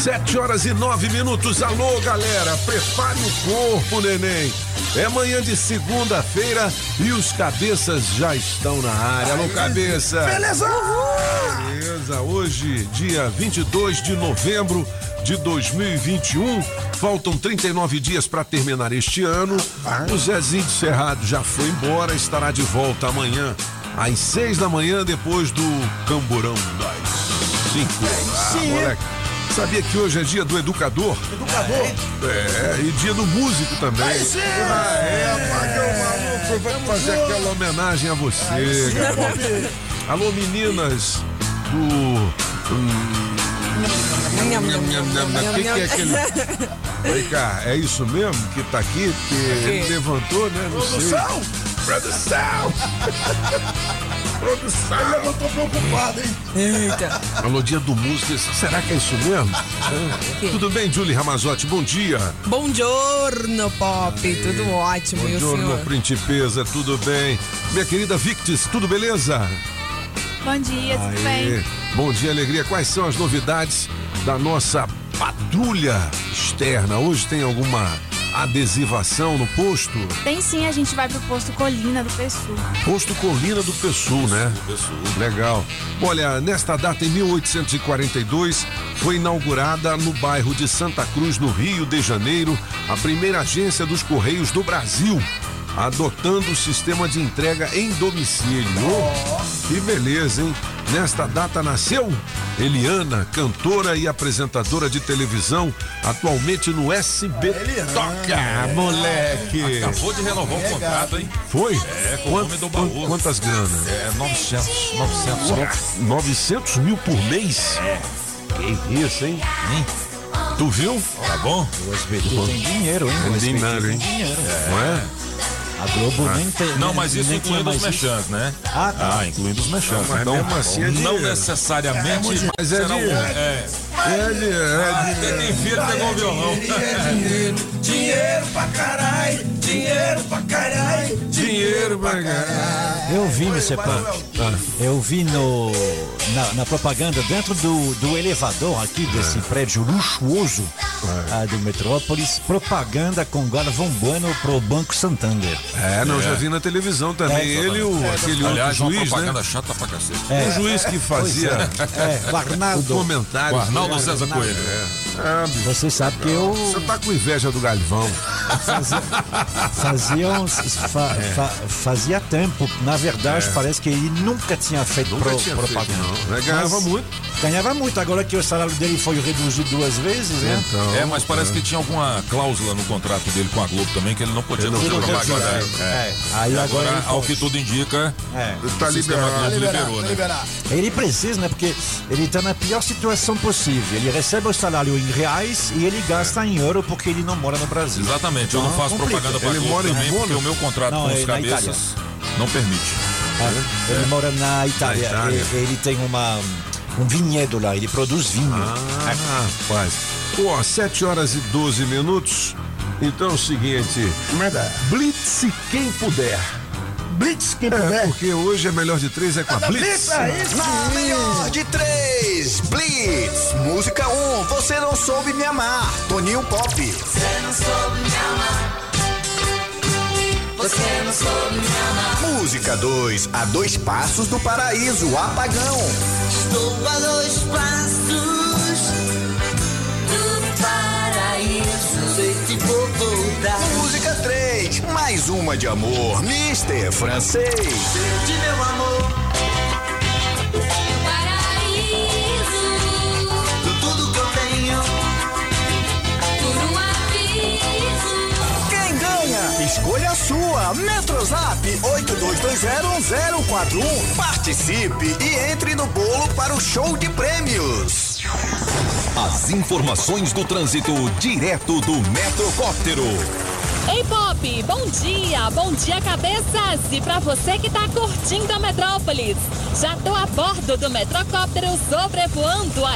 Sete horas e nove minutos. Alô, galera, prepare o corpo, neném. É manhã de segunda-feira e os cabeças já estão na área. Alô, cabeça. Beleza? Beleza. Hoje, dia 22 de novembro de 2021. Faltam 39 dias para terminar este ano. O Zezinho de Cerrado já foi embora, estará de volta amanhã às seis da manhã, depois do Camburão das cinco. Ah, Sim. moleque. Sabia que hoje é dia do educador? Educador. É, e dia do músico também. Aí sim. Ah, é, o maluco, vamos fazer aquela homenagem a você, garoto. Alô, meninas do. Hum. O que, que é aquele. Vem cá, é isso mesmo que tá aqui? Que ele levantou, né? Produção. Produção! Produção! Eu tô preocupado, hein? Eita. Alô, dia do músico. Será que é isso mesmo? É. Tudo bem, Julie Ramazotti? Bom dia. Bom giorno, Pop. Tudo ótimo. e o Buongiorno, senhor? principesa, tudo bem? Minha querida Victis, tudo beleza? Bom dia, tudo Aê. bem? Bom dia, alegria. Quais são as novidades da nossa patrulha externa? Hoje tem alguma adesivação no posto? Tem sim, a gente vai pro posto Colina do Pessu. Posto Colina do Pessul, né? Legal. Olha, nesta data, em 1842, foi inaugurada no bairro de Santa Cruz, no Rio de Janeiro, a primeira agência dos Correios do Brasil, adotando o sistema de entrega em domicílio. Oh, que beleza, hein? Nesta data nasceu Eliana, cantora e apresentadora de televisão, atualmente no SB Toca, moleque. Acabou de renovar o contrato, hein? Foi? É, com o nome do baú. Quantas granas? É 900, 900. Nossa, 900 mil por mês? É. Que isso, hein? Tu viu? Tá bom? O SBT tem dinheiro, hein? Tem O SBT dinheiro, tem hein? dinheiro. Não é? A Globo nem tem. Não, nem- mas isso incluindo os mexãs, né? Ah, tá. incluindo os mexãs. Mas então, mesmo assim é não necessariamente Mas é será um. É, É, de- é, de- quem tem filho pegou o violão. Dinheiro, dinheiro pra caralho, dinheiro pra caralho. dinheiro pra caralho. Eu vi, Mr. Punk. Ah. Eu vi no, na, na propaganda, dentro do, do elevador aqui desse prédio luxuoso ah, do Metrópolis, propaganda com Galvão Bueno pro Banco Santander. É, não, já vi na televisão também. É, Ele e o, aquele Aliás, outro uma juiz, propaganda né? chata pra cacete. O juiz que fazia É, o comentário. O Arnaldo César Coelho. Ah, bicho, Você sabe que eu Você tá com inveja do Galvão. fazia, uns, fa- É. fa- fazia tempo. Na verdade, parece que ele nunca tinha feito Nunca pro- tinha feito, propaganda. não. Né? Ganhava Mas muito. Ganhava muito. Agora que o salário dele foi reduzido duas vezes, né? Então, É, mas parece que tinha alguma cláusula no contrato dele com a Globo também que ele não podia Ele não fazer propaganda. fazer, É. É. Aí agora, agora, ele ao que tudo indica, É. tá sistema liberado. Liberar, liberou, né? liberar. Ele precisa, né? Porque ele está na pior situação possível. Ele recebe o salário em reais e ele gasta em euro porque ele não mora no Brasil. Exatamente, eu não Então, faço complica. propaganda pra Ele Globo mora em também, porque Mônaco? o meu contrato Não, com é os na cabeças não permite. É. Ele mora na Itália. Na Itália. E- Ele, tem uma, um vinhedo lá, ele produz vinho. Ah, rapaz. Pô, 7 horas e 12 minutos. Então é o seguinte: Merda. Blitz quem puder. Blitz, quem É, puder. porque hoje é melhor de três é com a Blitz. Blitz, aí sim. Na melhor de três, Blitz. Música 1, um, você não soube me amar. Toninho Pop. Você não soube me amar. Você não soube me amar. Música 2, a dois passos do paraíso, apagão. Estou a dois passos do paraíso. Sei que vou voltar. Música 3, mais uma de amor, Mister Francês. De meu amor. Escolha a sua. Metrozap 82201041. Participe e entre no bolo para o show de prêmios. As informações do trânsito direto do Metrocóptero. Ei Bom dia, bom dia cabeças e pra você que tá curtindo a Metrópolis. Já tô a bordo do Metrocóptero sobrevoando a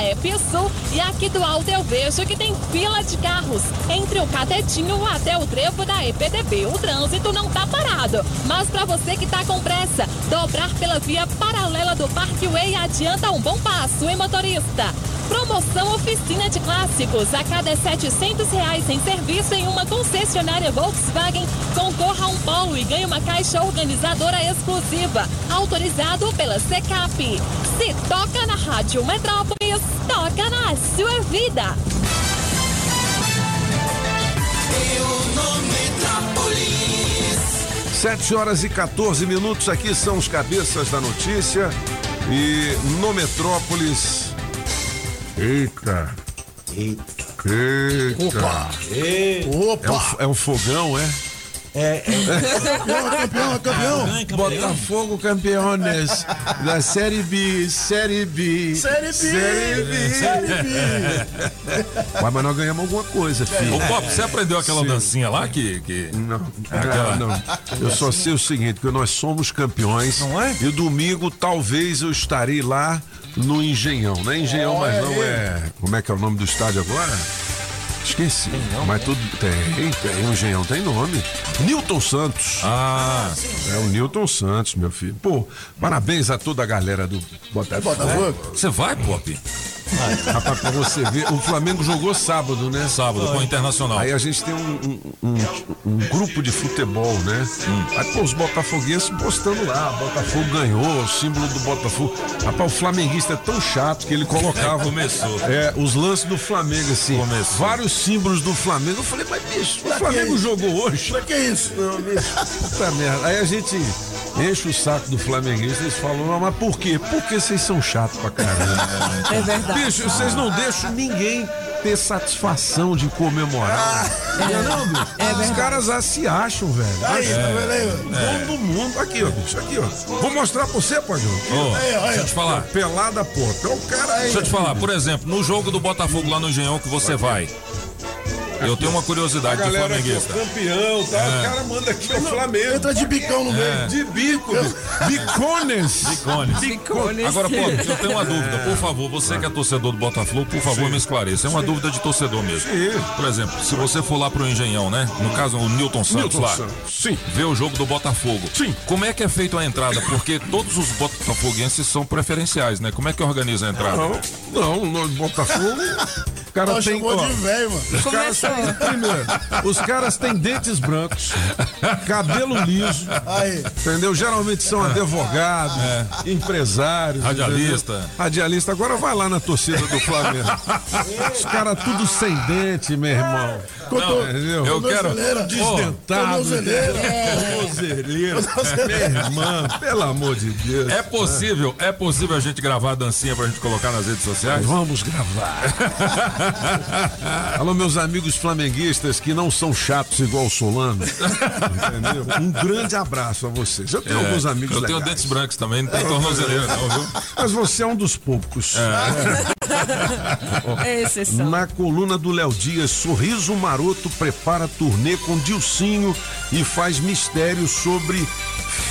Sul e aqui do alto eu vejo que tem fila de carros entre o Catetinho até o trevo da EPDB. O trânsito não tá parado, mas pra você que tá com pressa, dobrar pela via paralela do Parkway adianta um bom passo, hein motorista? Promoção oficina de clássicos. A cada 700 reais em serviço em uma concessionária Volkswagen, concorra a um polo e ganhe uma caixa organizadora exclusiva. Autorizado pela Secap. Se toca na Rádio Metrópolis, toca na sua vida. Sete horas e 14 minutos, aqui são os cabeças da notícia. E no Metrópolis. Eita! Eita! Eita! Opa! É um, é um fogão, é? É, Campeão, campeão, campeão. Botafogo campeões da Série B, Série B. Série B. Série B. Série B. Ué, mas nós ganhamos alguma coisa, filho. Ô, Pop, você aprendeu aquela Sim. dancinha lá que. que... Não, Aquela- não, não. Eu só sei o seguinte, que nós somos campeões. Não é? E domingo talvez eu estarei lá no Engenhão. Não é Engenhão, mas não é. Como é que é o nome do estádio agora? Esqueci. mas tudo tem, tem. O Engenhão tem nome. Newton Santos. Ah, É o Newton Santos, meu filho. Pô, parabéns a toda a galera do Botafogo. Botafogo. você vai, Pop? Rapaz, pra você ver, o Flamengo jogou sábado, né? Sábado com o Internacional. Aí a gente tem um, um- um- um grupo de futebol, né? Aí, pô, os botafoguenses postando lá, Botafogo ganhou, o símbolo do Botafogo. Rapaz, o flamenguista é tão chato que ele colocava. Começou. É, os lances do Flamengo, assim. Começou. Vários símbolos do Flamengo. Eu falei, mas bicho, o Flamengo jogou hoje. Pra que isso? Não, bicho, puta merda. Aí a gente enche o saco do flamenguista e eles falam, mas por quê? Porque vocês são chatos pra caramba. É verdade. Bicho, vocês não deixam ninguém ter satisfação de comemorar. Não, é não, bicho? Os caras já se acham, velho. Aí, tá vendo aí? Todo mundo. Aqui, ó, bicho, aqui, ó. Vou mostrar pra você, Pagão. Aí, aí, deixa eu te falar. Pelada, pô. É o cara aí. Deixa eu te falar, por exemplo, no jogo do Botafogo lá no Engenhão que você vai. Eu tenho uma A curiosidade de galera aqui, ó, flamenguista. campeão, tá? O cara manda aqui o Flamengo. Entra de bicão no meio. De bico, bicones. Bicones. Bicones. Agora, pô, eu tenho uma dúvida. Por favor, você que é torcedor do Botafogo, por favor, me esclareça. É uma dúvida de torcedor mesmo. Sim. Por exemplo, se você for lá pro Engenhão, né? No caso, o Newton Santos Newton lá. Santos. Sim. Ver o jogo do Botafogo. Sim. Como é que é feita a entrada? Porque todos os botafoguenses são preferenciais, né? Como é que organiza a entrada? Não, não, no Botafogo. O cara Ela tem. ó, de velho, mano. Os caras, têm, primeiro, os caras têm dentes brancos, cabelo liso, Aí. entendeu? Geralmente são advogados, empresários. Radialista. entendeu? Radialista. Agora vai lá na torcida do Flamengo. Os caras tudo sem dente, meu irmão. Contou- Entendeu? Eu quero. Desdentado. Tornozeleira. Tornozeleira. Minha irmã, pelo amor de Deus. é possível, é possível a gente gravar a dancinha pra gente colocar nas redes sociais? Vamos gravar. Alô, meus amigos flamenguistas que não são chatos igual o Solano. Entendeu? Um grande abraço a vocês. Eu tenho alguns amigos É, Eu tenho legais. dentes brancos também, não tem tornozeleira não, viu? Mas você é um dos poucos. É exceção. Na coluna do Léo Dias, Sorriso Maroto prepara turnê com Dilcinho e faz mistério sobre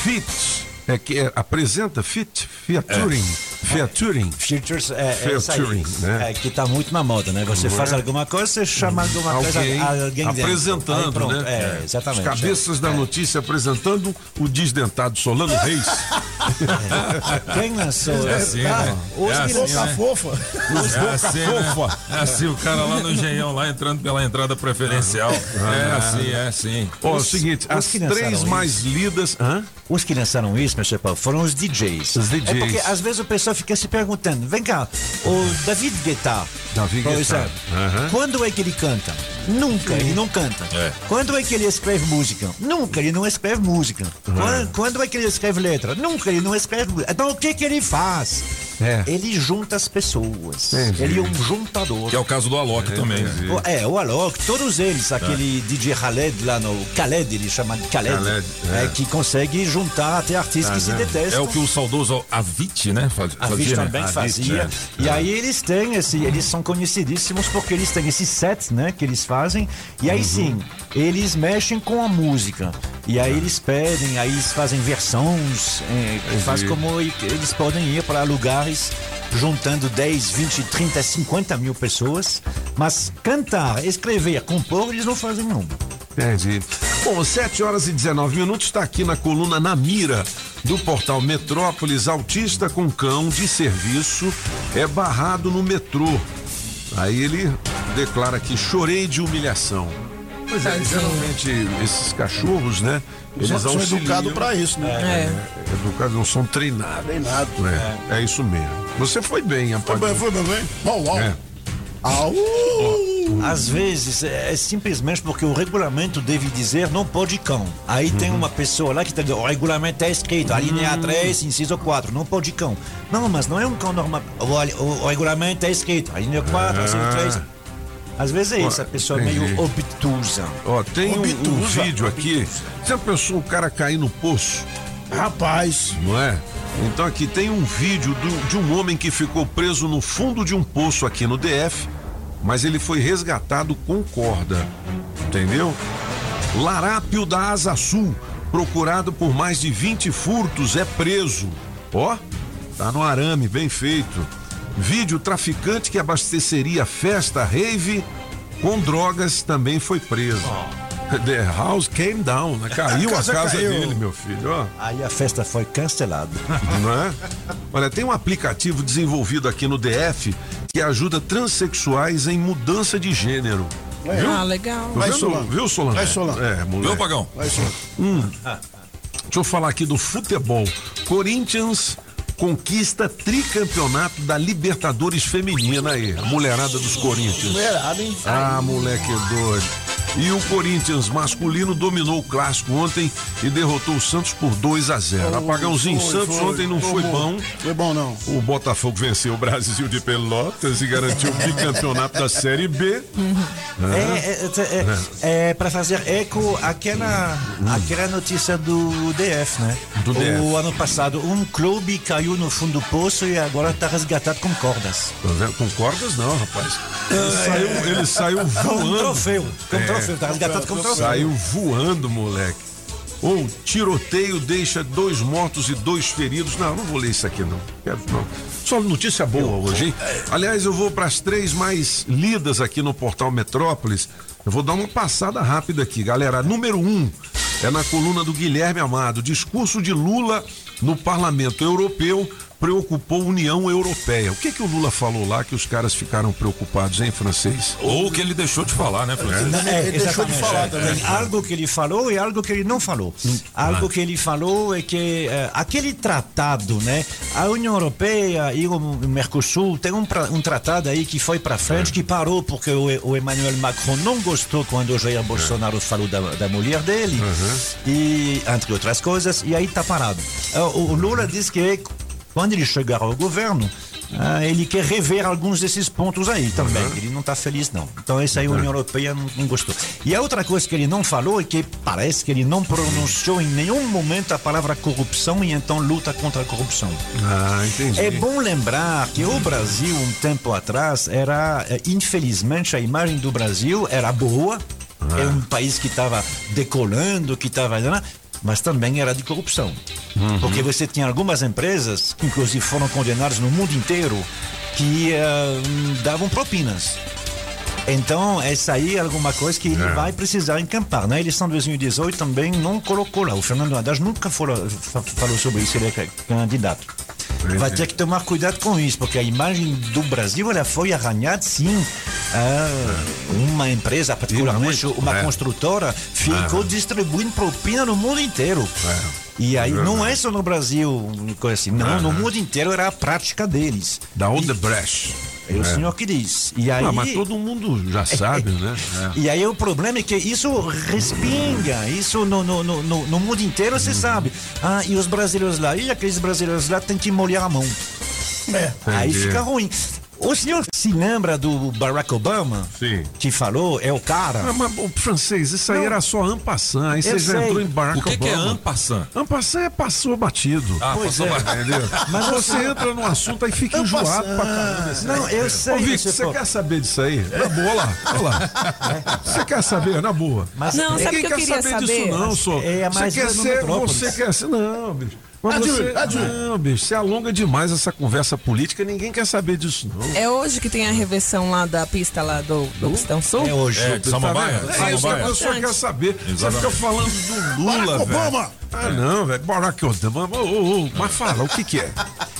Fit. É que é, apresenta Fit? Featuring. Featuring. Features é, é isso aí, Featuring, né? é, que tá muito na moda, né? Você Não faz é? alguma coisa, você chama alguma Alguém, coisa, alguém dentro. apresentando, Aí pronto, né? É, exatamente. Os cabeças da notícia apresentando o desdentado Solano Reis. Quem lançou? É assim, Ah, né? os É que assim, Boca né? fofa. É assim, né? É assim, o cara lá no engenhão, lá entrando pela entrada preferencial. É assim, é assim. Ó, é o Os- seguinte, os as três isso. mais lidas. Hã? Os que lançaram isso, meu Paulo, foram os DJs. Os DJs. É porque às vezes o pessoal fica se perguntando, vem cá, o David Guetta, David Guetta, aham. quando é que ele canta? Nunca, ele não canta. É. Quando é que ele escreve música? Nunca, ele não escreve música. Quando, quando é que ele escreve letra? Nunca, ele não escreve. Então o que que ele faz? É. ele junta as pessoas. Entendi. Ele é um juntador. Que é o caso do Alok também. O- É, o Alok, todos eles, aquele DJ Khaled lá no Khaled, ele chama de Khaled, Khaled, é, é. que consegue juntar até artistas que se detestam. É o que o saudoso Avicii, né? Faz, A fazia, Viz né? também fazia. é. E aí eles têm esse, eles são conhecidíssimos porque eles têm esse set, né, que eles fazem. E aí sim, eles mexem com a música. E aí eles pedem, aí eles fazem versões, é, faz como eles podem ir para lugares juntando 10, 20, 30, 50 mil pessoas. Mas cantar, escrever, compor, eles não fazem não. Entendi. Bom, 7 horas e 19 minutos está aqui na coluna Na Mira do portal Metrópolis. Autista com cão de serviço é barrado no metrô. Aí ele declara que chorei de humilhação. Pois é, geralmente esses cachorros, né? Eles São- educados pra isso, né? É, educados não são treinados. Treinado. É, é isso mesmo. Você foi bem, Foi rapaz. bem, foi bem, bem. Uau, uau. É. Au! Às vezes é é simplesmente porque o regulamento deve dizer não pode cão. Aí tem uma pessoa lá que está dizendo, o regulamento é escrito, a linha 3, inciso 4, não pode cão. Não, mas não é um cão normal. O, o- o regulamento é escrito, a linha 4, Ah. inciso 3. Às vezes é isso, a pessoa é meio obtusa. Ó, tem um, um Obtusa, vídeo aqui. Já pensou o cara cair no poço? Rapaz. Não é? Então aqui tem um vídeo do- de um homem que ficou preso no fundo de um poço aqui no DF, mas ele foi resgatado com corda. Entendeu? Larápio da Asa Sul, procurado por mais de 20 furtos, é preso. Ó, tá no arame, bem feito. Vídeo traficante que abasteceria festa rave com drogas também foi preso. The house came down, né? caiu a casa casa caiu. dele, meu filho, ó. Aí a festa foi cancelada. Não é? Olha, tem um aplicativo desenvolvido aqui no DF que ajuda transexuais em mudança de gênero. É. Viu? Ah, legal. Vai, vendo? Solano. Viu, Solano? Vai, Solano. É, moleque. Viu, Pagão? Vai, Solano. Hum. Deixa eu falar aqui do futebol. Corinthians conquista tricampeonato da Libertadores Feminina aí. A mulherada dos Corinthians. Mulherada, hein? Ah, moleque doido. E o Corinthians masculino dominou o clássico ontem e derrotou o Santos por 2 a 0. Apagãozinho, Foi, Santos foi. ontem não foi bom. Foi bom, não. O Botafogo venceu o Brasil de Pelotas e garantiu o bicampeonato da Série B. É, é, é, é, para fazer eco àquela, àquela notícia do DF, né? Do DF. O ano passado, um clube caiu no fundo do poço e agora está resgatado com cordas. Tá? Com cordas não, rapaz. Ele saiu, ele saiu Com voando. troféu. Com É. tá. Saiu voando, moleque. Ou tiroteio deixa dois mortos e dois feridos. Não, não vou ler isso aqui, não. Quero, não. Só notícia boa hoje, hein? Aliás, eu vou para as três mais lidas aqui no portal Metrópolis. Eu vou dar uma passada rápida aqui, galera. Número um é na coluna do Guilherme Amado. Discurso de Lula no Parlamento Europeu preocupou a União Europeia. O que que o Lula falou lá que os caras ficaram preocupados, hein, francês? Ou que ele deixou de falar, né, Francisco? É, exatamente. Tem algo que ele falou e algo que ele não falou. Algo que ele falou é que eh, aquele tratado, né? A União Europeia e o Mercosul tem um, pra- um tratado aí que foi para frente, que parou porque o, o Emmanuel Macron não gostou quando o Jair Bolsonaro falou da, da mulher dele, e entre outras coisas, e aí tá parado. Eh, O, o Lula diz que quando ele chegar ao governo, ah, ele quer rever alguns desses pontos aí também. Ele não está feliz, não. Então, esse aí a União Europeia não, não gostou. E a outra coisa que ele não falou é que parece que ele não pronunciou em nenhum momento a palavra corrupção e então luta contra a corrupção. Ah, entendi. É bom lembrar que o Brasil, um tempo atrás, era, eh, infelizmente, a imagem do Brasil era boa, era um país que estava decolando, que estava. Mas também era de corrupção. Porque você tinha algumas empresas, que inclusive foram condenadas no mundo inteiro, que eh, davam propinas. Então, essa aí é alguma coisa que ele vai precisar encampar. Na eleição de 2018 também não colocou lá. O Fernando Haddad nunca falou, fa- falou sobre isso, ele é candidato. Vai ter que tomar cuidado com isso, porque a imagem do Brasil ela foi arranhada, sim. Ah, uma empresa, particularmente uma é. construtora, ficou distribuindo propina no mundo inteiro. E aí não é só no Brasil, assim, não, no mundo inteiro era a prática deles. Da Odebrecht. É o É. senhor que diz. E aí, Ah, mas todo mundo já sabe, né? É. e aí o problema é que isso respinga, isso no, no, no, no- no mundo inteiro você sabe. Ah, e os brasileiros lá, e aqueles brasileiros lá têm que molhar a mão. Aí Entendi. fica ruim. O senhor se lembra do Barack Obama? Sim. Que falou, é o cara. Ah, mas, ô, francês, isso aí Não. era só ampassant. Aí você já entrou em Barack O que, que é Obama. ampassant? Ampassant é passou batido. Ah, Pois passou é. batido. Entendeu? Mas você entra no assunto aí fica enjoado pra caramba. esse Não, eu sei. Ô, Vic, você quer saber disso aí? Na boa, lá. Olha lá. Você quer saber? Na boa. Mas Não, sabe o Ninguém que eu quer queria saber, saber? disso, não, só. É, você mas quer ser. Você quer ser. Não, bicho. Mas Adil, você, Adil. não, bicho, você alonga demais essa conversa política, ninguém quer saber disso, não. É hoje que tem a reversão lá da pista lá do, do Pistão Sul? É hoje. É, de Samambaia? Tá? É isso que a Samambaia. pessoa quer saber. Você Exatamente. fica falando do Lula, Barack velho. Obama. Ah, não, velho. Barack Obama. Ô, ô, ô, mas fala, o que que é?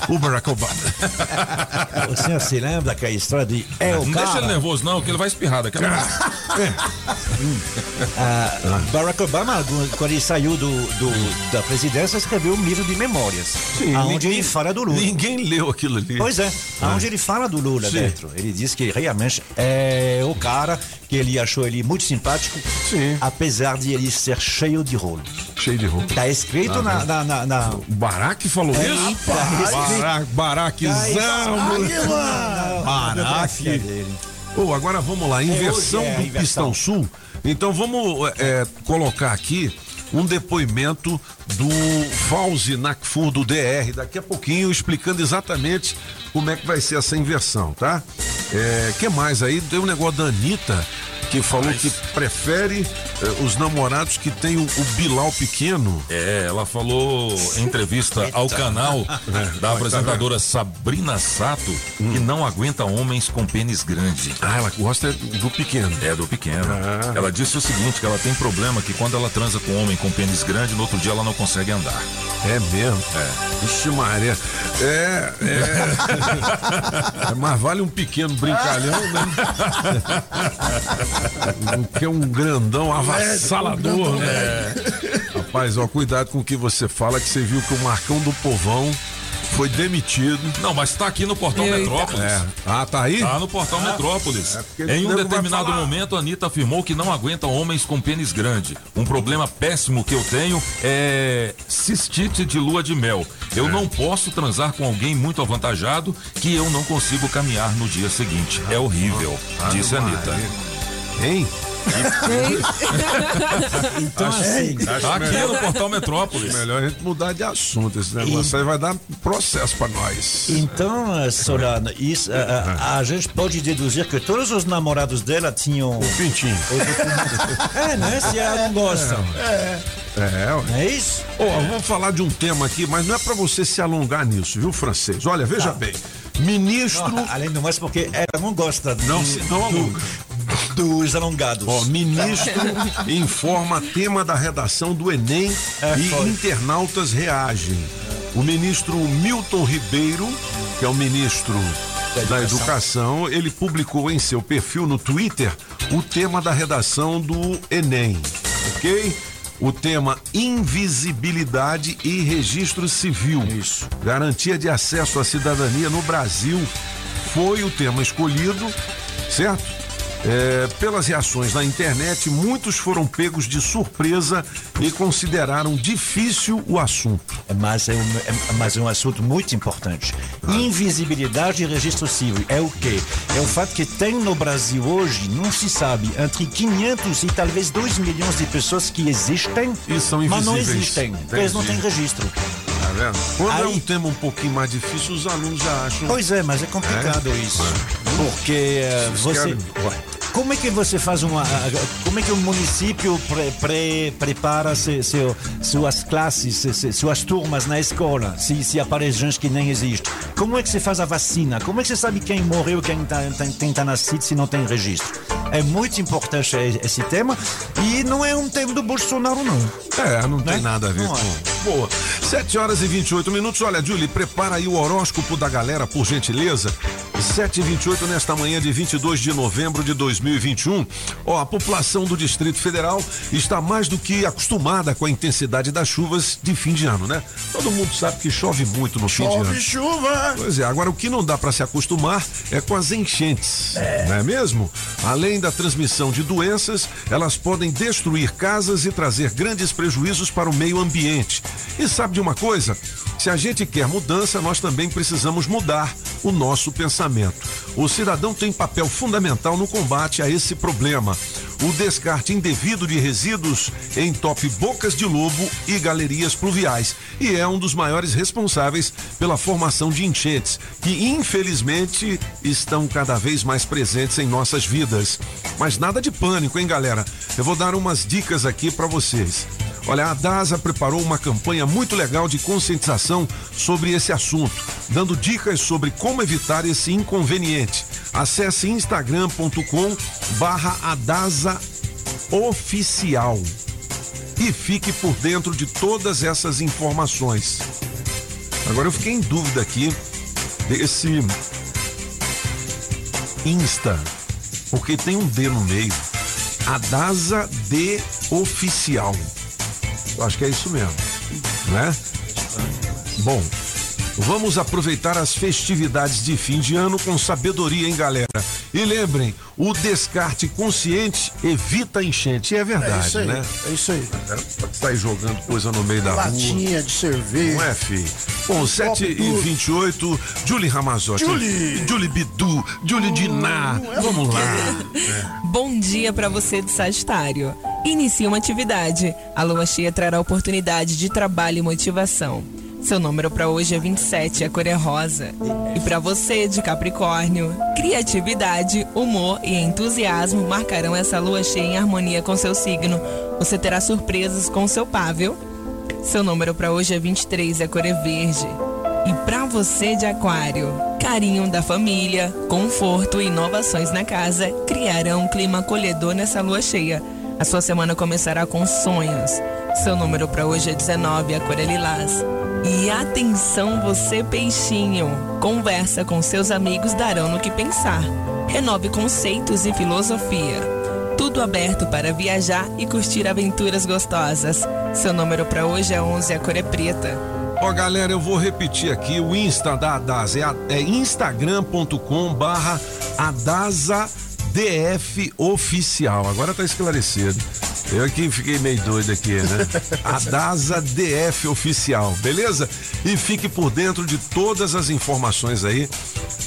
O Barack Obama. O senhor se lembra daquela história de é o Não deixa ele cara? nervoso, não, que ele vai espirrar daqui a pouco. Ah, Barack Obama, quando ele saiu do, do- da presidência, escreveu um livro de memórias. onde ele fala do Lula. Ninguém leu aquilo ali. Pois é, onde ele fala do Lula Sim. dentro. Ele diz que realmente é o cara que ele achou ele muito simpático, Sim. apesar de ele ser cheio de rolo. Cheio de roupa. Tá escrito na, na, na, na- O Barack falou É, isso? tá na Barack. dele. Ô, agora vamos lá, inversão hoje é a do inversão. Pistão Sul. Então vamos é, colocar aqui um depoimento do Fauzi Nakfur do DR, daqui a pouquinho, explicando exatamente como é que vai ser essa inversão, tá? É, que mais aí? Tem um negócio da Anitta, que falou que prefere é, os namorados que tem o, o Bilal pequeno. É, ela falou em entrevista ao canal da apresentadora Sabrina Sato que não aguenta homens com pênis grande. Ah, ela gosta do pequeno. É, do pequeno. Ah. Ela disse o seguinte, que ela tem problema que quando ela transa com um homem com pênis grande, no outro dia ela não consegue andar. É mesmo? É. Ixi, Maria. É, é. É, Mas vale um pequeno brincalhão, né? Que um grandão avassalador, né? Rapaz, ó, cuidado com o que você fala, que você viu que o Marcão do Povão foi demitido. Não, mas tá aqui no Portal Eita. Metrópolis. É. Ah, tá aí? Tá no Portal Metrópolis. porque em um determinado momento, a Anitta afirmou que não aguenta homens com pênis grande. Um problema péssimo que eu tenho é cistite de lua de mel. Eu não posso transar com alguém muito avantajado que eu não consigo caminhar no dia seguinte. É horrível, disse a Anitta. Hein? Então, assim, Tá aqui no Portal Metrópolis. Melhor a gente mudar de assunto. Esse negócio aí vai dar processo pra nós. então eh, Solano, isso, eh, eh, a gente pode deduzir que todos os namorados dela tinham. Pintinho. É, né? Se ela não gosta. É. Não é isso? Ó, vamos falar de um tema aqui, mas não é pra você se alongar nisso, viu, francês? Olha, veja bem. Ministro. Não, além do mais, porque ela não gosta Não do- se não alonga. Dos alongados. Ó, ministro informa tema da redação do Enem É, e foi. internautas reagem. O ministro Milton Ribeiro, que é o ministro da Educação, ele publicou em seu perfil no Twitter o tema da redação do Enem, ok? O tema invisibilidade e registro civil. Isso. Garantia de acesso à cidadania no Brasil foi o tema escolhido, certo? É, pelas reações na internet, muitos foram pegos de surpresa e consideraram difícil o assunto. Mas é, um, é- mas é um assunto muito importante. Ah. Invisibilidade e registro civil é o quê? É o fato que tem no Brasil hoje, não se sabe, entre 500 e talvez 2 milhões de pessoas que existem, E são mas não invisíveis. existem, porque eles não têm Entendi. registro. Vendo? Quando é Aí- um tema um pouquinho mais difícil, os alunos já acham. Pois é, mas é complicado isso. Porque Vocês você. querem-. Como é que você faz uma. Como é que o município pre- pre- prepara se- seu- suas classes, se- suas turmas na escola, se, se aparece gente que nem existe? Como é que você faz a vacina? Como é que você sabe quem morreu, quem está nascido, se não tem registro? É muito importante esse tema e não é um tema do Bolsonaro, não. É, não tem Né? nada a ver Não é. com. Boa. 7 horas e 28 minutos. Olha, Julie, prepara aí o horóscopo da galera, por gentileza. 7 e 28 nesta manhã de 22 de novembro de 2021. Ó, a população do Distrito Federal está mais do que acostumada com a intensidade das chuvas de fim de ano, né? Todo mundo sabe que chove muito no fim de ano. Chove chuva. Pois é, agora o que não dá para se acostumar é com as enchentes, não é mesmo? Além da transmissão de doenças, elas podem destruir casas e trazer grandes prejuízos para o meio ambiente. E sabe de uma coisa? Se a gente quer mudança, nós também precisamos mudar o nosso pensamento. O cidadão tem papel fundamental no combate a esse problema. O descarte indevido de resíduos entope bocas de lobo e galerias pluviais e é um dos maiores responsáveis pela formação de enchentes, que infelizmente estão cada vez mais presentes em nossas vidas. Mas nada de pânico, hein, galera? Eu vou dar umas dicas aqui para vocês. Olha, a DASA preparou uma campanha muito legal de conscientização sobre esse assunto, dando dicas sobre como evitar esse inconveniente. Acesse instagram.com barra Adasa Oficial e fique por dentro de todas essas informações. Agora eu fiquei em dúvida aqui desse Insta, porque tem um D no meio. Adasa D Oficial. Eu acho que é isso mesmo, né? Bom, vamos aproveitar as festividades de fim de ano com sabedoria, hein, galera? E lembrem, o descarte consciente evita enchente. E é verdade, É isso aí, né? é isso aí. Pode sair jogando coisa no meio da rua. Latinha de cerveja. Não é, filho? Bom, 7 e tudo. 28, Julie Ramazotti. Julie. Julie Bidu, Julie Diná. Vamos lá. Bom dia para você de Sagitário. Inicie uma atividade. A lua cheia trará oportunidade de trabalho e motivação. Seu número para hoje é 27, a cor é rosa. E para você de Capricórnio, criatividade, humor e entusiasmo marcarão essa lua cheia em harmonia com seu signo. Você terá surpresas com seu par, viu? Seu número para hoje é 23, a cor é verde. E para você de Aquário, carinho da família, conforto e inovações na casa criarão um clima acolhedor nessa lua cheia. A sua semana começará com sonhos. Seu número para hoje é 19, a cor é lilás. E atenção você peixinho, conversa com seus amigos darão no que pensar. Renove conceitos e filosofia. Tudo aberto para viajar e curtir aventuras gostosas. Seu número para hoje é 11, a cor é preta. Ó, galera, eu vou repetir aqui o Insta da Adasa. É, é instagram.com barra Adasa DF Oficial. Agora tá esclarecido. Eu aqui fiquei meio doido aqui, né? Adasa DF Oficial, beleza? E fique por dentro de todas as informações aí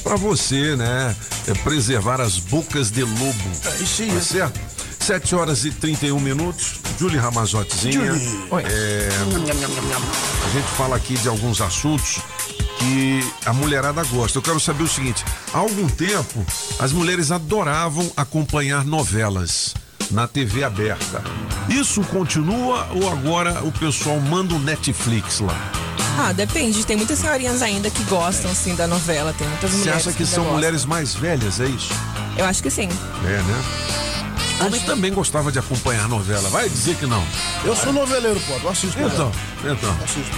pra você, né? é, preservar as bocas de lobo. É isso aí. Tá certo? 7 horas e 31 minutos. Julie Ramazottezinha. Julie. Oi. É, a gente fala aqui de alguns assuntos que a mulherada gosta. Eu quero saber o seguinte: há algum tempo as mulheres adoravam acompanhar novelas na TV aberta. Isso continua ou agora o pessoal manda o Netflix lá? Ah, depende. Tem muitas senhorinhas ainda que gostam, sim, da novela. Tem muitas Você mulheres acha que ainda são gostam. mulheres mais velhas, é isso? Eu acho que sim. É, né? Homem também gostava de acompanhar novela. Vai dizer que não. Eu sou noveleiro, pô. Eu assisto. Então, então. Assisto.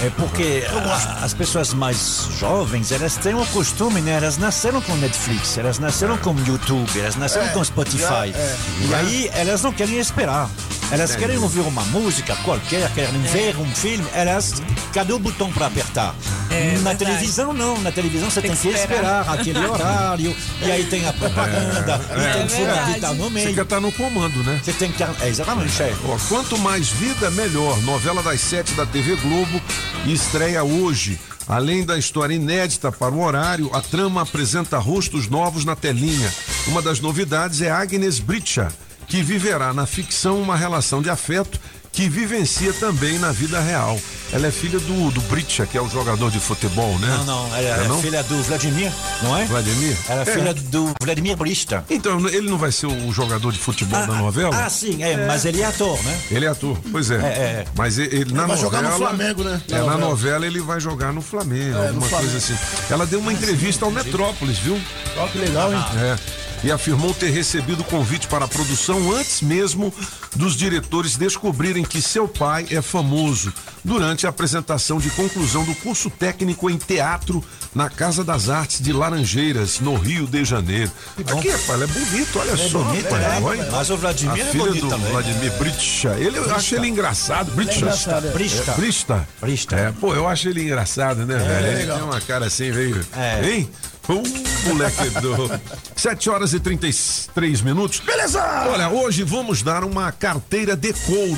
É porque a- as pessoas mais jovens, elas têm o costume, né? Elas nasceram com Netflix, elas nasceram com YouTube, elas nasceram É, com Spotify. já, é. E aí elas não querem esperar. Elas querem ouvir uma música qualquer, querem ver um filme, elas. Cadê o botão para apertar? É, na verdade. televisão não, na televisão você Tem tem, que que esperar. esperar aquele horário, e aí tem a propaganda, É, e tem é que furar verdade. que tá no Você meio. quer estar no comando, né? Você tem que. É, exatamente, é. Ó, quanto mais vida, melhor. Novela das sete da TV Globo estreia hoje. Além da história inédita para o horário, a trama apresenta rostos novos na telinha. Uma das novidades é Agnes Bricha, que viverá na ficção uma relação de afeto que vivencia também na vida real. Ela é filha do, do Bricha, que é o jogador de futebol, né? Não, não, ela É é, não? filha do Vladimir, não é? Vladimir? Ela é É. filha do Vladimir Brista. Então, ele não vai ser o jogador de futebol da novela? Ah, sim, é, mas ele é ator, né? Ele é ator, pois é. é. Mas ele, ele na vai novela. jogar no Flamengo, né? É, Na novela. novela ele vai jogar no Flamengo, É, no alguma Flamengo. coisa assim. Ela deu uma entrevista ao Metrópolis, viu? Ó, que legal, hein? É. E afirmou ter recebido o convite para a produção antes mesmo dos diretores descobrirem que seu pai é famoso durante a apresentação de conclusão do curso técnico em teatro na Casa das Artes de Laranjeiras, no Rio de Janeiro. Aqui, rapaz, é bonito, olha só. bonito, é, olha. mas o Vladimir a é filha bonito do também. Vladimir Bricha. Ele, eu acho ele engraçado. Engraçado, é. Brista. É, Brista. Brista. É, pô, eu acho ele engraçado, né, velho? Ele tem uma cara assim, veio. É. Hein? Um moleque do. 7 horas e 33 minutos. Beleza! Olha, hoje vamos dar uma carteira de couro.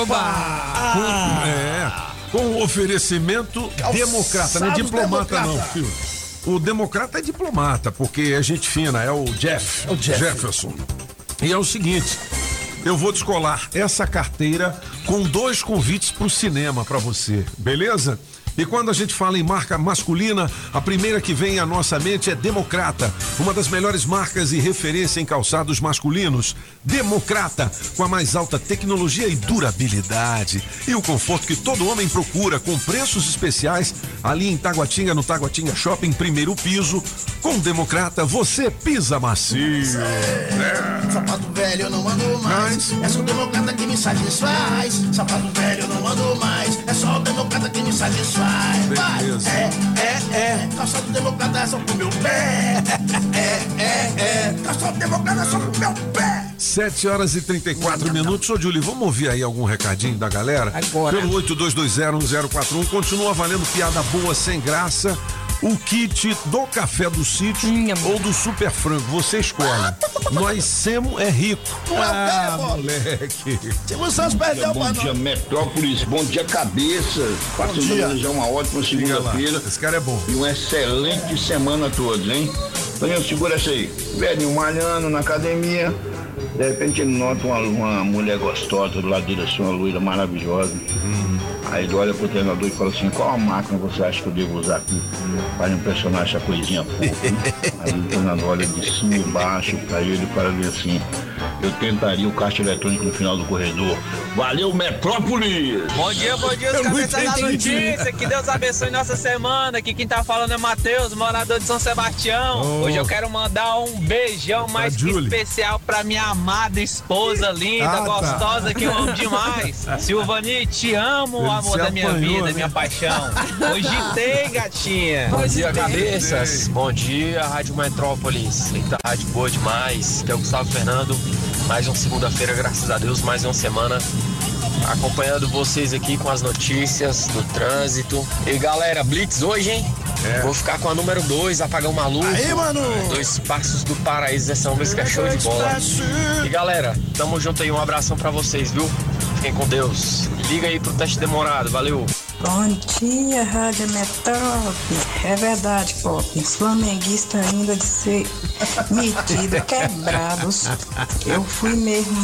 Oba! É. Com o oferecimento democrata, não é diplomata democrata. não, filho. O democrata é diplomata, porque é gente fina, é o Jeff, É o Jeff. Jefferson. E é o seguinte, eu vou descolar essa carteira com dois convites pro cinema pra você, beleza? E quando a gente fala em marca masculina, a primeira que vem à nossa mente é Democrata, uma das melhores marcas e referência em calçados masculinos. Democrata, com a mais alta tecnologia e durabilidade. E o conforto que todo homem procura, com preços especiais ali em Taguatinga, no Taguatinga Shopping, primeiro piso. Com Democrata, você pisa macio. Sapato velho eu não ando mais. É só o democrata que me satisfaz. Sapato velho eu não ando mais. É só o democrata que me satisfaz. Beleza. É, é, é. Calçado democrata é só pro meu pé. É, é, é. Calçado democrata é só pro meu pé. 7 horas e 34 minutos. Ô, Julie, vamos ouvir aí algum recadinho da galera? Agora. Pelo 82201041. Continua valendo piada boa, sem graça. O kit do café do sítio ou do super frango, você escolhe. Nós semos é rico. Ah, moleque. Silvio Santos perdeu Bom dia. Metrópolis. Bom dia, cabeça. Passando dia. a desejar uma ótima segunda-feira. Esse cara é bom. E uma excelente semana a todos, hein? Toninho, segura essa aí. Velhinho malhando na academia. De repente ele nota uma, uma mulher gostosa do lado dele, assim, uma loira maravilhosa. Aí ele olha pro treinador e fala assim, qual a máquina você acha que eu devo usar aqui para impressionar essa coisinha hein?" Aí o treinador olha de cima e baixo pra ele e fala assim, eu tentaria o caixa eletrônico no final do corredor. Valeu, Metrópolis! Bom dia, bom dia, os cabeças da notícia. Que Deus abençoe nossa semana. Aqui quem tá falando é Matheus, morador de São Sebastião. Oh. Hoje eu quero mandar um beijão mais que especial pra minha amada esposa linda, Ah, tá. gostosa, que eu amo demais. Silvani, te amo, Ele amor da minha apanhou, vida, né? minha paixão. Hoje tem, gatinha. Bom dia, cabeças. Bom dia, Rádio Metrópolis. Eita, rádio boa demais. Que é o Gustavo Fernando. Mais uma segunda-feira, graças a Deus, mais uma semana acompanhando vocês aqui com as notícias do trânsito. E galera, Blitz hoje, hein? Vou ficar com a número 2, Apagão Maluco. Aí, mano. Dois Passos do Paraíso, essa música é show de bola. E galera, tamo junto aí, um abração pra vocês, viu? Fiquem com Deus. Liga aí pro teste demorado, valeu. Bom dia, Rádio Metrópole. É verdade, Pop. Os flamenguistas ainda de ser metido, quebrados. Eu fui mesmo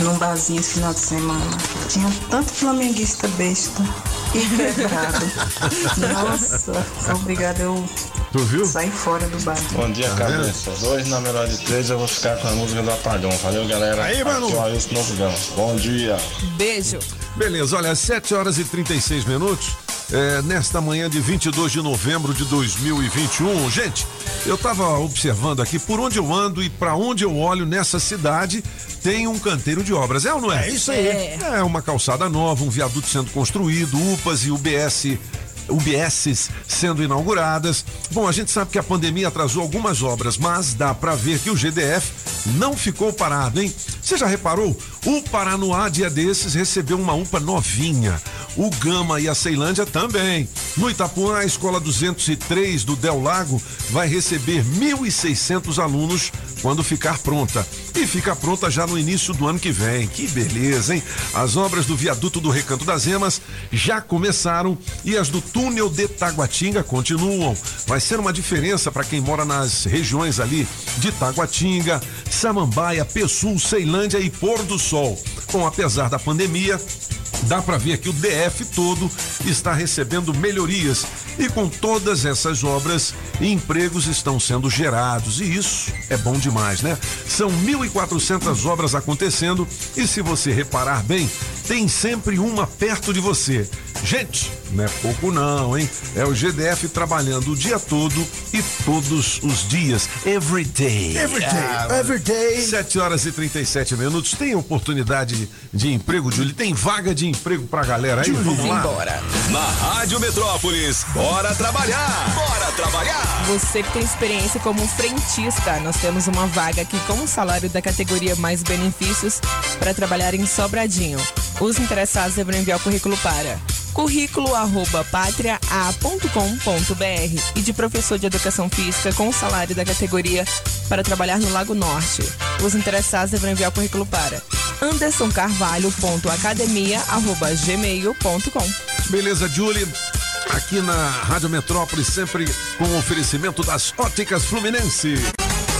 num, barzinho esse final de semana. Tinha tanto flamenguista besta e quebrado. Nossa, obrigada, eu Tu viu? saí fora do bar. Bom dia, Tá vendo? cabeças. Hoje, na melhor de três, eu vou ficar com a música do Apagão. Valeu, galera. Aí, mano. Aqui Novigão. Bom dia. Beijo. Beleza, olha, 7 horas e 36 minutos. é, nesta manhã de 22 de novembro de 2021. Gente, eu tava observando aqui por onde eu ando e para onde eu olho nessa cidade tem um canteiro de obras. É ou não é? É isso aí. É. É uma calçada nova, um viaduto sendo construído, UPAs e UBS. UBSs sendo inauguradas. Bom, a gente sabe que a pandemia atrasou algumas obras, mas dá pra ver que o GDF não ficou parado, hein? Você já reparou? O Paranoá, dia desses, recebeu uma UPA novinha. O Gama e a Ceilândia também. No Itapuã, a escola 203 do Del Lago vai receber 1.600 alunos quando ficar pronta. E fica pronta já no início do ano que vem. Que beleza, hein? As obras do viaduto do Recanto das Emas já começaram e as do túnel de Taguatinga continuam. Vai ser uma diferença para quem mora nas regiões ali de Taguatinga, Samambaia, Pessul, Ceilândia e Pôr do Sol. Bom, apesar da pandemia, dá para ver que o DF todo está recebendo melhorias e com todas essas obras, empregos estão sendo gerados e isso é bom demais, né? São 1.400 obras acontecendo e se você reparar bem, tem sempre uma perto de você. Gente, não é pouco não, hein? É o GDF trabalhando o dia todo e todos os dias. Every day. Every day, Ah, every day. 7 horas e 37 minutos. Tem oportunidade de emprego, Júlio? Tem vaga de emprego pra galera aí? Vamos lá. Embora. Na Rádio Metrópolis, bora trabalhar! Bora trabalhar! Você que tem experiência como frentista, nós temos uma vaga aqui com o salário da categoria mais benefícios para trabalhar em Sobradinho. Os interessados devem enviar o currículo para currículo arroba patria.a.com.br e de professor de educação física com salário da categoria para trabalhar no Lago Norte. Os interessados devem enviar o currículo para andersoncarvalho.academia.gmail.com Beleza, Julie? Aqui na Rádio Metrópole, sempre com oferecimento das óticas Fluminense.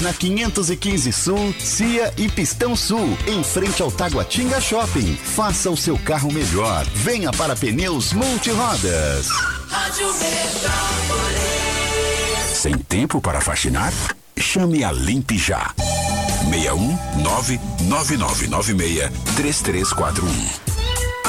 na 515 Sul, Cia e Pistão Sul, em frente ao Taguatinga Shopping. Faça o seu carro melhor. Venha para Pneus Multirodas. Rádio Metrópolis. Sem tempo para faxinar? Chame a Limpe Já. 61 99996 3341.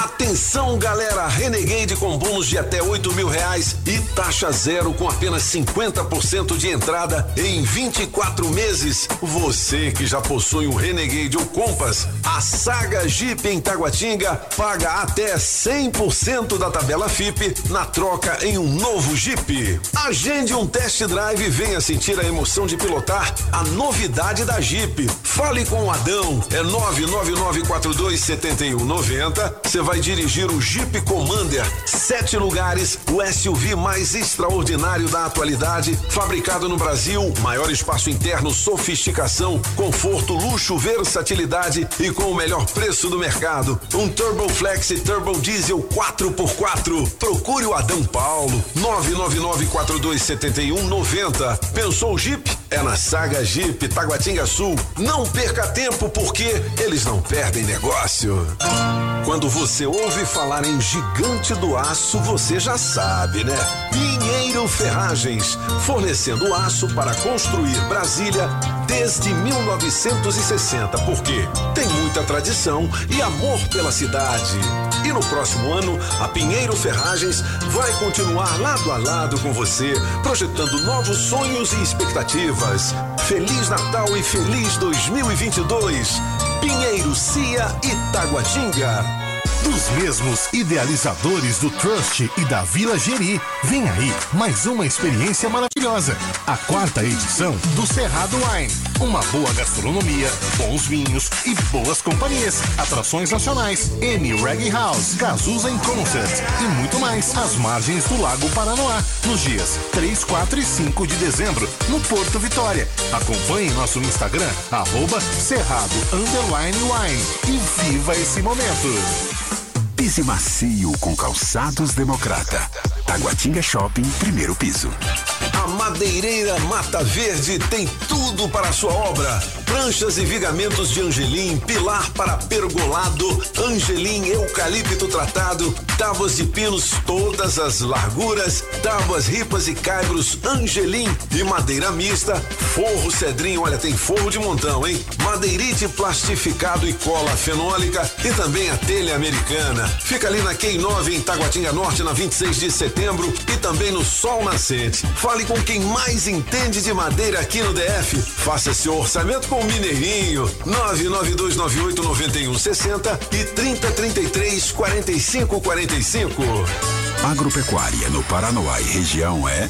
Atenção, galera! Renegade com bônus de até 8 mil reais e taxa zero com apenas 50% de entrada em 24 meses. Você que já possui um Renegade ou Compass, a Saga Jeep em Taguatinga paga até 100% da tabela FIP na troca em um novo Jeep. Agende um test drive e venha sentir a emoção de pilotar a novidade da Jeep. Fale com o Adão, é 999427190. Você vai dirigir o Jeep Commander, sete lugares, o SUV mais extraordinário da atualidade, fabricado no Brasil, maior espaço interno, sofisticação, conforto, luxo, versatilidade e com o melhor preço do mercado. Um Turbo Flex Turbo Diesel 4x4. Procure o Adão Paulo, 999427190. Pensou Jeep? É na Saga Jeep Taguatinga Sul. Não perca tempo porque eles não perdem negócio. Quando você ouve falar em gigante do aço, você já sabe, né? Pinheiro Ferragens, fornecendo aço para construir Brasília desde 1960, porque tem muita tradição e amor pela cidade. E no próximo ano, a Pinheiro Ferragens vai continuar lado a lado com você, projetando novos sonhos e expectativas. Feliz Natal e feliz 2022. Pinheiro, Cia e Taguatinga. Dos mesmos idealizadores do Trust e da Vila Geri, vem aí mais uma experiência maravilhosa. A quarta edição do Cerrado Wine. Uma boa gastronomia, bons vinhos e boas companhias. Atrações nacionais, M Reggae House, Cazuza em Concert e muito mais. Às margens do Lago Paranoá, nos dias 3, 4 e 5 de dezembro, no Porto Vitória. Acompanhe nosso Instagram, arroba Cerrado Underline Wine e viva esse momento. Pise macio com calçados democrata. Taguatinga Shopping, primeiro piso. A Madeireira Mata Verde tem tudo para a sua obra. Pranchas e vigamentos de angelim, pilar para pergolado, angelim eucalipto tratado, tábuas de pinos todas as larguras, tábuas ripas e caibros angelim e madeira mista, forro cedrinho, olha tem forro de montão, hein? Madeirite plastificado e cola fenólica e também a telha americana. Fica ali na Quem 9 em Taguatinga Norte na 26 de setembro e também no Sol Nascente. Fale com quem mais entende de madeira aqui no DF. Faça seu orçamento com o Mineirinho. 992989160 e 3033 4545. Agropecuária no Paranoá e região é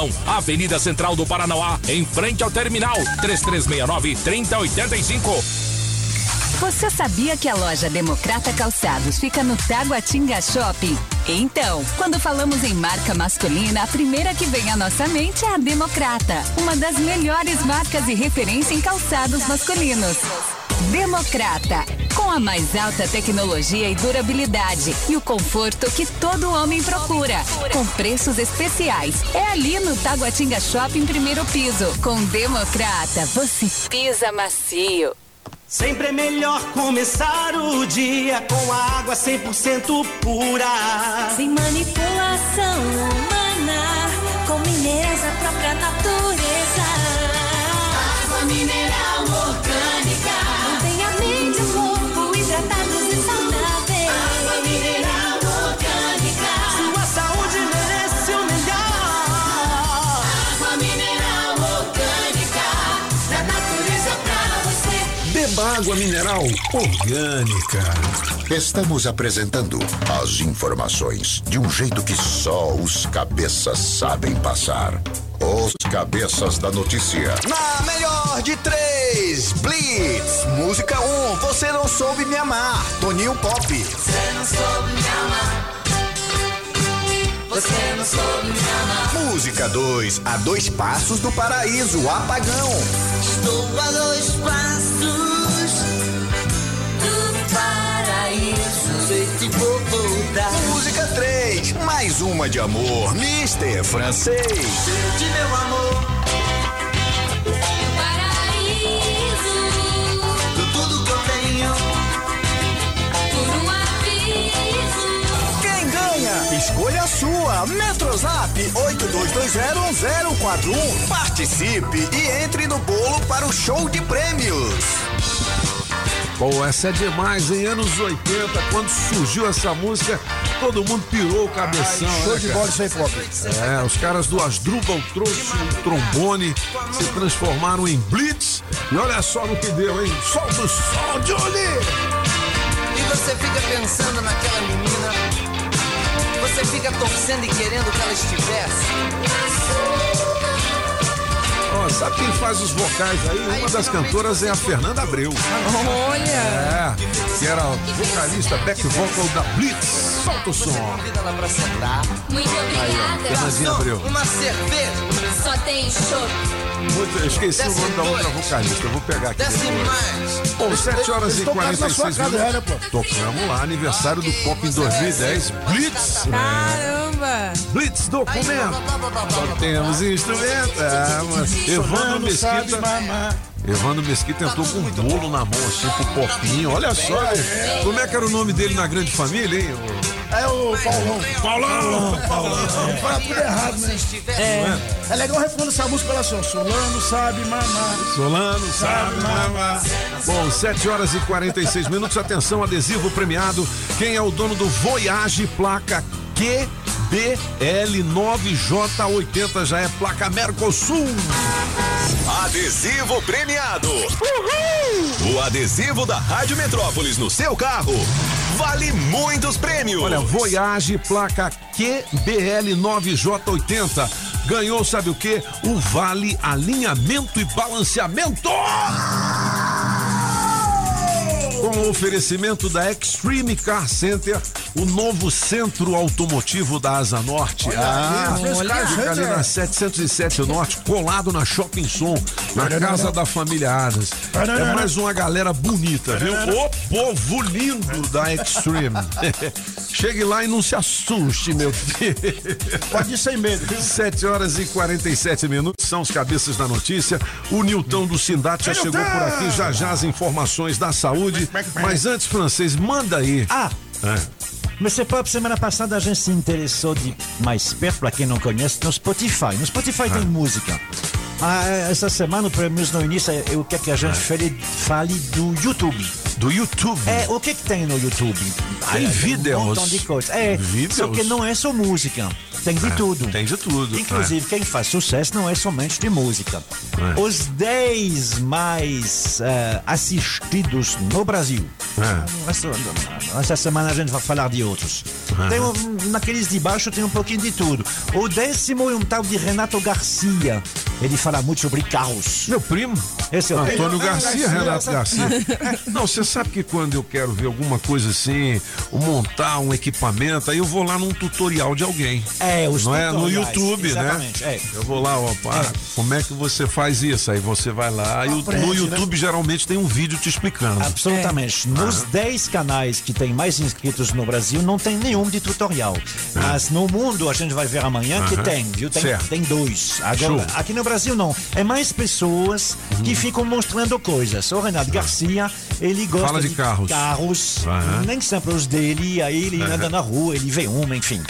Avenida Central do Paranoá, em frente ao Terminal 3369-3085. Você sabia que a loja Democrata Calçados fica no Taguatinga Shopping? Então, quando falamos em marca masculina, a primeira que vem à nossa mente é a Democrata, uma das melhores marcas e referência em calçados masculinos. Democrata, com a mais alta tecnologia e durabilidade e o conforto que todo homem procura, com preços especiais. É ali no Taguatinga Shopping, primeiro piso. Com Democrata, você pisa macio. Sempre é melhor começar o dia com a água 100% pura. Sem manipulação humana, com minerais da própria natureza. Beba água mineral orgânica. Estamos apresentando as informações de um jeito que só os cabeças sabem passar. Os cabeças da notícia. Na melhor de três, Blitz. Música 1, um, Você Não Soube Me Amar, Toninho Pop. Você não soube me amar. Você não soube me amar. Música 2, A Dois Passos do Paraíso, Apagão. Estou a dois passos Mais Uma de Amor, Mister Francês. De meu amor. Paraíso. De tudo que eu tenho. Por um aviso. Quem ganha? Escolha a sua. Metrozap 82201041. Participe e entre no bolo para o show de prêmios. Bom, essa é demais, em anos 80, quando surgiu essa música, todo mundo pirou o cabeção. Ai, show né, de bola isso aí, Pop. É, os caras do Asdrubal trouxeram um trombone, se transformaram em blitz, e olha só no que deu, hein? Solta o som, Johnny! E você fica pensando naquela menina. Você fica torcendo e querendo que ela estivesse. Ó, sabe quem faz os vocais aí? Uma das cantoras é a Fernanda Abreu. Olha! É, que era vocalista, back vocal da Blitz. Solta o som. Convida ela pra sentar. Muito Aí, ó, Fernandinha Abreu. Uma cerveja. Só tem chope. Muito, eu esqueci o nome da outra vocalista, eu vou pegar aqui. Desce mais. Bom, 7 horas e Eles tocaram na sua 46 casa, minutos. né? Tocamos lá, aniversário do Pop em 2010. Blitz! Caramba! Blitz documento. Só temos instrumento. Ah, mas Evandro Mesquita. Evandro Mesquita entrou com um bolo na mão, assim, pro Popinho. Olha só, né? como é que era o nome dele na grande família, hein? É o Paulão. Paulão! Paulão. Fala tudo errado, né? É. É legal refrando essa música, olha só. Solano sabe mamar. Solano sabe mamar. Bom, 7 horas e 46 minutos. Atenção, adesivo premiado. Quem é o dono do Voyage placa QBL9J80? Já é placa Mercosul. Adesivo premiado. O adesivo da Rádio Metrópolis no seu carro vale muitos prêmios. Olha, Voyage placa QBL9J80. Ganhou, sabe o que? O Vale Alinhamento e Balanceamento. Com o oferecimento da Extreme Car Center, o novo centro automotivo da Asa Norte. Ah, aí, fica ali na 707 Norte, colado na Shopping Som, na casa da família Adams. É mais uma galera bonita, viu? O povo lindo da Extreme. Chegue lá e não se assuste, meu filho. Pode ir sem medo, viu? 7 horas e 47 minutos são os cabeças da notícia. O Nilton do Sindat já chegou por aqui, já já as informações da saúde. Mas antes, francês, manda aí. Ah! É. Monsieur Pop, semana passada a gente se interessou de mais perto, para quem não conhece, no Spotify. No Spotify tem música. Ah, essa semana, pelo menos no início, eu quero que a gente fale, fale do YouTube. Do YouTube? É, o que que tem no YouTube? Tem Ah, vídeos. Um montão de coisas. É, Vídeos. só que não é só música. Tem de É, tudo. Tem de tudo. Inclusive, quem faz sucesso não é somente de música. É. Os 10 mais eh, assistidos no Brasil. É. Essa, semana a gente vai falar de outros. É. Tem um- naqueles de baixo tem um pouquinho de tudo. O décimo é um tal de Renato Garcia. Ele fala muito sobre carros. Meu primo? Esse é o Antônio Ah, Garcia, Renato Garcia. Não, você sabe que quando eu quero ver alguma coisa assim, ou montar um equipamento, aí eu vou lá num tutorial de alguém. É, os Não é no YouTube, exatamente, né? é. Eu vou lá, ó, pá, como é que você faz isso? Aí você vai lá, e no né? YouTube geralmente tem um vídeo te explicando. Absolutamente. Nos 10 canais que tem mais inscritos no Brasil, não tem nenhum de tutorial. Mas no mundo, a gente vai ver amanhã que tem, viu? Tem, Certo. tem dois. Agora, aqui no Brasil, não. É mais pessoas que ficam mostrando coisas. O Renato Garcia, ele gosta Fala de carros. carros, Aham. nem sempre os dele, aí ele anda na rua, ele vê uma, enfim.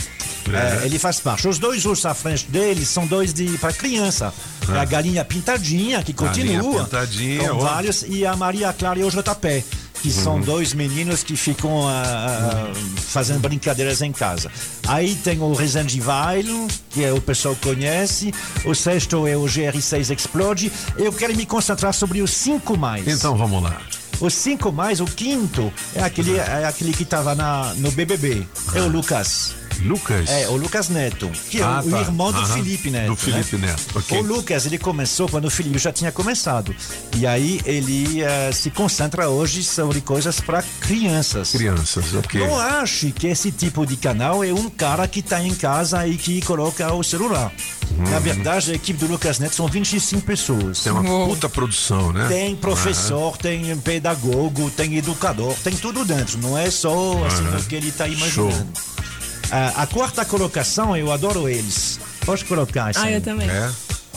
É. É, ele faz parte. Os dois ursos à frente dele são dois de para criança. É a galinha pintadinha que Galinha continua. Pintadinha, com vários e a Maria Clara e o JP, que são Uhum. dois meninos que ficam ah, ah, fazendo brincadeiras em casa. Aí tem o Resende Weil, que é o pessoal conhece. O sexto é o GR6 Explode. Eu quero me concentrar sobre os cinco mais. Então vamos lá. Os cinco mais, o quinto é aquele, é aquele que estava no BBB. É o Lucas. Lucas? É, o Lucas Neto, que é Ah, o, o tá. irmão do Aham. Felipe Neto. Do né? Felipe Neto, ok. O Lucas, ele começou quando o Felipe já tinha começado. E aí ele eh, se concentra hoje sobre coisas para crianças. Crianças, ok. Não ache que esse tipo de canal é um cara que está em casa e que coloca o celular. Na verdade, a equipe do Lucas Neto são 25 pessoas. Tem uma puta produção, né? Tem professor, tem pedagogo, tem educador, tem tudo dentro. Não é só assim o que ele está imaginando. Ah, a quarta colocação, eu adoro eles. Pode colocar assim. Ah, eu também. É.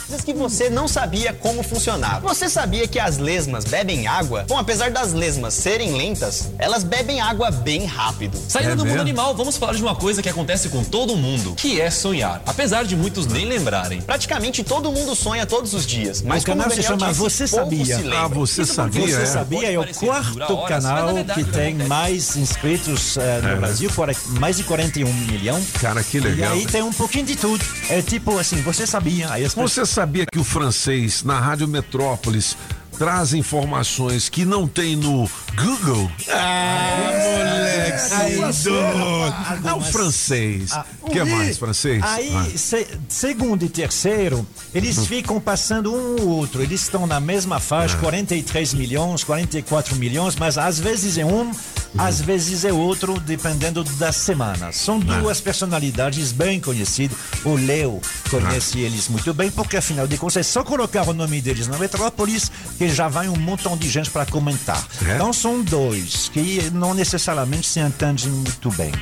Coisas que você não sabia como funcionava. Você sabia que as lesmas bebem água? Bom, apesar das lesmas serem lentas, elas bebem água bem rápido. Saindo É do mundo animal, vamos falar de uma coisa que acontece com todo mundo, que é sonhar. Apesar de muitos nem lembrarem. Praticamente todo mundo sonha todos os dias, mas o canal como o se chama disse, Você Sabia. Ah, você Isso sabia, Você é? sabia? É o quarto horas, canal na verdade que tem mais inscritos eh, no É. Brasil, mais de 41 milhões. Cara, que E legal. aí né? tem um pouquinho de tudo. É tipo assim, você sabia? Aí as Você sabia que o francês na Rádio Metrópolis traz informações que não tem no Google? Ah, moleque. É o francês. Ah, O que mais, francês? Aí, Ah. se- segundo e terceiro, eles Hum. ficam passando um ou outro. Eles estão na mesma Ah. faixa, 43 milhões, 44 milhões, mas às vezes é um, às Hum. vezes é outro, dependendo da semana. São Ah. duas personalidades bem conhecidas. O Leo conhece Ah. eles muito bem, porque afinal de contas é só colocar o nome deles na Metrópolis que já vai um montão de gente para comentar. É? Então são dois que não necessariamente se entendem muito bem.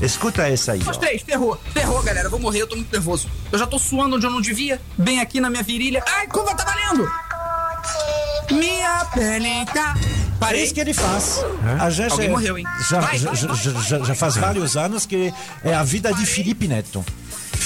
Escuta essa aí. Os três, ferrou. Ferrou, galera. Vou morrer, eu tô muito nervoso. Eu já tô suando onde eu não devia. Bem aqui na minha virilha. Ai, curva tá valendo! Minha pele tá. É Parei. isso que ele faz. A gente Alguém é- morreu, hein? Já, Vai, já, vai, já- vai. já- já- já faz vários anos que é a vida de Felipe Neto.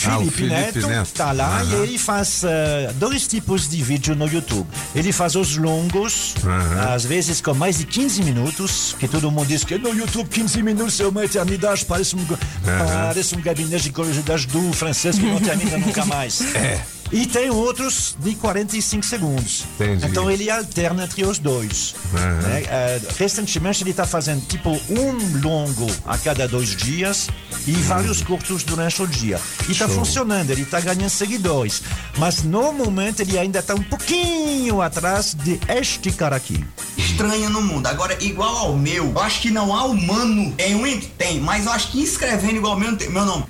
Ah, Felipe, Felipe Neto, Neto. tá lá e Aham. ele faz eh, dois tipos de vídeo no YouTube. Ele faz os longos, Aham. às vezes com mais de 15 minutos, que todo mundo diz que no YouTube 15 minutos é uma eternidade, parece um, parece um gabinete de curiosidade do francês que não termina nunca mais. É. E tem outros de 45 segundos. Entendi. Então ele alterna entre os dois. Aham. né? Eh, recentemente ele está fazendo tipo um longo a cada dois dias e vários curtos durante o dia. E está funcionando, ele está ganhando seguidores. Mas no momento ele ainda está um pouquinho atrás de este cara aqui. estranha no mundo. Agora, igual ao meu, eu acho que não há humano em um tem, mas eu acho que escrevendo igual ao meu, meu nome,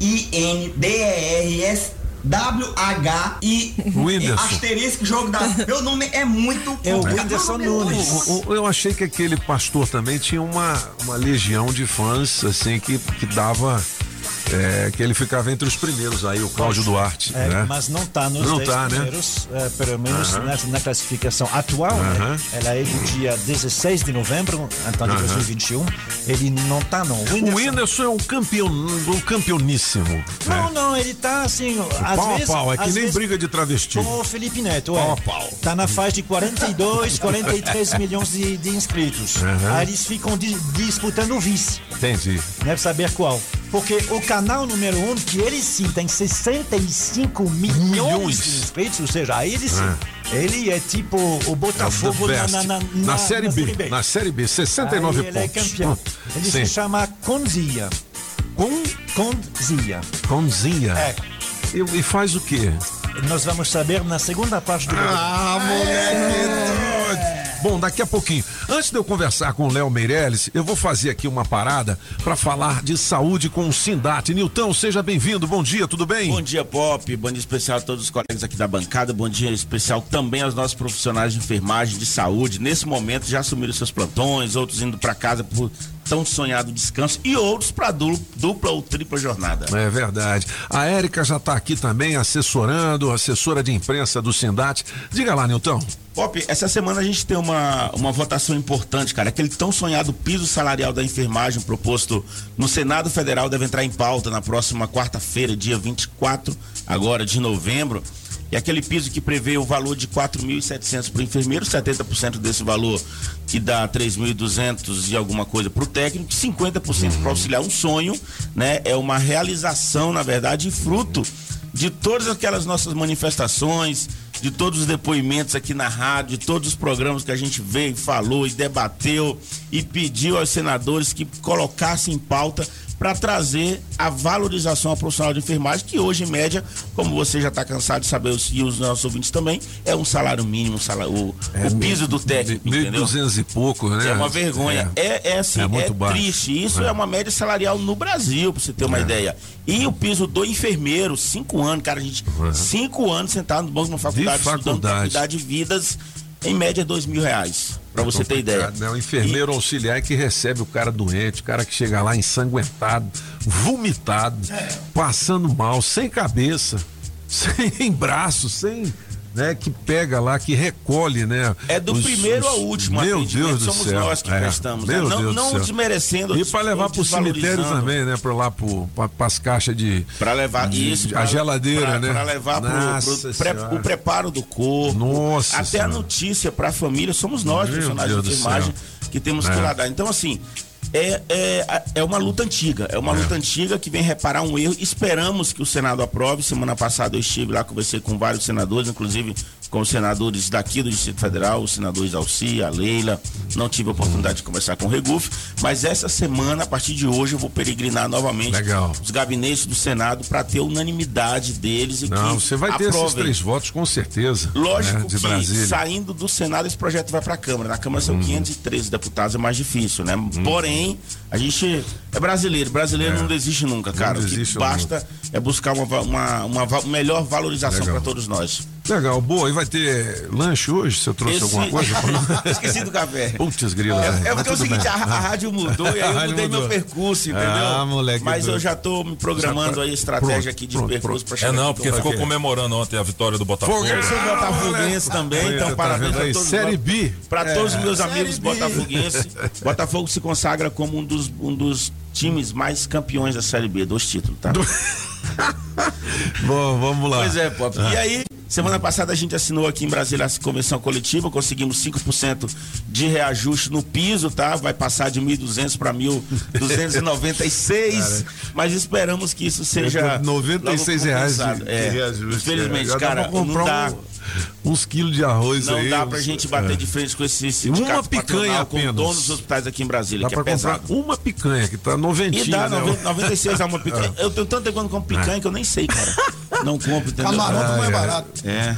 W-H-I-N-D-E-R-S. W-H-I asterisco jogo da. Meu nome é muito. É o. Whindersson é Nunes. O- Eu achei que aquele pastor também tinha uma, uma legião de fãs, assim, que, que dava. É, que ele ficava entre os primeiros aí, o Cláudio Duarte. É, né? Mas não está nos Não 10 tá, né? primeiros, eh, pelo menos Aham. na, na classificação atual. né? Aham. Ela é do dia 16 de novembro, então de Aham. 2021. Ele não está não. O Whindersson é um campeão, um campeoníssimo. Não, né? não, ele tá assim. Às Pau a vezes, pau, é que nem vezes, briga de travesti. Com o Felipe Neto, Pau é. a pau. Tá na faixa de 42, 43 milhões de, de inscritos. Aí eles ficam di- disputando o vice. Entendi. Deve saber qual. Porque o canal número 1, um, que ele sim tem 65 milhões, Milhões. de inscritos, ou seja, aí ele sim. É. Ele é tipo o Botafogo na, na, na, Na série B, na série B, 69 Aí ele é pontos. campeão. Hum, Ele sim. se chama Conzia. Com? Conzia. Conzinha. É. E, e faz o quê? nós vamos saber na segunda parte do Ah, moleque! Bom, daqui a pouquinho. Antes de eu conversar com o Léo Meirelles, eu vou fazer aqui uma parada para falar de saúde com o Sindate. Nilton, seja bem-vindo. Bom dia, tudo bem? Bom dia, Pop. Bom dia especial a todos os colegas aqui da bancada. Bom dia especial também aos nossos profissionais de enfermagem, de saúde. Nesse momento já assumiram seus plantões, outros indo para casa por tão sonhado descanso e outros para dupla ou tripla jornada. É verdade. A Érica já está aqui também assessorando, assessora de imprensa do Sindate. Diga lá, Nilton. Pop, essa semana a gente tem uma, uma votação importante, cara. Aquele tão sonhado piso salarial da enfermagem proposto no Senado Federal deve entrar em pauta na próxima quarta-feira, dia 24, agora de novembro. E aquele piso que prevê o valor de 4.700 para o enfermeiro, 70% desse valor que dá 3.200 e alguma coisa para o técnico, 50% para auxiliar. Um sonho, né? É uma realização, na verdade, fruto de todas aquelas nossas manifestações, de todos os depoimentos aqui na rádio, de todos os programas que a gente veio, falou e debateu e pediu aos senadores que colocassem em pauta para trazer a valorização ao profissional de enfermagem, que hoje, em média, como você já está cansado de saber, e os nossos ouvintes também, é um salário mínimo, um salário, o, É, o piso do técnico, entendeu? 1.200 e pouco, né? É uma vergonha. É, é assim, É é, muito baixo. triste. Isso É. é. uma média salarial no Brasil, pra você ter uma É. ideia. E o piso do enfermeiro, cinco anos, cara, a gente. Cinco anos sentado no banco de uma faculdade, estudando pra faculdade. cuidar de vidas, em média, dois mil reais. Pra você ter ideia. Né? O enfermeiro auxiliar que recebe o cara doente, o cara que chega lá ensanguentado, vomitado, passando mal, sem cabeça, sem braço, sem. Né, que pega lá, que recolhe, né? É do os- primeiro os- ao último Meu Deus do somos céu. nós que é. prestamos, né? Meu Não- Deus não céu. desmerecendo, E para levar ou pro cemitério também, né? Para lá pro, pra, pras caixas de. Pra levar de- isso. pra- a geladeira, pra- né? Pra levar o preparo do corpo. Nossa Até Senhora. a notícia pra família, somos nós, Meu profissionais Deus de enfermagem, céu. que temos que É. ir lá dar. Então, assim. É, é, é uma luta antiga, é uma luta antiga que vem reparar um erro. Esperamos que o Senado aprove. Semana passada eu estive lá, conversei com vários senadores, inclusive com os senadores daqui do Distrito Federal, os senadores Alci, a Leila. Não tive a oportunidade de conversar com o Reguf, mas essa semana, a partir de hoje, eu vou peregrinar novamente Legal. os gabinetes do Senado para ter unanimidade deles e Não, você vai ter esses aprovem. três votos com certeza. Lógico né, de que Brasília. saindo do Senado esse projeto vai para a Câmara. Na Câmara são 513 deputados, é mais difícil, né? Porém, a gente é brasileiro. Brasileiro É. não desiste nunca, cara. Não o que desiste basta é buscar uma, uma, uma melhor valorização para todos nós. Legal, boa. E vai ter lanche hoje? Você trouxe Esse- alguma coisa? Esqueci do café. Putz, grila. É, né? é porque é o seguinte, a, a rádio mudou e aí eu mudei meu mudou. percurso, entendeu? Ah, moleque Mas eu doido. já tô me programando Já aí a estratégia Pronto, aqui de pronto, percurso pronto. para É chegar não, aqui. porque ficou comemorando ontem a vitória do Botafogo. Eu sou botafoguense também, Olha, então tá parabéns a todos Série. B. Pra É. todos os meus amigos botafoguenses, Botafogo se consagra como um dos, um dos times mais campeões da Série B, dois títulos, tá? Bom, vamos lá. Pois é, Pop. Ah. E aí, semana passada a gente assinou aqui em Brasília a convenção coletiva, conseguimos 5% de reajuste no piso, tá? Vai passar de 1.200 para 1.296, Cara. mas esperamos que isso seja 96 logo reais de, compensado. de É, reajuste. Infelizmente, Já dá cara, não dá. um- uns quilos de arroz Não aí. dá uns- pra gente bater é. de frente com esse Uma sindicato picanha patronal, com apenas. donos dos hospitais aqui em Brasília, Dá que pra é comprar pesado. uma picanha, que tá noventinha. E dá né? 90, 96 a uma picanha. Eu tenho tanto não como picanha que eu nem sei, cara. Não compro, entendeu? Camarão tá mais Ai, ai. barato. É.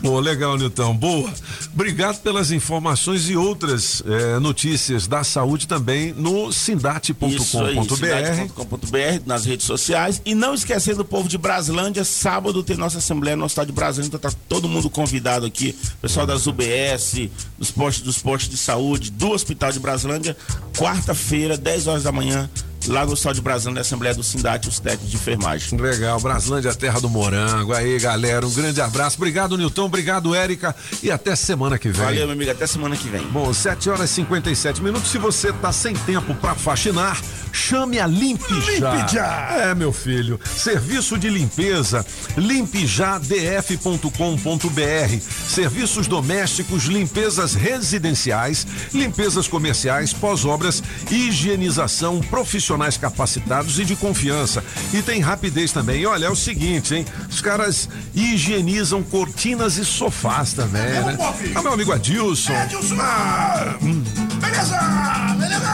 Pô, legal, Nilton. Boa. Obrigado pelas informações e outras eh, notícias da saúde também no sindate.com.br. nas redes sociais. E não esquecendo o povo de Braslândia, sábado tem nossa assembleia no estado de Braslândia, então tá todo mundo convidado aqui. Pessoal das UBS, dos postos, dos postos de saúde, do Hospital de Braslândia, quarta-feira, 10 horas da manhã, lá no estado de Braslândia, Assembleia do Sindate, os técnicos de enfermagem. Legal, Braslândia, terra do morango. Aí, galera, um grande abraço. Obrigado, Nilton. Obrigado, Érica. E até semana que vem. Valeu, meu amigo, até semana que vem. Bom, 7 horas e 57 minutos. Se você tá sem tempo pra faxinar, chame a Limpe Já. Limpe Já. É, meu filho. Serviço de limpeza, limpejadf.com.br. Serviços domésticos, limpezas residenciais, limpezas comerciais, pós-obras, higienização, profissionais capacitados e de confiança. E tem rapidez também. E olha, é o seguinte, hein? Os caras higienizam cortinas e sofás também, né? Ah, meu amigo Adilson. É, Adilson. Beleza, beleza.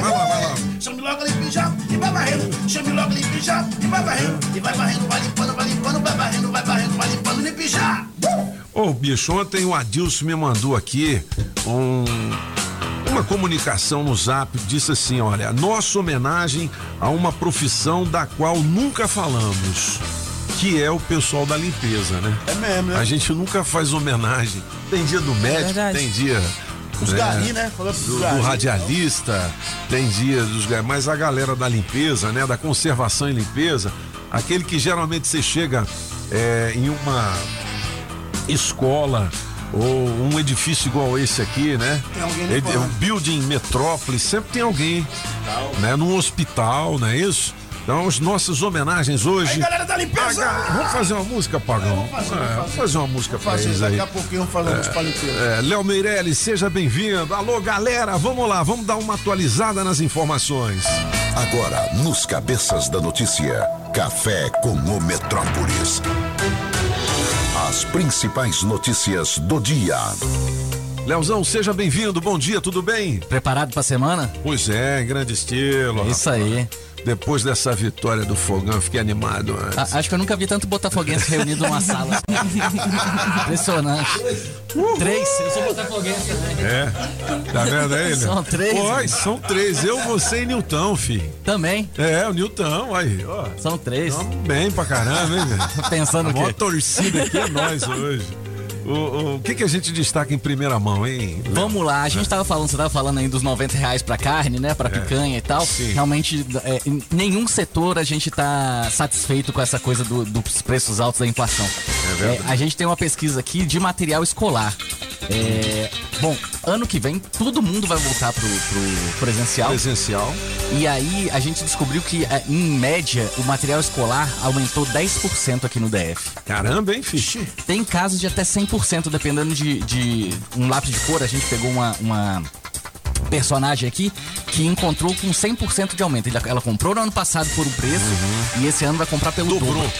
Vai lá, vai lá. Chame logo a Limpe Já e vai varrendo. Chame logo a Limpe Já pijar. E vai varrendo, e vai varrendo, vai limpando, vai limpando, vai varrendo, vai varrendo, vai limpando, nem pijar. Ô, bicho, ontem o Adilson me mandou aqui um, uma comunicação no zap, disse assim, olha, nossa homenagem a uma profissão da qual nunca falamos, que é o pessoal da limpeza, né? É mesmo, né? A gente nunca faz homenagem. Tem dia do médico, verdade. tem dia... Os gari, né? Falando Do, dos do gari. radialista, tem dia dos gari, mas a galera da limpeza, né? Da conservação e limpeza, aquele que geralmente você chega é, em uma escola ou um edifício igual esse aqui, né? Tem alguém É, é um building metrópole, sempre tem alguém, né? Num hospital, não é isso? Então, as nossas homenagens hoje. Aí, galera da limpeza! Ah, vamos fazer uma música, Pagão? Vamos fazer, É, vamos vamos fazer uma música pra Fazer, eles daqui aí. a pouquinho falamos pra limpeza. É, Léo Meirelles, seja bem-vindo. Alô, galera, vamos lá, vamos dar uma atualizada nas informações. Agora, nos cabeças da notícia, café com o Metrópolis. As principais notícias do dia. Leozão, seja bem-vindo, bom dia, tudo bem? Preparado pra semana? Pois é, em grande estilo. É isso aí. Depois dessa vitória do Fogão, eu fiquei animado antes. A- acho que eu nunca vi tanto botafoguense reunido numa sala. Impressionante. Três? Eu sou botafoguense também. É, tá vendo aí, né? São três. Pois, são três. Eu, você e Nilton, filho. Também? É, o Nilton, aí, ó. São três. Tamo bem pra caramba, hein, velho? Pensando A o maior quê? torcida aqui é nós hoje. O, o, que, que a gente destaca em primeira mão, hein? Vamos lá, a gente tava falando, você tava falando aí dos 90 reais pra carne, né? Pra É. picanha e tal. Realmente, é, em nenhum setor a gente tá satisfeito com essa coisa do- dos preços altos da inflação. verdade. É, a gente tem uma pesquisa aqui de material escolar. É, bom, ano que vem todo mundo vai voltar pro, pro presencial. Presencial. E aí a gente descobriu que, é, em média, o material escolar aumentou 10% aqui no DF. Caramba, hein, Fichi? Tem casos de até 100%, dependendo de, de um lápis de cor. A gente pegou uma, uma personagem aqui que encontrou com 100% de aumento. Ela comprou no ano passado por um preço e esse ano vai comprar pelo Dobrou. dobro.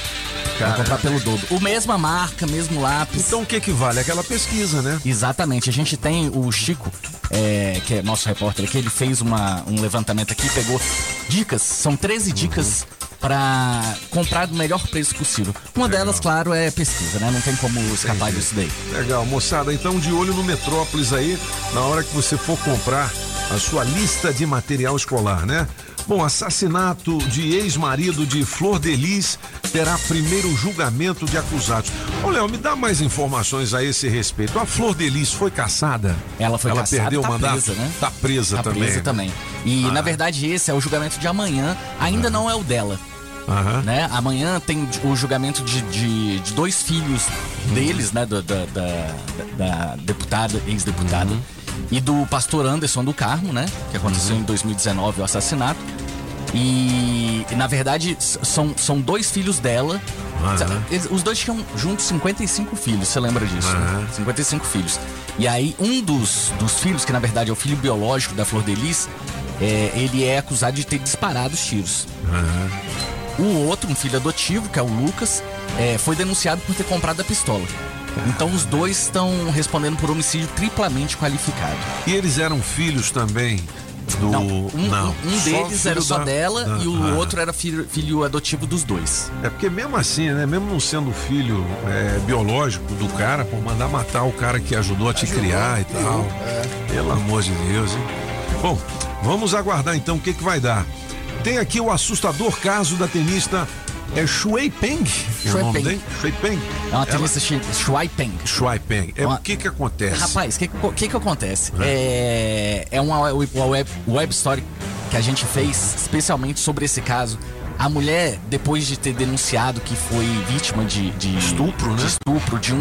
Vai comprar pelo dobro. O mesma marca, mesmo lápis. Então o que que vale? Aquela pesquisa, né? Exatamente. A gente tem o Chico, é, que é nosso repórter aqui, ele fez uma, um levantamento aqui, pegou dicas, são 13 dicas pra comprar do melhor preço possível. Uma delas, claro, é pesquisa, né? Não tem como escapar disso daí. Legal, moçada. Então, de olho no Metrópolis aí, na hora que você for comprar a sua lista de material escolar, né? Bom, assassinato de ex-marido de Flor Delis terá primeiro julgamento de acusados. Ô, Léo, me dá mais informações a esse respeito. A Flor Delis foi caçada? Ela foi Ela caçada, perdeu tá o mandato? presa, né? Tá presa Tá também. presa também. E, Ah. na verdade, esse é o julgamento de amanhã. Ainda não é o dela. Aham. Né? Amanhã tem o julgamento de, de- de dois filhos deles, né? Da, da, da- da deputada, ex-deputada. Uhum. E do pastor Anderson do Carmo, né? Que aconteceu Uhum. em 2019 o assassinato. E, na verdade são, são dois filhos dela. Eles- os dois tinham juntos 55 filhos, você lembra disso? né? 55 filhos. E aí, um dos, dos filhos, que na verdade é o filho biológico da Flor Delis, é, ele é acusado de ter disparado os tiros. O outro, um filho adotivo, que é o Lucas, é, foi denunciado por ter comprado a pistola. Então os dois estão respondendo por homicídio triplamente qualificado. E eles eram filhos também do. Não, um, Não, um- um deles era só da- dela da- e o Ah. outro era filho, filho adotivo dos dois. É porque mesmo assim, né? Mesmo não sendo filho é, biológico do cara, por mandar matar o cara que ajudou a te criar e tal. Pelo amor de Deus, hein? Bom, vamos aguardar então o que, que vai dar. Tem aqui o assustador caso da tenista é Shui Peng. É Shui Peng. Shui Peng. É uma tenista chi- Shuai Peng. Shui Peng. É Uma- o que que acontece? Rapaz, o que, que, que acontece? É, é uma, uma web, web story que a gente fez especialmente sobre esse caso. A mulher, depois de ter denunciado que foi vítima de, de Estupro, né? de estupro de um,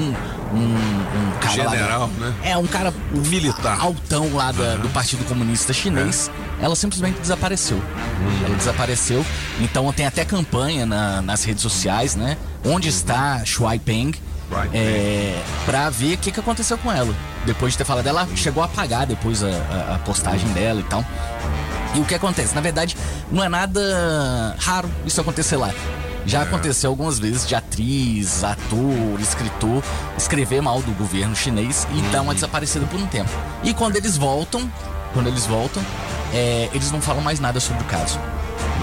um, um cara lá General, né? É, um cara militar. altão lá da- do Partido Comunista Chinês. É. Ela simplesmente desapareceu. Hum. Ela desapareceu. Então tem até campanha na- nas redes sociais, né? Onde está Shuai Peng? É, pra ver o que, que aconteceu com ela. Depois de ter falado dela, chegou a apagar depois a, a- a postagem dela e tal. E o que acontece? Na verdade, não é nada raro isso acontecer lá. Já aconteceu algumas vezes de atriz, ator, escritor escrever mal do governo chinês e dar uma desaparecida por um tempo. E quando eles voltam, quando eles voltam, é, eles não falam mais nada sobre o caso.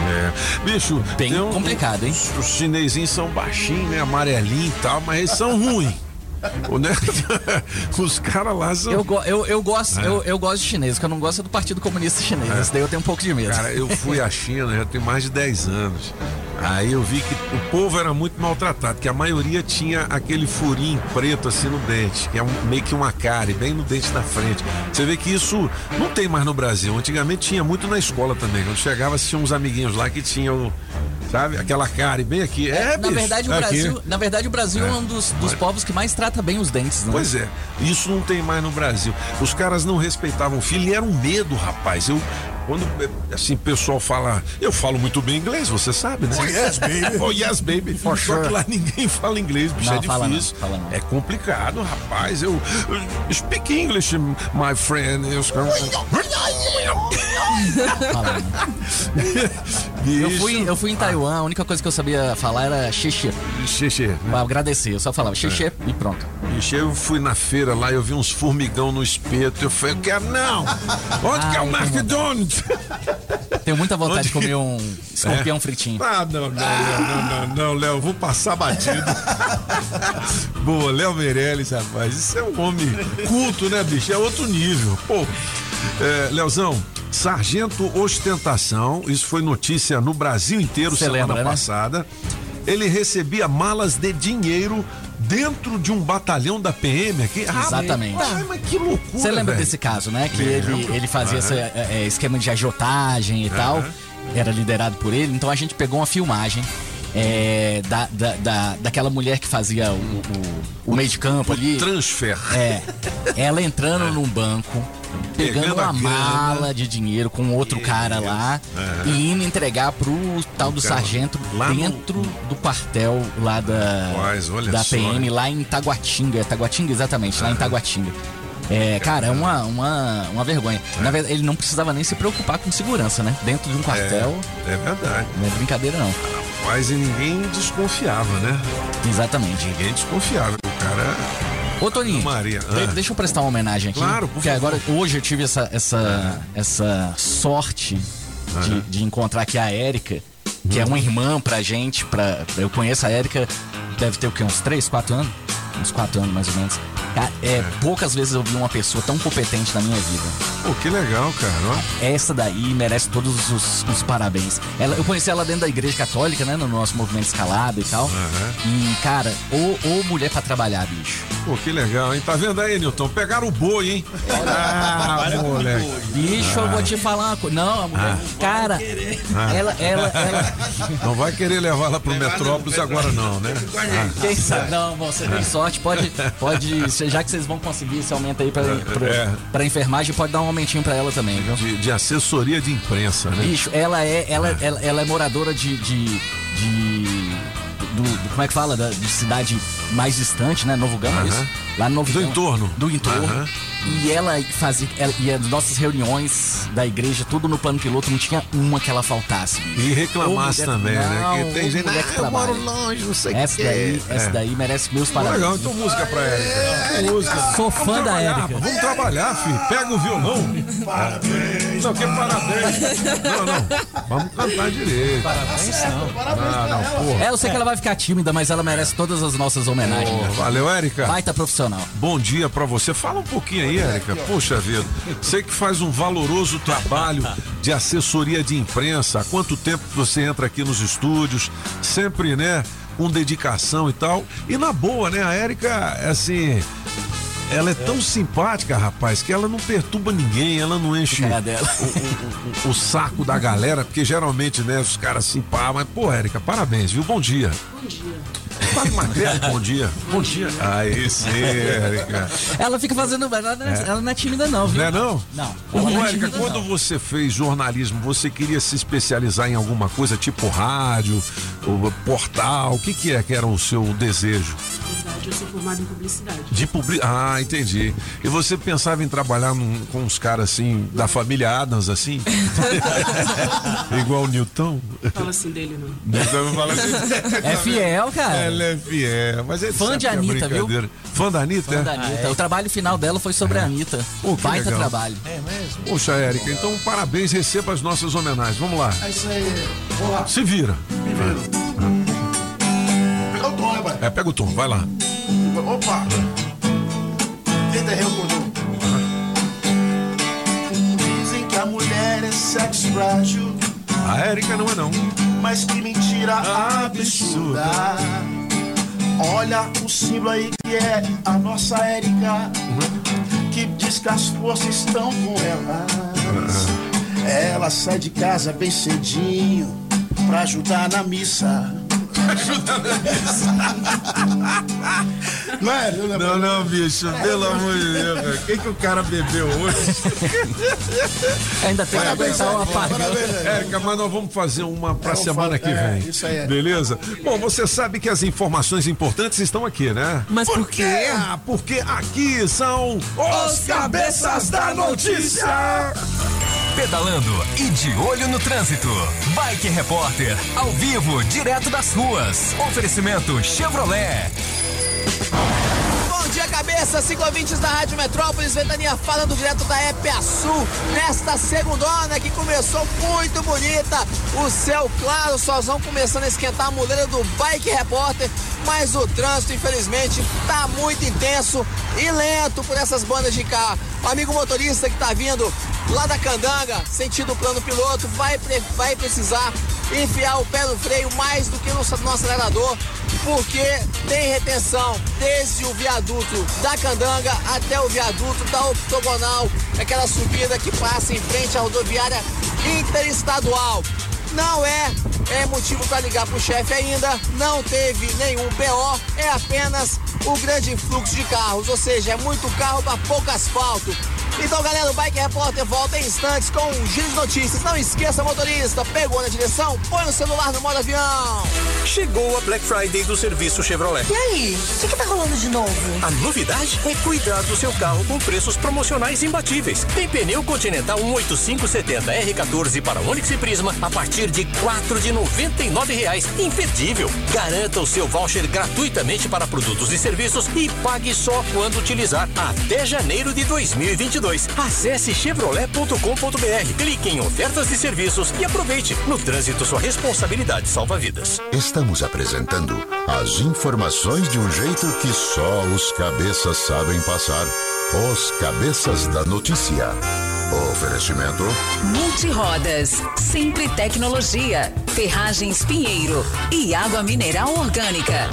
É. Bicho, Bem um- complicado, hein? Os, os chinesinhos são baixinhos, né? Amarelinho e tal, mas eles são ruins. Os caras lá são. Eu, eu, eu, gosto, É. eu, eu gosto de chinês, porque eu não gosto do Partido Comunista Chinês. É. Daí eu tenho um pouco de medo. Cara, eu fui à China já tem mais de 10 anos. Aí eu vi que o povo era muito maltratado, que a maioria tinha aquele furinho preto assim no dente, que é um- meio que uma cárie, bem no dente da frente. Você vê que isso não tem mais no Brasil. Antigamente tinha muito na escola também. Quando chegava, tinha uns amiguinhos lá que tinham, sabe, aquela cárie bem aqui. É, na bicho, verdade, o aqui. Brasil, na verdade, o Brasil é, É. um dos, dos Mas- povos que mais trata bem os dentes, né? Pois é, isso não tem mais no Brasil. Os caras não respeitavam o filho e era um medo, rapaz. Eu, quando, assim, o pessoal fala. Eu falo muito bem inglês, você sabe, né? Oh, yes, baby. oh, yes, baby. For Só sure. que lá ninguém fala inglês, bicho, Não, é fala não, difícil. fala não. É complicado, rapaz. Eu. eu Speak English, my friend. Eu, Eu fui, eu fui em Taiwan, a única coisa que eu sabia falar era xixi. Xixi. né? Pra agradecer, eu só falava xixi e pronto. Ixi, eu fui na feira lá, eu vi uns formigão no espeto. Eu falei, eu quero não! Onde que é o Ah, McDonald's? Tenho muita vontade Onde de comer um escorpião É? fritinho. Ah, não, não, não, não, não, Léo, vou passar batido. Boa, Léo Meirelles, rapaz, isso é um homem culto, né, bicho? É outro nível. Pô, é, Leozão, Sargento Ostentação, isso foi notícia no Brasil inteiro Cê semana lembra, né? Ele recebia malas de dinheiro dentro de um batalhão da PM aqui. Ah, Exatamente. Rapaz, mas que loucura. Você lembra velho. desse caso, né? Que ele, ele fazia Aham. esse é, é, esquema de agiotagem e tal. Era liderado por ele. Então a gente pegou uma filmagem é, da, da, da- daquela mulher que fazia o, o, o meio de campo ali. Transfer. É. Ela entrando num banco, pegando Pegando a uma mala de dinheiro com outro cara lá Aham. e indo entregar pro tal do sargento lá no- dentro do quartel lá da, olha da PM, lá em Taguatinga. Taguatinga, exatamente, lá em Taguatinga. É, cara, é uma, uma, uma vergonha. Na verdade, ele não precisava nem se preocupar com segurança, né? Dentro de um quartel, É, é verdade. não é brincadeira não. Mas e ninguém desconfiava, né? Exatamente. Ninguém desconfiava. O cara. Ô, Toninho, Maria, de- ah. deixa eu prestar uma homenagem aqui. Claro, por Porque favor. agora, hoje eu tive essa, essa, essa sorte de, Aham. de encontrar aqui a Érica, que é uma irmã pra gente. Pra, eu conheço a Érica, deve ter o quê? Uns 3, 4 anos? Uns 4 anos mais ou menos. Cara, é, poucas vezes eu vi uma pessoa tão competente na minha vida. Pô, que legal, cara. Essa daí merece todos os, os parabéns. Ela, eu conheci ela dentro da igreja católica, né? No nosso movimento escalado e tal. E, cara, ô, ô mulher pra trabalhar, bicho. Pô, que legal, hein? Tá vendo aí, Nilton? Pegaram o boi, hein? Ah, moleque. Bicho, eu vou te falar uma coisa. Não, a mulher, cara, Ah. ela, ela, ela. Não vai querer levar ela pro Metrópolis agora, não, né? Quem sabe? Não, bom, você tem sorte, pode, pode. Já que vocês vão conseguir esse aumento aí pra, pra, É. pra enfermagem, pode dar um aumentinho pra ela também, viu? De, de assessoria de imprensa, né? Bicho, ela é, ela, ela, ela é moradora de. de, de- do, do- como é que fala? Da, de cidade mais distante, né? Novo Gama, isso? Lá no Novo Do Gama. entorno. Do entorno. E ela fazia. Ela, e as nossas reuniões da igreja, tudo no plano piloto, não tinha uma que ela faltasse. bicho. E reclamasse também, né? Não, Que tem ô, gente, ah, que eu moro trabalha. longe, não sei o Essa quê. daí, essa É. daí merece meus parabéns. legal, então música pra Érica. Música. Sou Vamos fã da trabalhar, Érica. Vamos trabalhar, filho. Pega o violão. Parabéns. Não, que parabéns. Não, não. Vamos cantar direito. Parabéns, não. Ah, não, porra. É, eu sei que ela vai ficar tímida, mas ela merece todas as nossas homenagens. Pô, valeu, Érica. Baita profissional. Bom dia pra você. Fala um pouquinho aí, Érica. Poxa vida, você que faz um valoroso trabalho de assessoria de imprensa. Há quanto tempo que você entra aqui nos estúdios? Sempre, né? Com dedicação e tal. E na boa, né? A Érica, assim. Ela é tão simpática, rapaz, que ela não perturba ninguém, ela não enche o, o- o saco da galera, porque geralmente, né, os caras assim, pá, mas, pô, Érica, parabéns, viu? Bom dia. Bom dia. Fala uma credo, bom dia. Bom dia. Aí sim, Érica. Ela fica fazendo. Ela não é, É. ela não é tímida, não, viu? Não é não? Não. Ô, não é Érica, quando não. você fez jornalismo, você queria se especializar em alguma coisa tipo rádio, ou portal? O que, que é que era o seu desejo? Publicidade, eu sou formada em publicidade. De publi... Ah, entendi. E você pensava em trabalhar num- com uns caras assim, da família Adams, assim? Igual o Newton? Fala assim dele, não. Newton não fala assim. É fiel, cara. Ela é fiel. Mas ele Fã de é Anitta, viu? Fã da Anitta? Fã é? da Anitta. O trabalho final dela foi sobre a Anitta. Pô, que Baita legal. trabalho. É mesmo? Poxa, Érica, então parabéns, receba as nossas homenagens. Vamos lá. É isso aí. Vamos lá. Se vira. Pegar o tom, né, pai? É, pega o tom, vai lá. Opa! Quem derreu o cordão? Dizem que a mulher é sexo frágil, A Érica não é não. mas que mentira absurda. Olha o símbolo aí que é a nossa Érica, que diz que as forças estão com ela. Ela sai de casa bem cedinho pra ajudar na missa. Não é? Não, é Não, não, bicho, pelo amor de Deus. O que, que o cara bebeu hoje? Ainda tem que o Érica. apagão. Érica, mas nós vamos fazer uma pra É, vamos semana fazer- que é, vem. isso aí, é. Beleza? Bom, você sabe que as informações importantes estão aqui, né? Mas por quê? Ah, porque aqui são os cabeças da notícia. Pedalando e de olho no trânsito. Bike Repórter, ao vivo, direto das ruas. Oferecimento Chevrolet. Bom dia, cabeça, ciclovintes da Rádio Metrópolis, Ventania falando direto da EPA Sul, nesta segundona que começou muito bonita, o céu claro, solzão começando a esquentar a muleira do Bike Repórter, mas o trânsito, infelizmente, tá muito intenso e lento por essas bandas de cá. O amigo motorista que tá vindo lá da Candanga, sentido plano piloto, vai, vai precisar enfiar o pé no freio mais do que no, no acelerador, porque tem retenção desde o viaduto da Candanga até o viaduto da Octogonal, aquela subida que passa em frente à rodoviária interestadual. Não é, é motivo para ligar pro chefe ainda, não teve nenhum BO, é apenas o grande fluxo de carros, ou seja, é muito carro para pouco asfalto. Então, galera, o Bike Repórter volta em instantes com um giro de notícias. Não esqueça, motorista, pegou na direção, põe o celular no modo avião. Chegou a Black Friday do serviço Chevrolet. E aí, o que, que tá rolando de novo? A novidade é cuidar do seu carro com preços promocionais imbatíveis. Tem pneu Continental 18570 R14 para Onix e Prisma a partir de quatro de 99 reais. Imperdível. Garanta o seu voucher gratuitamente para produtos e serviços e pague só quando utilizar até janeiro de 2022. Acesse chevrolet.com.br, clique em ofertas de serviços e aproveite. No trânsito, sua responsabilidade salva vidas. Estamos apresentando as informações de um jeito que só os cabeças sabem passar. Os cabeças da notícia. Oferecimento. Multirodas, Sempre Tecnologia, Ferragens Pinheiro e Água Mineral Orgânica.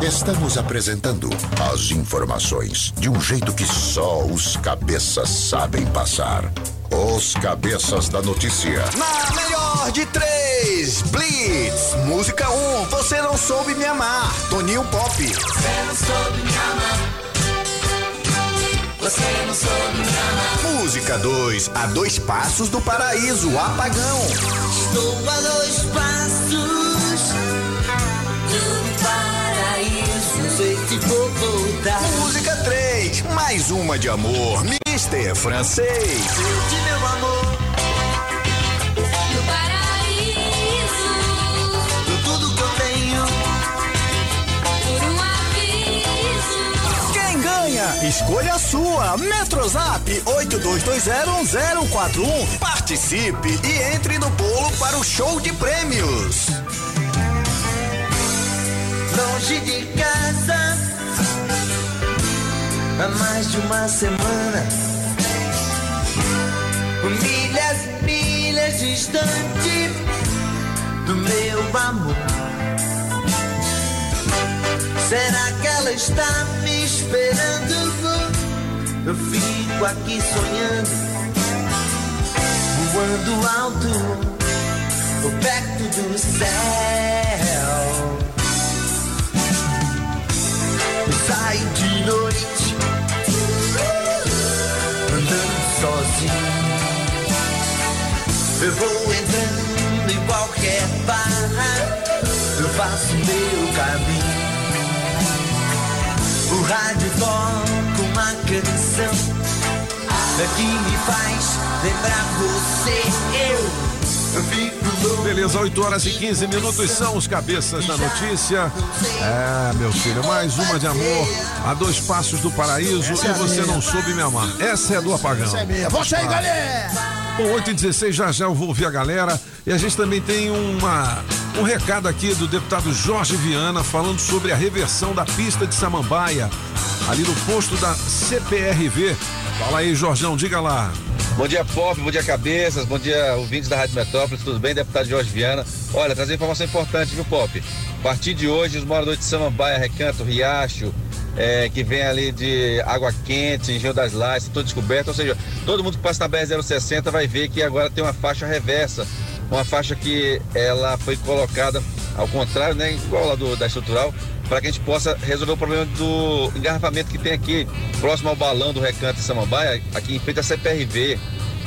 Estamos apresentando as informações de um jeito que só os cabeças sabem passar. Os cabeças da notícia. Na melhor de três, Blitz, música 1, um, você não soube me amar, Toninho Pop. Você não soube me amar. Você não soube me amar. Música 2, a dois passos do paraíso, apagão. Estou a dois passos do paraíso. Sei que vou voltar. Música 3, mais uma de amor, Mister Francês. Meu amor. No paraíso. Escolha sua. Metrozap 82201041. Participe e entre no bolo para o show de prêmios. Longe de casa há mais de uma semana. Milhas milhas distante do meu amor. Será que ela está me esperando? Eu fico aqui sonhando, voando alto, perto do céu. Saio de noite Andando sozinho. Eu vou entrando em qualquer barra Eu faço meu caminho. Rádio toca uma canção que me faz lembrar você. Eu. Beleza, 8 horas e 15 minutos são os cabeças da notícia. É, meu filho, mais uma de amor a dois passos do paraíso Essa é e a você minha. não soube me amar. Essa é do apagão. Essa é minha. Você aí, galera! Bom, 8 e 16 já já eu vou ouvir a galera. E a gente também tem uma, um recado aqui do deputado Jorge Viana falando sobre a reversão da pista de Samambaia, ali no posto da CPRV. Fala aí, Jorjão, diga lá. Bom dia, Pop, bom dia, Cabeças, bom dia, ouvintes da Rádio Metrópolis, tudo bem? Deputado Jorge Viana. Olha, trazer informação importante, viu, Pop? A partir de hoje, os moradores de Samambaia, Recanto, Riacho, é, que vem ali de Água Quente, Engenho das Lajes, tudo descoberto, ou seja, todo mundo que passa na BR-060 vai ver que agora tem uma faixa reversa, uma faixa que ela foi colocada ao contrário, né, igual lá do, da estrutural, para que a gente possa resolver o problema do engarrafamento que tem aqui, próximo ao balão do Recanto de Samambaia, aqui em frente à CPRV,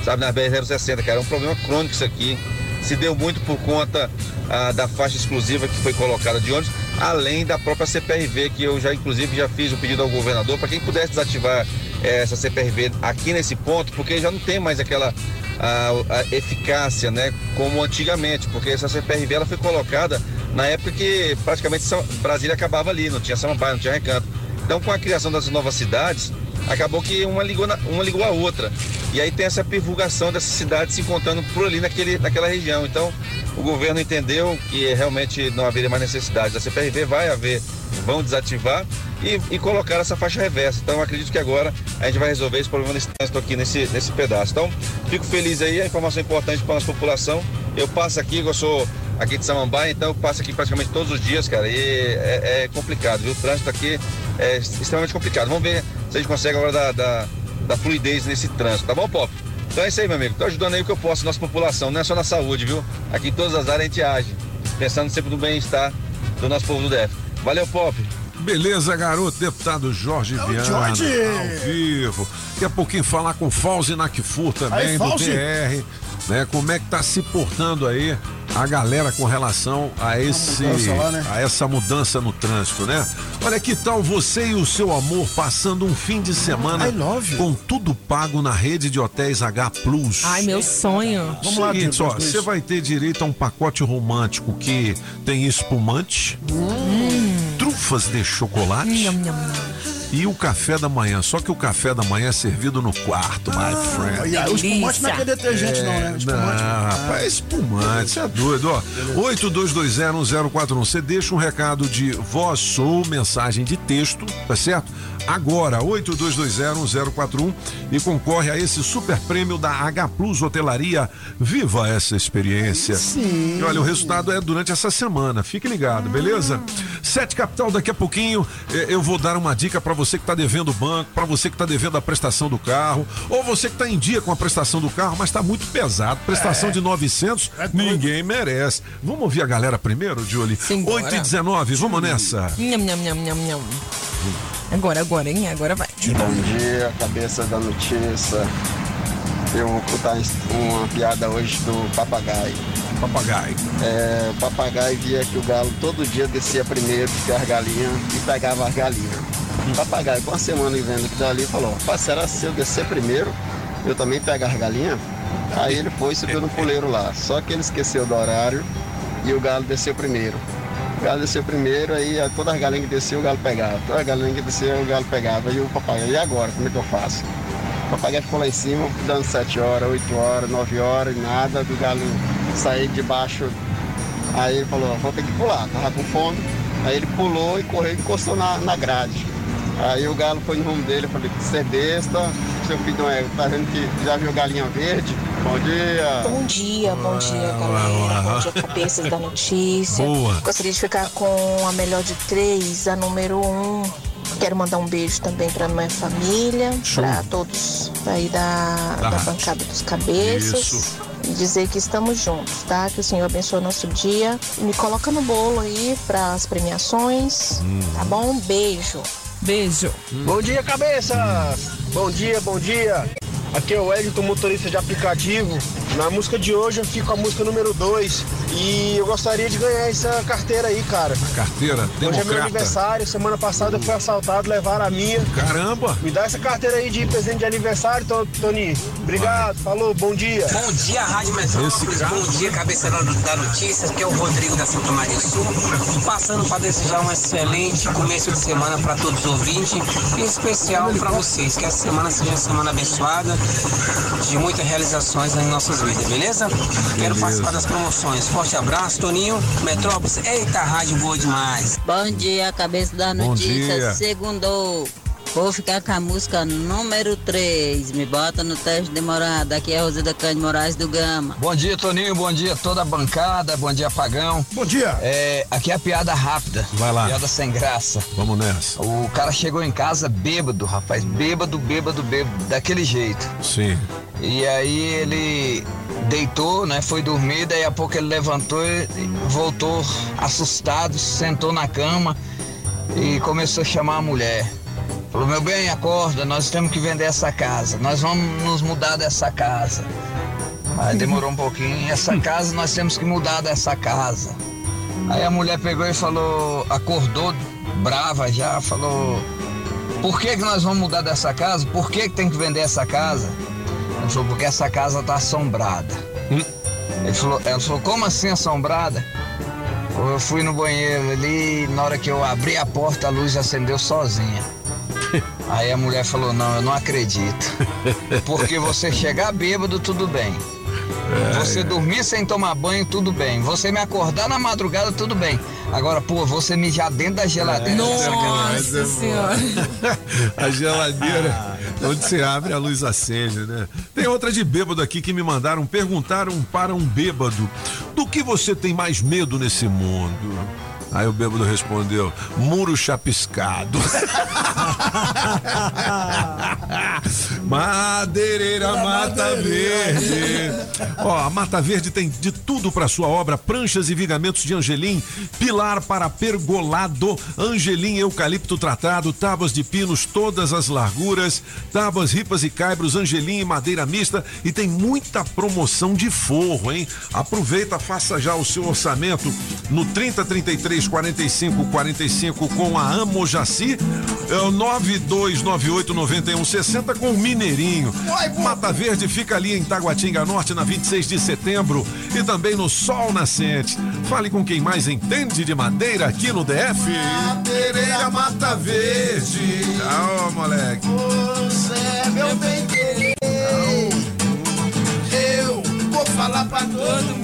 sabe, na BR-060, cara, é um problema crônico isso aqui. Se deu muito por conta ah, da faixa exclusiva que foi colocada de ônibus, além da própria CPRV, que eu já, inclusive, já fiz um pedido ao governador para quem pudesse desativar eh, essa CPRV aqui nesse ponto, porque já não tem mais aquela ah, a eficácia, né, como antigamente, porque essa CPRV ela foi colocada na época que praticamente Brasília acabava ali, não tinha Samambaia, não tinha recanto. Então, com a criação das novas cidades, acabou que uma ligou, na- uma ligou a outra. E aí tem essa divulgação dessas cidades se encontrando por ali naquele, naquela região. Então, o governo entendeu que realmente não haveria mais necessidade da CPRV, vai haver, vão desativar e, e colocar essa faixa reversa. Então, acredito que agora a gente vai resolver esse problema nesse trânsito aqui nesse, nesse pedaço. Então, fico feliz aí, a informação é importante para a nossa população. Eu passo aqui, eu sou aqui de Samambaia, então eu passo aqui praticamente todos os dias, cara, e é, é complicado, viu? O trânsito aqui é extremamente complicado. Vamos ver se a gente consegue agora dar, dar, dar fluidez nesse trânsito, tá bom, Pop? Então é isso aí, meu amigo. Tô ajudando aí o que eu posso, nossa população, não é só na saúde, viu? Aqui em todas as áreas a gente age, pensando sempre no bem-estar do nosso povo do DF. Valeu, Pop! Beleza, garoto, deputado Jorge Viana. É Jorge! Ao vivo. Daqui a pouquinho falar com Fauzi Nakfur também, Aí, do Fauzi. DR. Né, como é que tá se portando aí a galera com relação a esse lá, né? a essa mudança no trânsito, né? Olha que tal você e o seu amor passando um fim de semana com tudo pago na rede de hotéis H Plus. Ai, meu sonho. Vamos lá, Seguinte, ó, você vai ter direito a um pacote romântico que tem espumante, trufas de chocolate nham, nham. E o café da manhã. Só que o café da manhã é servido no quarto, my friend. E aí, o espumante não é aquele detergente, não, né? O espumante. Não, rapaz, é espumante, você é doido, ó. 82201041. Você deixa um recado de voz ou mensagem de texto, tá certo? Agora, 82201041 e concorre a esse super prêmio da H Plus Hotelaria. Viva essa experiência. Sim. E olha, o resultado é durante essa semana. Fique ligado, beleza? Sete Capital, daqui a pouquinho eh, eu vou dar uma dica pra você que tá devendo o banco, pra você que tá devendo a prestação do carro, ou você que tá em dia com a prestação do carro, mas tá muito pesado. Prestação de 900, ninguém merece. Vamos ouvir a galera primeiro, Julie? 8 e 19, vamos nessa. Nham, nham, nham, nham, nham. Agora, agora, hein? Agora vai. Bom dia, cabeça da notícia. Eu vou contar uma piada hoje do papagaio. Papagaio. É, o papagaio via que o galo todo dia descia primeiro que as galinhas e pegava as galinhas. O papagaio, com uma semana vendo que ali, falou: "Pá, será se eu descer primeiro, eu também pego as galinhas? Aí ele foi e subiu no puleiro lá. Só que ele esqueceu do horário e o galo desceu primeiro. O galo desceu primeiro, aí todas as galinhas que desceu, o galo pegava. Todas as galinhas que desceu, o galo pegava. E o papagaio, e agora? Como é que eu faço? O papagaio ficou lá em cima, dando 7 horas, 8 horas, 9 horas, e nada, do galo sair de baixo. Aí ele falou, vou ter que pular, tava com fome. Aí ele pulou e correu e encostou na, na grade. Aí o galo foi no rumo dele, eu falei, você é besta, seu filho não é, tá vendo que já viu galinha verde? Bom dia. Bom dia, bom dia, galera. Bom dia, cabeças da notícia. Boa. Gostaria de ficar com a melhor de três, a número um. Quero mandar um beijo também para minha família, para todos aí da, Da da bancada dos cabeças. Isso. E dizer que estamos juntos, tá? Que o Senhor abençoe o nosso dia. Me coloca no bolo aí para as premiações, tá bom? Beijo. Beijo. Bom dia, cabeças! Bom dia, bom dia! Aqui é o Wellington, motorista de aplicativo. Na música de hoje eu fico com a música número 2 e eu gostaria de ganhar essa carteira aí, cara. Carteira Hoje é meu democrata. aniversário, semana passada eu fui assaltado, levaram a minha. Caramba! Me dá essa carteira aí de presente de aniversário, Toninho. Obrigado, falou, bom dia. Bom dia, Rádio Metrópolis. Bom dia, cabeça da notícia. Aqui é o Rodrigo da Santa Maria do Sul. Passando para desejar um excelente começo de semana para todos os ouvintes. Em especial para vocês. Que essa semana seja uma semana abençoada, de muitas realizações em nossas beleza? Quero participar das promoções. Forte abraço, Toninho. Metrópolis. Eita, rádio boa demais. Bom dia, cabeça da Bom notícia. dia. Segundo. Vou ficar com a música número 3. Me bota no teste demorado. Aqui é a Rosida Cândido Moraes do Gama. Bom dia, Toninho. Bom dia, toda a bancada. Bom dia, Pagão. Bom dia. É, aqui é a piada rápida. Vai lá. Piada sem graça. Vamos nessa. O cara chegou em casa bêbado, rapaz. Bêbado, bêbado, bêbado. Daquele jeito. Sim. E aí ele deitou, né? Foi dormir, daí a pouco ele levantou e voltou assustado, sentou na cama e começou a chamar a mulher. Falou, meu bem, acorda, nós temos que vender essa casa, nós vamos nos mudar dessa casa. Aí demorou um pouquinho, essa casa nós temos que mudar dessa casa. Aí a mulher pegou e falou, acordou brava já, falou, por que, que nós vamos mudar dessa casa? Por que, que tem que vender essa casa? Ela falou, porque essa casa tá assombrada. Ele falou, ela falou, como assim assombrada? Eu fui no banheiro ali, na hora que eu abri a porta, a luz acendeu sozinha. Aí a mulher falou, não, eu não acredito. Porque você chegar bêbado, tudo bem. Você dormir sem tomar banho, tudo bem. Você me acordar na madrugada, tudo bem. Agora, pô, você mijar dentro da geladeira. Nossa Senhora. a geladeira, onde você abre, a luz acende, né? Tem outra de bêbado aqui que me mandaram, perguntaram para um bêbado: do que você tem mais medo nesse mundo? Aí o bêbado respondeu: muro chapiscado. Madeireira Mata Verde. Ó, a Mata Verde tem de tudo para sua obra: pranchas e vigamentos de angelim, pilar para pergolado, angelim eucalipto tratado, tábuas de pinos, todas as larguras, tábuas, ripas e caibros, angelim e madeira mista e tem muita promoção de forro, hein? Aproveita, faça já o seu orçamento no 3033 45 45 com a Amo Jaci, é o 9298 9160 com o Mineirinho. Mata Verde fica ali em Taguatinga Norte na 26 de setembro e também no Sol Nascente. Fale com quem mais entende de madeira aqui no DF. Madeireira Mata Verde. Tchau, moleque. Você é meu bem querer. Eu vou falar pra todo mundo.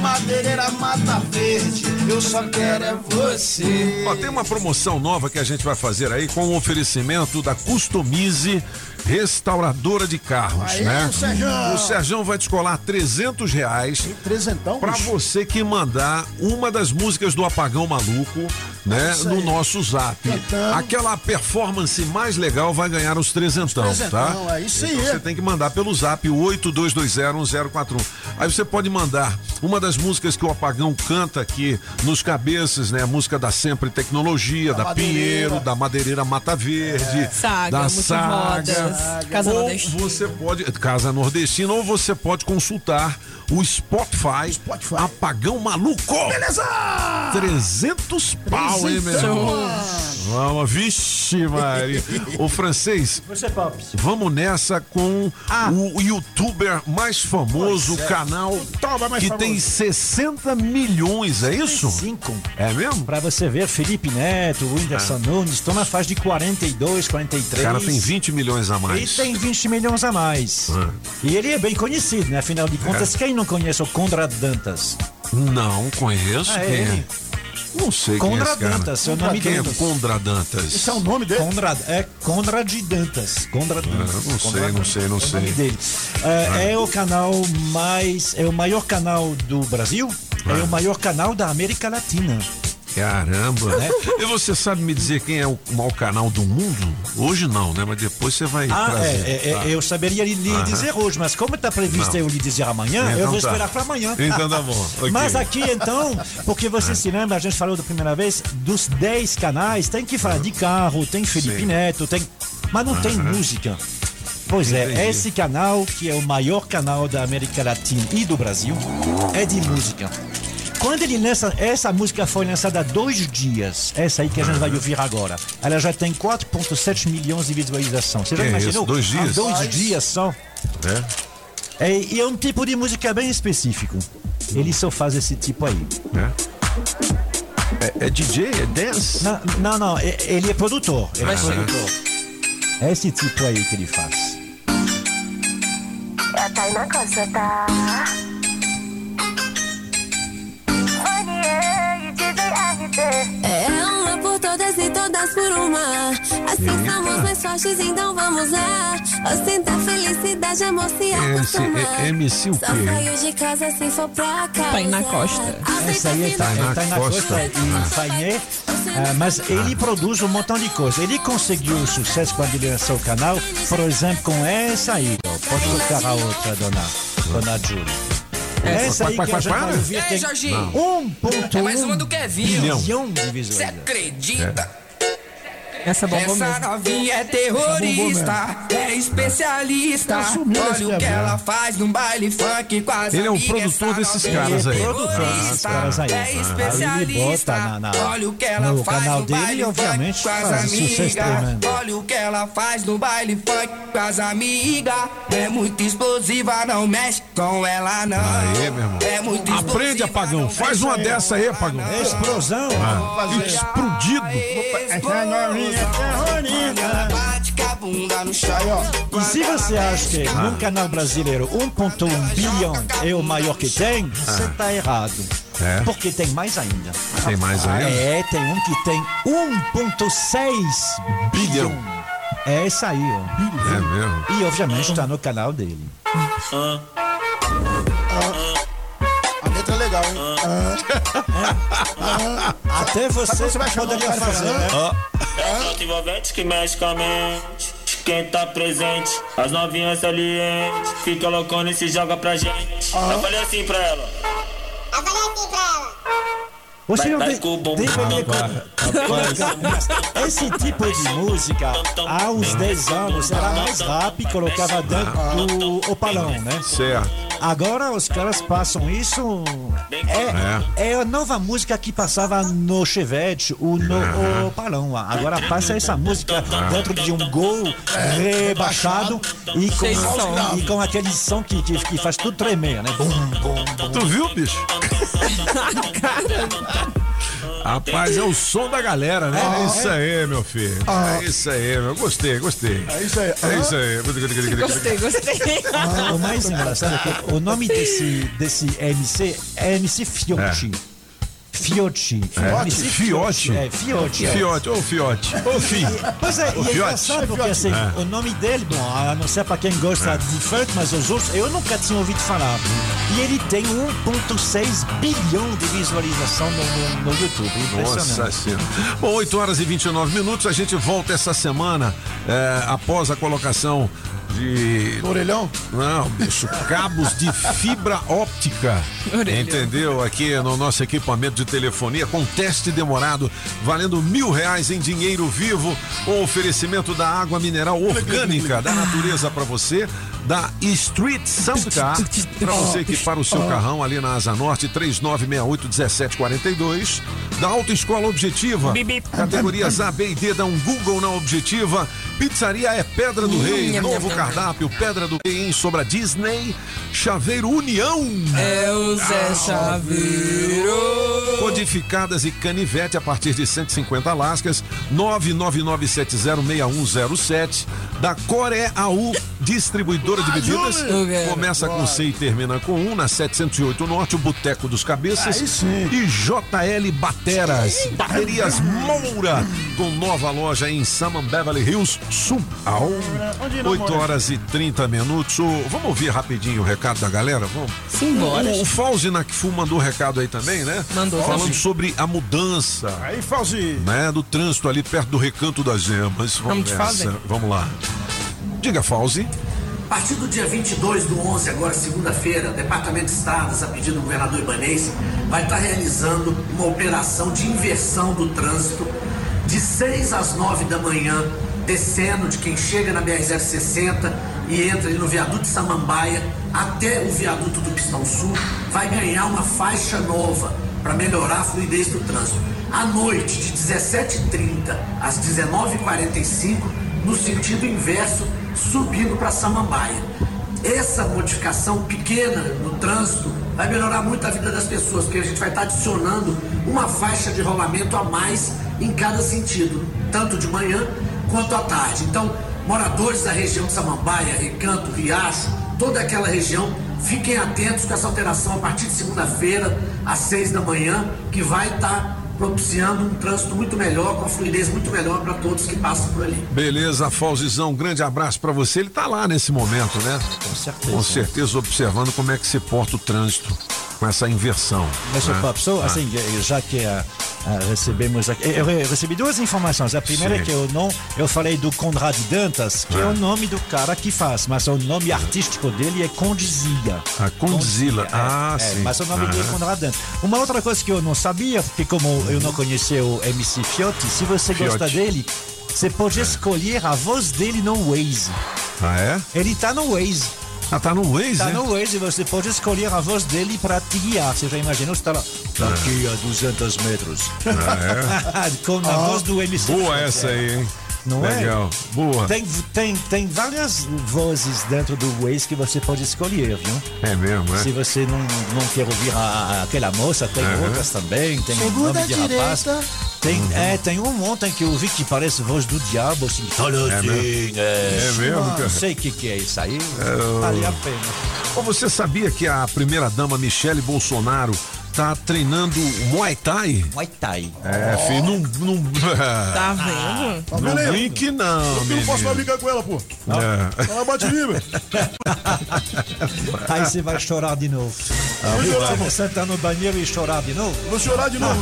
Madeireira Mata Verde. Eu só quero é você. Ó, tem uma promoção nova que a gente vai fazer aí com o oferecimento da Customize Restauradora de Carros, Aí, né? o Serjão. O Serjão vai descolar 300 reais Trezentão, pra você que mandar uma das músicas do Apagão Maluco, né? No aí. nosso zap. Cantando. Aquela performance mais legal vai ganhar os trezentão, Trezentão, tá? é isso aí. Então você tem que mandar pelo zap 82201041. Aí você pode mandar uma das músicas que o Apagão canta aqui nos cabeças, né? A música da Sempre Tecnologia, da, Pinheiro, da Madeireira Mata Verde, Saga, da Saga. Casa ou Nordestina. você pode, Casa Nordestina, ou você pode consultar o Spotify, Apagão Maluco. Beleza! 300 pau, hein, meu irmão? Vamos, vixe, Maria. Ô, francês, Você, Pops. vamos nessa com o youtuber mais famoso, o canal mais que famoso. tem 60 milhões, é isso? 5. É mesmo? Pra você ver, Felipe Neto, Whindersson Nunes, estão na faixa de 42, 43. O cara tem 20 milhões a Ele mais. tem 20 milhões a mais. Ah. E ele é bem conhecido, né? Afinal de contas, É. quem não conhece o Conrad Dantas? Não conheço. Ah, quem é? ele. Não sei quem é Conrad esse cara. Dantas, é o nome quem dele. é Condra Dantas? Esse é o nome dele? Conrad, é Conrad Dantas. Conrad Dantas. Ah, não sei, Conrad não sei, não é o nome sei. dele. É, é o canal mais. É o maior canal do Brasil. É Ah. o maior canal da América Latina. Caramba. Né? E você sabe me dizer quem é o maior canal do mundo? Hoje não, né? Mas depois você vai Ah, trazer. é, é, eu saberia lhe, lhe dizer hoje, mas como está previsto Não. eu lhe dizer amanhã, Então eu vou tá. esperar para amanhã. Então tá bom, ok. Mas aqui então, porque você se lembra, a gente falou da primeira vez, dos 10 canais, tem que falar de carro, tem Felipe Sim. Neto, tem. Mas não tem música. Pois é, Entendi. esse canal, que é o maior canal da América Latina e do Brasil, é de música. Quando ele lança, essa música foi lançada há dois dias, essa aí que a gente vai ouvir agora. Ela já tem 4,7 milhões de visualizações. Você já é imaginou? isso, dois Há dias? dois Mas- dias só. É? É, e é um tipo de música bem específico. Ele só faz esse tipo aí. É, é DJ? É dance? Não, não, não, é- ele é produtor. Ele é Mas sim. produtor. É esse tipo aí que ele faz. É a Tainá Costa, tá? É uma por todas e todas por uma. Assim somos mais fortes, então vamos lá. Ostentar felicidade, amor se Esse acostuma. é MC o Só quê? saio de casa se for pra casa. Tainá Costa. Essa aí é Tainá Tainá Costa. Costa e Fainê. Ah, mas ele produz um montão de coisa. Ele conseguiu sucesso quando ele lançou o canal, por exemplo, com essa aí. ó. Pode tocar a outra, dona, dona Júlia. Essa aí Qual- que qual- a gente qual- vai qual? ouvir Ei, tem Jorginho. 1.1 É mais uma do Kevin. bilhão, Bilhão. de Você visualizações. acredita? Essa bombou Essa mesmo. novinha é terrorista, é especialista. Esse Olha o que ela faz num baile funk com as Ele é um amigas. produtor desses caras aí. caras. É especialista. bota na- na- Olha o que ela no faz no baile funk com as amigas. Olha o que ela faz no baile funk com as amigas. É muito explosiva, não mexe com ela não. Aê, meu irmão. É muito Aprende, apagão. Faz uma dessa aí, apagão. Explosão. Ah, explodido. Essa novinha é terrorista. Bate com a bunda no chão. E se você acha que num canal brasileiro 1.1 bilhão é o maior que tem, você tá errado. É? Porque tem mais ainda. Tem mais ainda? É, tem um que tem 1.6 bilhão. É esse aí, ó. É mesmo? E obviamente tá no canal dele. A letra é legal, hein? Até você, Você vai poderia pra fazer, fazer? né? É envolvente que mexe com a mente quem tá presente. As novinhas salientes, fica loucona e se joga pra gente. Eu falei assim pra ela. Você não Vai- tem, vai com o bom deveria rapaz. colocar. Esse tipo de música, há uns 10 anos, era mais rápido e colocava dentro do opalão, né? Certo. Agora os caras passam isso. É, é a nova música que passava no Chevette, o no opalão. Agora passa essa música dentro de um gol rebaixado e com, e com aquele som que, que, que faz tudo tremer, né? Bum, bum, bum. Tu viu, bicho? Rapaz, é o som da galera, né? Ah, é isso aí, meu filho. Ah. É isso aí, meu. Gostei, gostei. É isso aí. É isso aí. Gostei, gostei. Ah, o mais engraçado é que o nome desse, desse MC é MC Fiote. Fiote. É. MC Fiote? É, Fiote. Fiote, ô Fiote. Ô Fi. Pois é, e é engraçado porque assim, É. o nome dele, bom, a não ser pra quem gosta de funk, mas os outros, eu nunca tinha ouvido falar. E ele tem 1,6 bilhão de visualização no, no, no YouTube. Nossa. Senhora. Bom, 8 horas e 29 minutos. A gente volta essa semana é, após a colocação de. Orelhão? Não, bicho, cabos de fibra óptica. Orelhão. Entendeu? Aqui no nosso equipamento de telefonia, com teste demorado, valendo mil reais em dinheiro vivo. O oferecimento da água mineral orgânica da natureza para você. Da Street Soundcar, para você equipar o seu carrão ali na Asa Norte, 3968-1742. Da Autoescola Objetiva, categorias A, B e D, dá um Google na Objetiva. Pizzaria é Pedra do Rei, novo cardápio, Pedra do Rei em Sobra Disney, Chaveiro União. É o Zé Chaveiro. Codificadas e canivete a partir de 150 lascas, 999706107. Da Coré AU, distribuidora de bebidas. Começa com C e termina com 1, na 708 Norte, o Boteco dos Cabeças. E JL Bateras, Baterias Moura, com nova loja em Saman Beverly Hills, não 8 mora? horas e 30 minutos. Vamos ouvir rapidinho o recado da galera? Vamos. Simbora. O, o Fauzi Nakfu mandou recado aí também, né? Mandou. Falando sobre a mudança Aí, Fauzi. né, do trânsito ali perto do Recanto das Gemas. Vamos fazer. Vamos lá. Diga, Fauzi. Partir do dia 22 do 11, agora segunda-feira, o Departamento de Estradas, a pedido do governador Ibanez, vai estar realizando uma operação de inversão do trânsito de 6 às 9 da manhã, descendo de quem chega na BR-060 e entra no viaduto de Samambaia até o viaduto do Pistão Sul, vai ganhar uma faixa nova para melhorar a fluidez do trânsito. À noite, de 17h30 às 19h45, no sentido inverso, subindo para Samambaia. Essa modificação pequena no trânsito vai melhorar muito a vida das pessoas, porque a gente vai estar adicionando uma faixa de rolamento a mais em cada sentido, tanto de manhã quanto à tarde. Então, moradores da região de Samambaia, Recanto, Riacho, toda aquela região, fiquem atentos com essa alteração a partir de segunda-feira, às seis da manhã, que vai estar propiciando um trânsito muito melhor, com a fluidez muito melhor para todos que passam por ali. Beleza, Fauzizão, um grande abraço pra você. Ele tá lá nesse momento, né? Com certeza. Com certeza observando como é que se porta o trânsito com essa inversão. Mas, né? Só, Ah. assim, já que ah, ah, recebemos aqui. Eu re- recebi duas informações. A primeira Sim. é que eu não. Eu falei do Conrad Dantas, que é. Ah. o nome do cara que faz, mas o nome artístico dele é Condzilla. A Condzilla. Ah, é, sim. Mas o nome dele é Aham. Conrad Dantas. Uma outra coisa que eu não sabia, porque como eu não conhecia o MC Fiotti, se você gosta Fiotti. dele, você pode escolher a voz dele no Waze. Ah, é? Ele tá no Waze. Ah, tá no Waze, Tá é? no Waze, você pode escolher a voz dele para te guiar. Você já imaginou? Você tá lá, daqui a 200 metros. Ah, Com a voz do MC. Boa essa é. aí, hein? Não Legal. é? Boa. Tem, tem, tem várias vozes dentro do Waze que você pode escolher, viu? É mesmo, é? Se você não, não quer ouvir a- a- aquela moça, tem Aham. outras também, tem Segunda nome de rapaz. direita. Tem, é, tem um monte que eu ouvi que parece voz do diabo, assim, fala É assim, mesmo? é, É mesmo, Não cara? sei o que, que é isso aí, É, vale a pena. Ô, você sabia que a primeira dama Michele Bolsonaro tá treinando Muay Thai? Muay Thai. É, filho, não. não Tá vendo? Tá não brinque, não. Eu não posso mais brigar com ela, pô. É. Ela bate velho. Aí você vai chorar de novo. Vou chorar, Você sentar no banheiro e chorar de novo? Vou chorar de novo.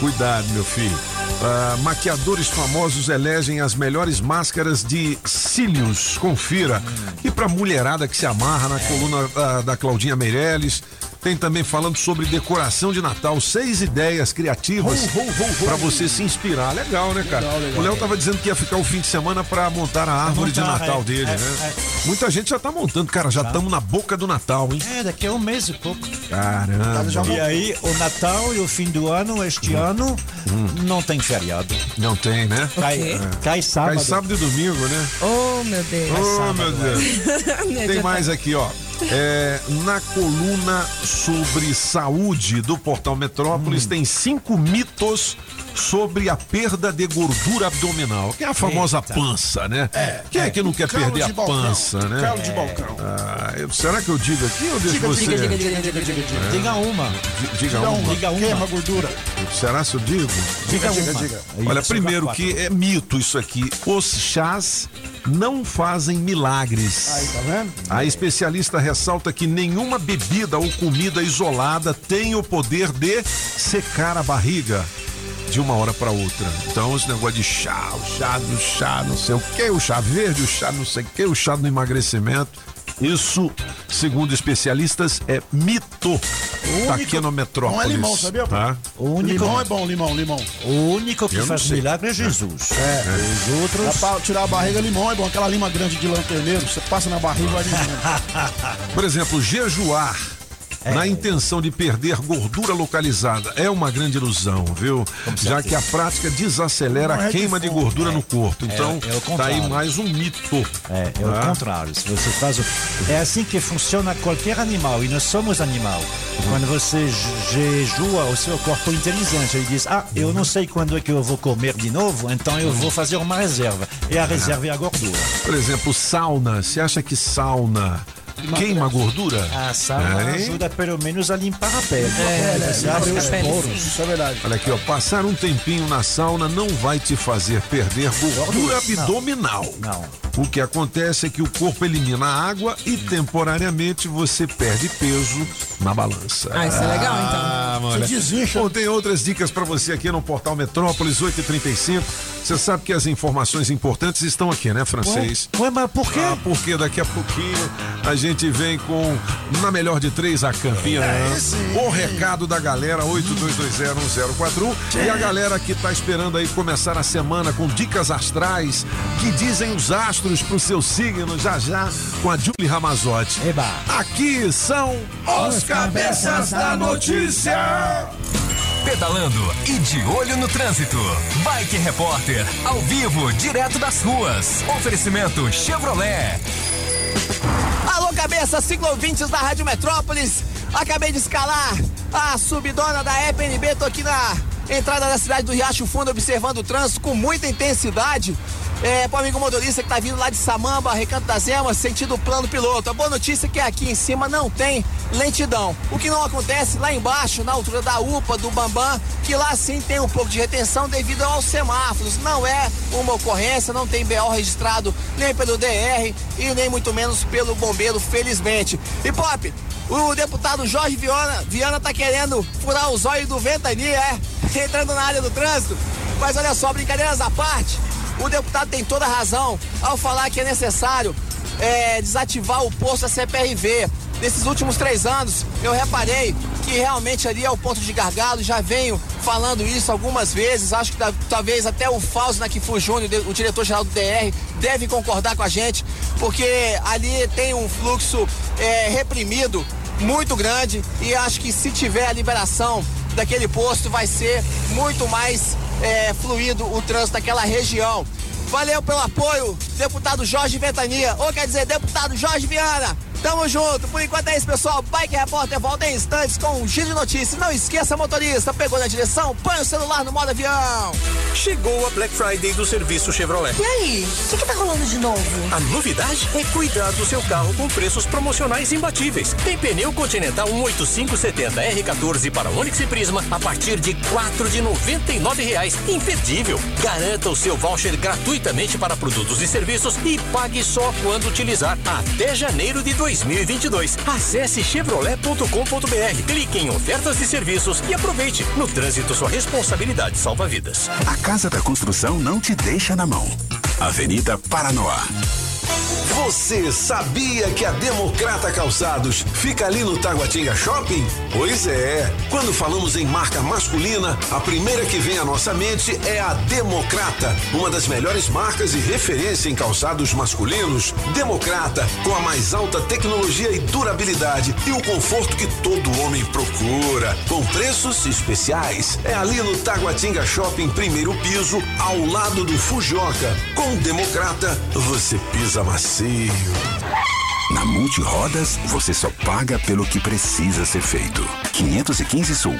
Cuidado, meu filho. Ah, maquiadores famosos elegem as melhores máscaras de cílios. Confira. E pra mulherada que se amarra na coluna ah, da Claudinha Meirelles. Tem também falando sobre decoração de Natal, seis ideias criativas pra você se inspirar. Legal, né, cara? Legal, legal. o Léo tava dizendo que ia ficar o fim de semana pra montar a árvore de montar, Natal é, dele, é, né? é. Muita gente já tá montando, cara. Já estamos na boca do Natal, hein? É, daqui a um mês e pouco. Caramba. já E aí, o Natal e o fim do ano, este ano, não tem feriado. Não tem, né? Cai, quê? cai sábado. Cai sábado e domingo, né? Oh, meu Deus. Oh, meu Deus. Né, Tem mais aqui, ó. É, na coluna sobre saúde do Portal Metrópolis Hum. tem cinco mitos sobre a perda de gordura abdominal, que é a famosa Eita. pança, né? Quem é que não quer perder de a balcão. pança, né? Calo de balcão. Ah, será que eu digo aqui ou deixo Diga, você? diga, diga, diga, diga, diga, diga. Diga uma. Di- Diga Diga uma. uma. Diga uma. Queima gordura. Será se eu digo? Diga, diga, uma. diga. Aí Olha, primeiro que é mito isso aqui. Os chás não fazem milagres. Aí, tá vendo? A especialista ressalta que nenhuma bebida ou comida isolada tem o poder de secar a barriga de uma hora para outra. Então, esse negócio de chá, o chá do chá, não sei o que, o chá verde, o chá não sei o que, o chá do emagrecimento. Isso, segundo especialistas, é mito. Tá aqui no Metrópolis. Não é limão, sabia? Tá? O único, Limão é bom, limão, limão. o único que faz sei. milagre é Jesus. É. Os Dá outros. pra tirar a barriga, limão é bom. Aquela lima grande de lanterneiro, você passa na barriga e vai diminuindo. Por exemplo, jejuar. Na intenção de perder gordura localizada é uma grande ilusão, viu? Já que a prática desacelera é a de queima de gordura no corpo. Então, é tá aí mais um mito. É, é o Ah. contrário. Se você faz o... É assim que funciona qualquer animal e nós somos animal. Quando você je- jejua, o seu corpo é inteligente. Ele diz: Ah, eu não sei quando é que eu vou comer de novo, então eu vou fazer uma reserva. E a reserva é a gordura. Por exemplo, sauna. Você acha que sauna queima a gordura? A sauna É, ajuda pelo menos a limpar a pele. É, você abre os poros. Isso é verdade. Olha aqui, ó. Passar um tempinho na sauna não vai te fazer perder gordura abdominal. Não. O que acontece é que o corpo elimina a água e temporariamente você perde peso na balança. Ah, isso é legal, então. Ah, mano. Você desincha. Bom, tem outras dicas pra você aqui no Portal Metrópolis 835. Você sabe que as informações importantes estão aqui, né, francês? Ué, mas por quê? Ah, porque daqui a pouquinho a gente vem com, na melhor de três, a campeã. o recado da galera, 82201041. E a galera que tá esperando aí começar a semana com dicas astrais que dizem os astros pro seu signo já já com a Julie Ramazotti. Eba. Aqui são os cabeças da notícia. Pedalando e de olho no trânsito. Bike Repórter, ao vivo, direto das ruas. Oferecimento Chevrolet. Alô, cabeça, ciclovintes da Rádio Metrópolis. Acabei de escalar a subidona da EPNB. Tô aqui na entrada da cidade do Riacho Fundo, observando o trânsito com muita intensidade. É, pro amigo motorista que tá vindo lá de Samamba, Recanto das Emas, sentido plano piloto. A boa notícia é que aqui em cima não tem lentidão. O que não acontece lá embaixo, na altura da UPA, do Bambam, que lá sim tem um pouco de retenção devido aos semáforos. Não é uma ocorrência, não tem BO registrado nem pelo DR e nem muito menos pelo bombeiro, felizmente. E Pop, o deputado Jorge Viana, Viana tá querendo furar os olhos do Ventania, é? Entrando na área do trânsito. Mas olha só, brincadeiras à parte, o deputado tem toda a razão ao falar que é necessário é, desativar o posto da CPRV. Nesses últimos três anos, eu reparei que realmente ali é o ponto de gargalo, já venho falando isso algumas vezes, acho que da- talvez até o Fausto Nakfu Júnior, o diretor-geral do DR, deve concordar com a gente, porque ali tem um fluxo é, reprimido muito grande e acho que se tiver a liberação daquele posto vai ser muito mais é, fluido o trânsito daquela região. Valeu pelo apoio, deputado Jorge Ventania, ou quer dizer, deputado Jorge Viana. Tamo junto. Por enquanto é isso, pessoal. Bike Repórter volta em instantes com um giro de notícias. Não esqueça, motorista, pegou na direção, põe o celular no modo avião. Chegou a Black Friday do serviço Chevrolet. E aí, o que, que tá rolando de novo? A novidade é cuidar do seu carro com preços promocionais imbatíveis. Tem pneu Continental 18570 R14 para Onix e Prisma a partir de quatro de noventa e nove reais. Imperdível. Garanta o seu voucher gratuitamente para produtos e serviços e pague só quando utilizar até janeiro de 2022. Acesse chevrolet.com.br, clique em ofertas de serviços e aproveite. No trânsito, sua responsabilidade salva vidas. A Casa da Construção não te deixa na mão. Avenida Paranoá. Você sabia que a Democrata Calçados fica ali no Taguatinga Shopping? Pois é. Quando falamos em marca masculina, a primeira que vem à nossa mente é a Democrata, uma das melhores marcas e referência em calçados masculinos. Democrata, com a mais alta tecnologia e durabilidade e o conforto que todo homem procura, com preços especiais. É ali no Taguatinga Shopping, primeiro piso, ao lado do Fujoca. Com Democrata, você pisa macio. Na Multirodas, você só paga pelo que precisa ser feito. 515 Sul.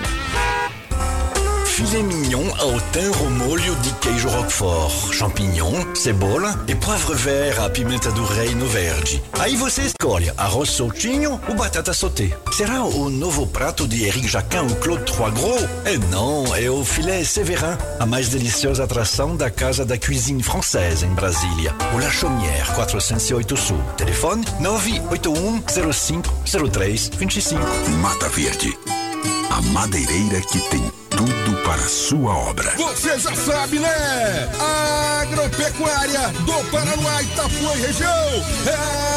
Filet mignon ao thym ao molho de queijo roquefort, champignon, cebola e poivre vert à do reino verde. Aí você escolhe arroz soltinho ou batata sauté. Será o novo prato de Eric Jacquin ou Claude Trois Gros? É não, é o filé Séverin, a mais deliciosa atração da Casa da Cuisine Française em Brasília. O La Chaumière, 408 Sul. Telefone 981 05 03 25. Mata Verde. A madeireira que tem tudo para sua obra. Você já sabe, né? Agropecuária do Paraná, Itapuã e região. É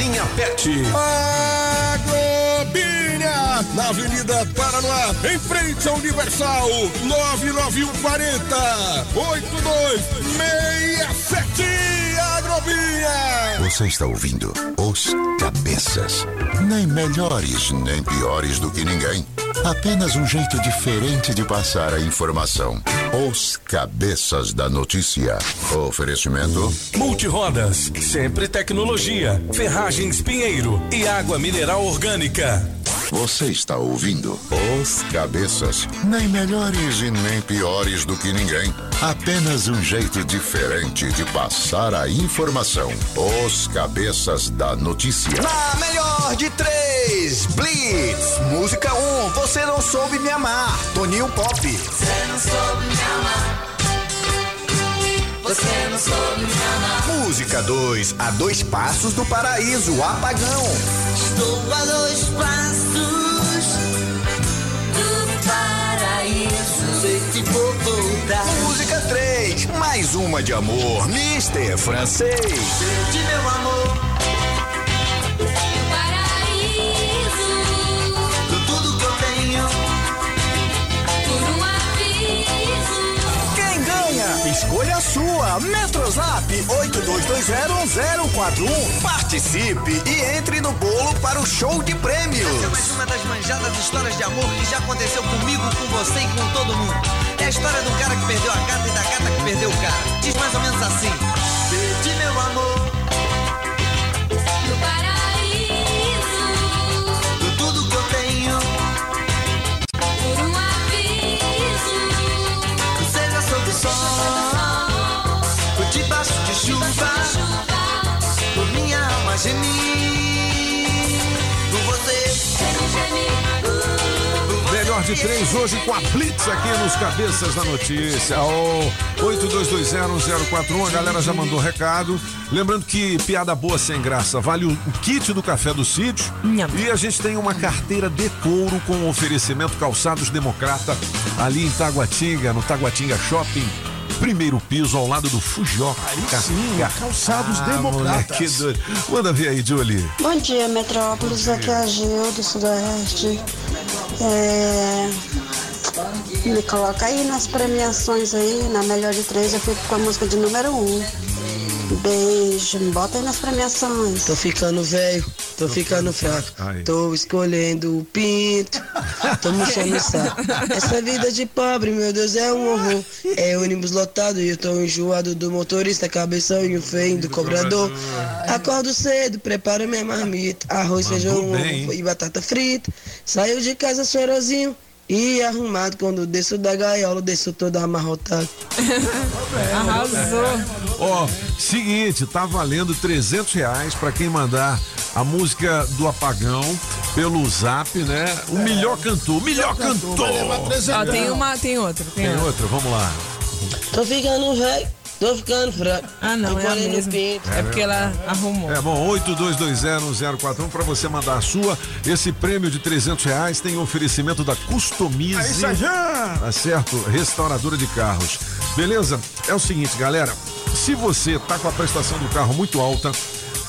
linha PET. Agrobinha. Na Avenida Paraná, em frente ao Universal. 99140 8267. Agrobinha. Você está ouvindo Os Cabeças. Nem melhores, nem piores do que ninguém. Apenas um jeito diferente de passar a informação. Os Cabeças da Notícia. Oferecimento. Multirodas, sempre tecnologia, ferragens Pinheiro e água mineral orgânica. Você está ouvindo Os Cabeças. Nem melhores e nem piores do que ninguém. Apenas um jeito diferente de passar a informação. Os Cabeças da Notícia. Na melhor de três, Blitz. Música 1, um, Você Não Soube Me Amar. Toninho Pop. Você não soube me amar. Você não soube me amar. Música 2, A Dois Passos do Paraíso. Apagão. Estou a dois passos do paraíso. Sei que vou voltar. Música 3, Mais uma de amor. Mister Francês. De meu amor. Do sua. Metrozap 82201041. Participe e entre no bolo para o show de prêmios. Essa é mais uma das manjadas histórias de amor que já aconteceu comigo, com você e com todo mundo. É a história do cara que perdeu a gata e da gata que perdeu o cara. Diz mais ou menos assim: Perdi meu amor. De hoje com a Blitz aqui nos Cabeças da Notícia. O 82201041, a galera já mandou recado. Lembrando que piada boa sem graça vale o, o kit do café do sítio. E a gente tem uma carteira de couro com oferecimento Calçados Democrata ali em Taguatinga, no Taguatinga Shopping. Primeiro piso ao lado do Fujoca. sim, Calçados Ah, Democratas. moleque. Manda ver aí, Julie. Bom dia, Metrópolis. Aqui é a Gil do Sudoeste. É, Me coloca aí nas premiações aí, na melhor de três, eu fico com a música de número um. Beijo, me bota aí nas premiações. Tô ficando velho, tô ficando fraco. Tô escolhendo o pinto, tô murchando o saco. Essa vida de pobre, meu Deus, é um horror. É ônibus lotado e eu tô enjoado do motorista, cabeção e o feio do cobrador. Acordo cedo, preparo minha marmita, arroz, feijão bem, ovo e batata frita. Saio de casa cheirosinho e arrumado. Quando desço da gaiola, desço todo amarrotado. Arrasou. Ó, seguinte, tá valendo 300 reais pra quem mandar a música do Apagão pelo Zap, né? O melhor cantor, o melhor cantor. Ó, tem uma, tem outra. Tem, Tem outra. outra, vamos lá. Tô ficando velho, tô ficando fraco. Ah, não, tô é a mesma. pinto. É porque ela arrumou. É bom, 82201041 pra você mandar a sua. Esse prêmio de 300 reais tem oferecimento da Customize. Aí, Sajão! Tá certo? Restauradora de carros. Beleza? É o seguinte, galera. Se você tá com a prestação do carro muito alta,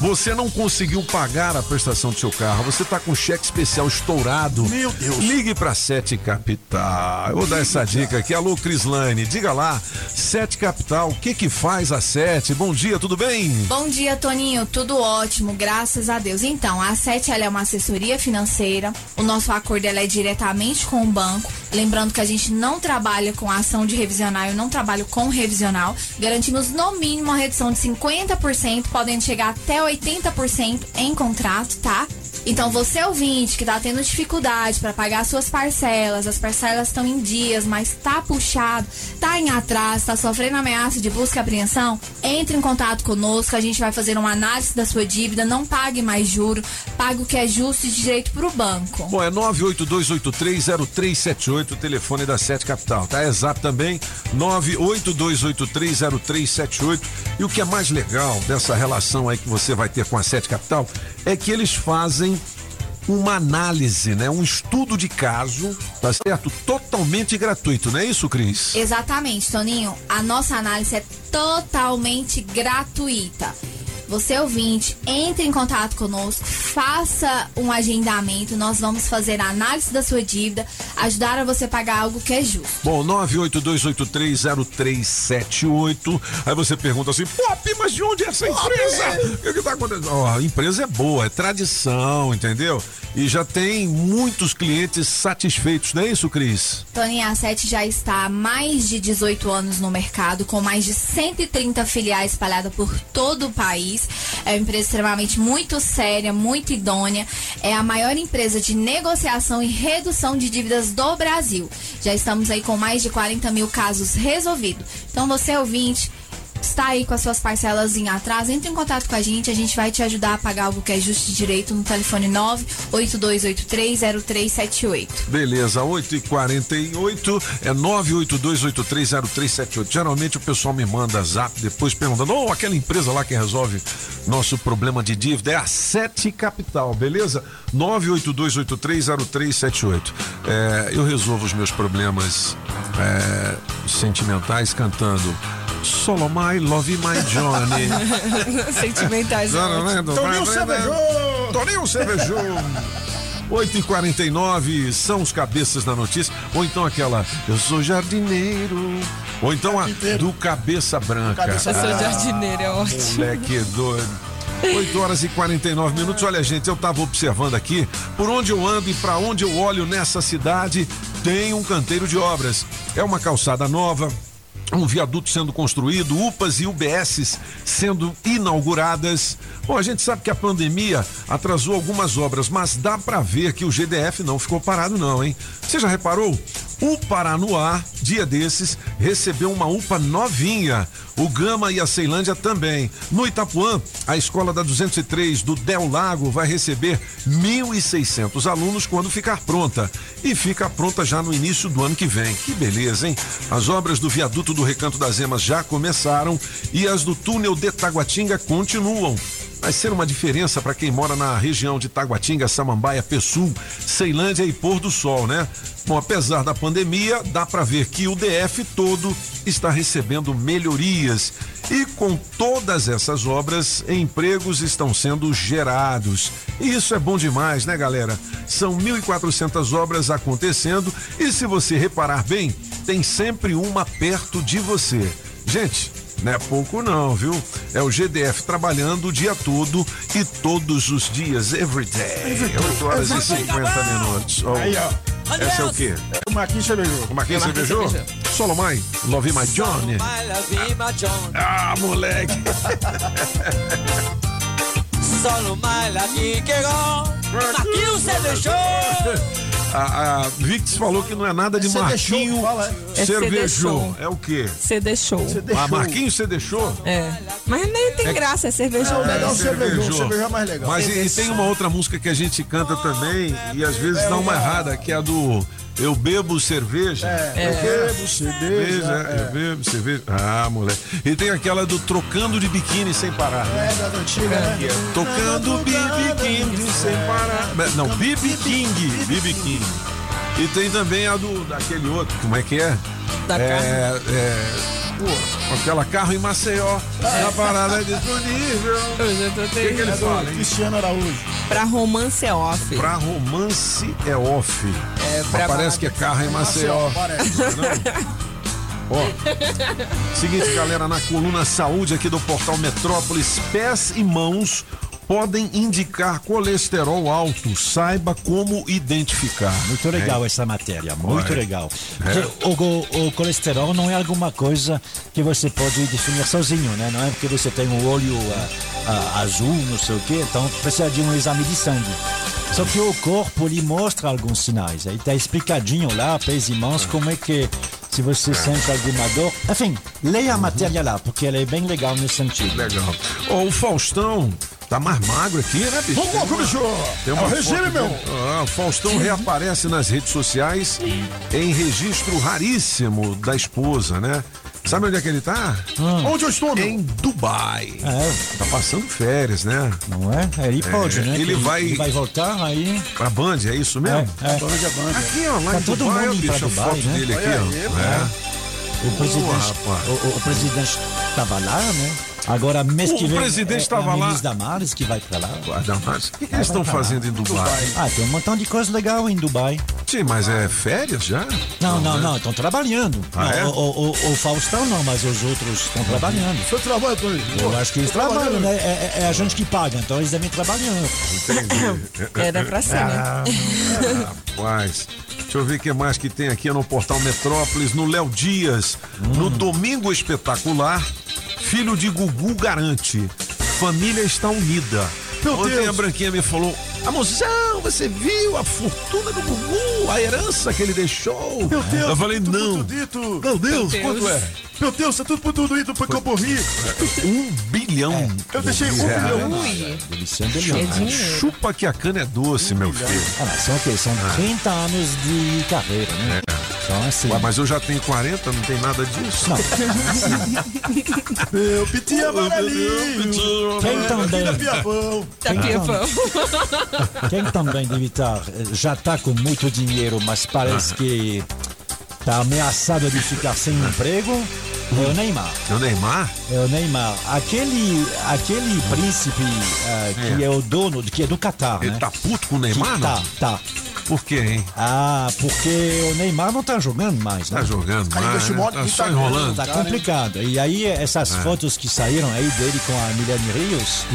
você não conseguiu pagar a prestação do seu carro, você tá com cheque especial estourado. Meu Deus. Ligue pra Sete Capital. Eu vou dar essa dica aqui. Alô, Crislane, diga lá. Sete Capital, o que que faz a Sete? Bom dia, tudo bem? Bom dia, Toninho. Tudo ótimo, graças a Deus. Então, a Sete ela é uma assessoria financeira. O nosso acordo ela é diretamente com o banco. Lembrando que a gente não trabalha com ação de revisional, eu não trabalho com revisional. Garantimos no mínimo uma redução de 50%, podendo chegar até 80% em contrato, tá? Então, você ouvinte que tá tendo dificuldade para pagar suas parcelas, as parcelas estão em dias, mas tá puxado, tá em atraso, tá sofrendo ameaça de busca e apreensão, entre em contato conosco, a gente vai fazer uma análise da sua dívida, não pague mais juro, pague o que é justo e de direito pro banco. Bom, é 982830378, o telefone da Sete Capital, tá? É zap também, 982830378. E o que é mais legal dessa relação aí que você vai ter com a Sete Capital é que eles fazem uma análise, né? Um estudo de caso, tá certo? Totalmente gratuito, não é isso, Cris? Exatamente, Toninho. A nossa análise é totalmente gratuita. Você ouvinte, entre em contato conosco, faça um agendamento, nós vamos fazer a análise da sua dívida, ajudar a você pagar algo que é justo. Bom, 982830378. Aí você pergunta assim, Pop, mas de onde é essa empresa? O que, que tá acontecendo? Ó, a empresa é boa, é tradição, entendeu? E já tem muitos clientes satisfeitos, não é isso, Cris? Toninho, a Sete já está há mais de 18 anos no mercado, com mais de 130 filiais espalhadas por todo o país. É uma empresa extremamente muito séria, muito idônea. É a maior empresa de negociação e redução de dívidas do Brasil. Já estamos aí com mais de 40 mil casos resolvidos. Então, você ouvinte está aí com as suas parcelas em atraso, entre em contato com a gente, a gente vai te ajudar a pagar algo que é justo e direito no telefone 982830378. Beleza, 8 e 48 é 982830378. Geralmente o pessoal me manda zap depois perguntando: oh, aquela empresa lá que resolve nosso problema de dívida é a Sete Capital, beleza? 982830378. É, eu resolvo os meus problemas é, sentimentais cantando. Solomai, Love My Johnny. Sentimentais. Toninho Cervejou! Toninho Cervejou! 8 e 49 são os cabeças da notícia. Ou então aquela, eu sou jardineiro. Ou então a do Cabeça Branca. Eu sou jardineiro, é ótimo. Moleque doido. 8 horas e 49 minutos. Olha, gente, eu tava observando aqui por onde eu ando e para onde eu olho nessa cidade tem um canteiro de obras. É uma calçada nova, um viaduto sendo construído, UPAs e UBSs sendo inauguradas. Bom, a gente sabe que a pandemia atrasou algumas obras, mas dá para ver que o GDF não ficou parado não, hein? Você já reparou? O Paranoá, dia desses, recebeu uma UPA novinha. O Gama e a Ceilândia também. No Itapuã, a escola da 203 do Del Lago vai receber 1.600 alunos quando ficar pronta. E fica pronta já no início do ano que vem. Que beleza, hein? As obras do viaduto do Recanto das Emas já começaram e as do túnel de Taguatinga continuam vai ser uma diferença para quem mora na região de Taguatinga, Samambaia, Pessul, Ceilândia e Pôr do Sol, né? Bom, apesar da pandemia, dá para ver que o DF todo está recebendo melhorias e com todas essas obras, empregos estão sendo gerados. E isso é bom demais, né, galera? São 1.400 obras acontecendo e se você reparar bem, tem sempre uma perto de você. Gente, não é pouco não, viu? É o GDF trabalhando o dia todo e todos os dias, every day. 8 horas e 50 minutos. Oh. Aí, ó. Essa é o quê? O Marquinhos cervejou. O Marquinhos cervejou? Solomai, Love My Johnny. Ah, moleque. Solomai, Marquinhos cervejou. A, a Vix falou que não é nada de Cê deixou, Marquinho fala, é. É cervejou. É o quê? CD show. Ah, Marquinho você deixou? É. Mas nem tem graça, é cervejou É, não, cervejou, cervejou é mais legal. Mas e, e tem uma outra música que a gente canta também e às vezes dá uma errada, que é a do Eu bebo cerveja. É, eu bebo cerveja. é. Eu bebo cerveja. Ah, moleque. E tem aquela do Trocando de Biquíni Sem Parar. É, da antiga, né? Tocando BB King sem parar. Não, BB King. BB King. E tem também a do daquele outro, como é que é? Da é, carro. é, pô, aquela carro em Maceió. Na parada disponível. Eu já tô O que, que ele fala, hein? Cristiano Araújo. Pra romance é off. Pra romance é off. É, parece que é carro em Maceió. Parece. Ó, seguinte, galera, na coluna saúde aqui do portal Metrópolis, pés e mãos podem indicar colesterol alto. Saiba como identificar. Muito legal essa matéria, muito É. legal. É. Porque O, o colesterol não é alguma coisa que você pode definir sozinho, né? Não é porque você tem um olho ah, ah, azul, não sei o quê, então precisa de um exame de sangue. Só que o corpo ele mostra alguns sinais. Aí tá explicadinho lá, pés e mãos, como é que se você sente alguma dor. Enfim, leia a matéria lá, porque ela é bem legal nesse sentido. Legal. Ó, o Faustão tá mais magro aqui, né, bicho? Vamos logo, bicho! Tem É uma o regime, meu. dele. Ah, o Faustão reaparece nas redes sociais em registro raríssimo da esposa, né? Sabe onde é que ele tá? Onde eu estou, meu? Em Dubai. É. Tá passando férias, né? Não é? Ele pode, É, né? ele vai- Ele vai voltar aí. A Band, é isso mesmo? É, é. Band é band. Aqui, ó, lá Tá em todo Dubai, mundo pra bicho, a Dubai, foto né? dele aqui, ó. aí, É. O presidente, rapaz. o, o- o presidente estava lá, né? Agora, mês O que vem. presidente é, estava é a lá. Damares que vai pra lá. Damares, o que, que eles estão lá. fazendo em Dubai? Ah, tem um montão de coisa legal em Dubai. Sim, mas é férias já? Não, não, né? não, estão trabalhando. Ah, Não, é? o, o- o- o Faustão não, mas os outros estão trabalhando. Você trabalha, Toninho? Eu acho que eles trabalham, né? É, é- é a gente que paga, então eles devem trabalhando. Entendi. Era pra ser, né? Ah, rapaz. Deixa eu ver o que mais que tem aqui no portal Metrópolis, no Léo Dias. No Domingo Espetacular, filho de Gugu garante. família está unida. Meu Ontem Deus. a Branquinha me falou, Amoção, você viu a fortuna do Gugu, a herança que ele deixou? Meu Deus, Eu falei, tudo não. muito dito. Meu Deus, Meu quanto Deus. é? Meu Deus, é tudo muito dito porque eu morri. Um bilhão. Eu deixei um bilhão. Deve um bilhão. É. Chupa que a cana é doce, meu filho. Ah, mas são o quê? São 30 anos de carreira, né? Então, assim. Ué, mas eu já tenho 40, não tem nada disso. Meu pitinho amarelinho. Quem também. Filha Piavão. Tá Quem, piafão. quem também deve estar, já está com muito dinheiro, mas parece que está ameaçado de ficar sem emprego, é o Neymar. É o Neymar? É o Neymar. Aquele, aquele príncipe ah, que é. o dono, que é do Catar, Ele né? tá puto com o Neymar, Que não? Tá, tá. Por quê, hein? Ah, porque o Neymar não tá jogando mais, né? Tá jogando Aí mais, né? modo Tá que só tá enrolando. Tá Cara, complicado. E aí, essas É. fotos que saíram aí dele com a Milene Rios,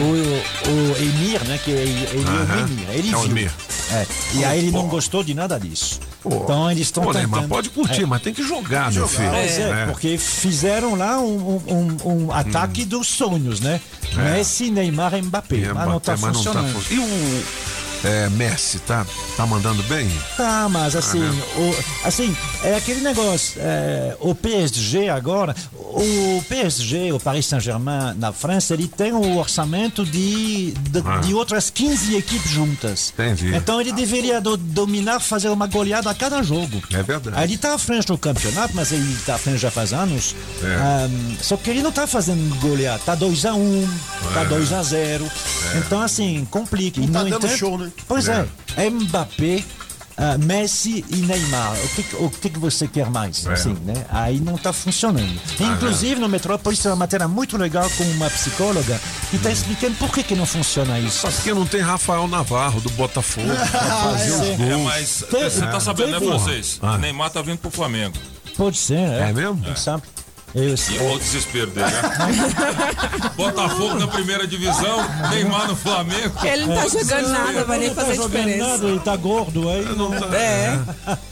o, o Emir, né? Que ele, ele é Hum. Aham. o Emir, ele É o viu. Emir. É. E aí ele não gostou de nada disso. Pô. Então eles estão Pô, tentando... Neymar, pode curtir, É. mas tem que jogar, meu filho. Pois é, porque fizeram lá um, um- um- ataque dos sonhos, né? Hum. É. Messi, Neymar e Mbappé. mas não tá Mbappé, mas não tá funcionando. fun- E o é, Messi, tá, tá mandando bem? Tá, mas assim, Ah, né? o, assim, é aquele negócio. é, o PSG agora, o PSG, o Paris Saint-Germain na França, ele tem um orçamento de, de, Ah. de outras 15 equipes juntas. Entendi. Então ele deveria do- dominar, fazer uma goleada a cada jogo. É verdade. Ele tá à frente no campeonato, mas ele tá à frente já faz anos. É. Ahm, só que ele não tá fazendo goleada. Tá 2x1, um, tá É. 2x0. Então, assim, complica. E, Não tá dando entanto- show, né? Pois É. é, Mbappé, ah, Messi e Neymar. O que, o que, que você quer mais? É. Assim, né? Aí não está funcionando. Inclusive, no Metrópolis tem uma matéria muito legal com uma psicóloga que está explicando por que, que não funciona isso. Só porque não tem Rafael Navarro do Botafogo pra fazer os é. gols. É, mas Tem- você tá sabendo, né, tem- francês? Ah. Neymar tá vindo pro Flamengo. Pode ser, é. É mesmo? Quem sabe? Eu, E olha o desespero dele, né? Botafogo na primeira divisão, Neymar no Flamengo. Ele não tá jogando nada, vai nem não tá fazer jogando diferença. nada, ele tá gordo aí. Não tá- É.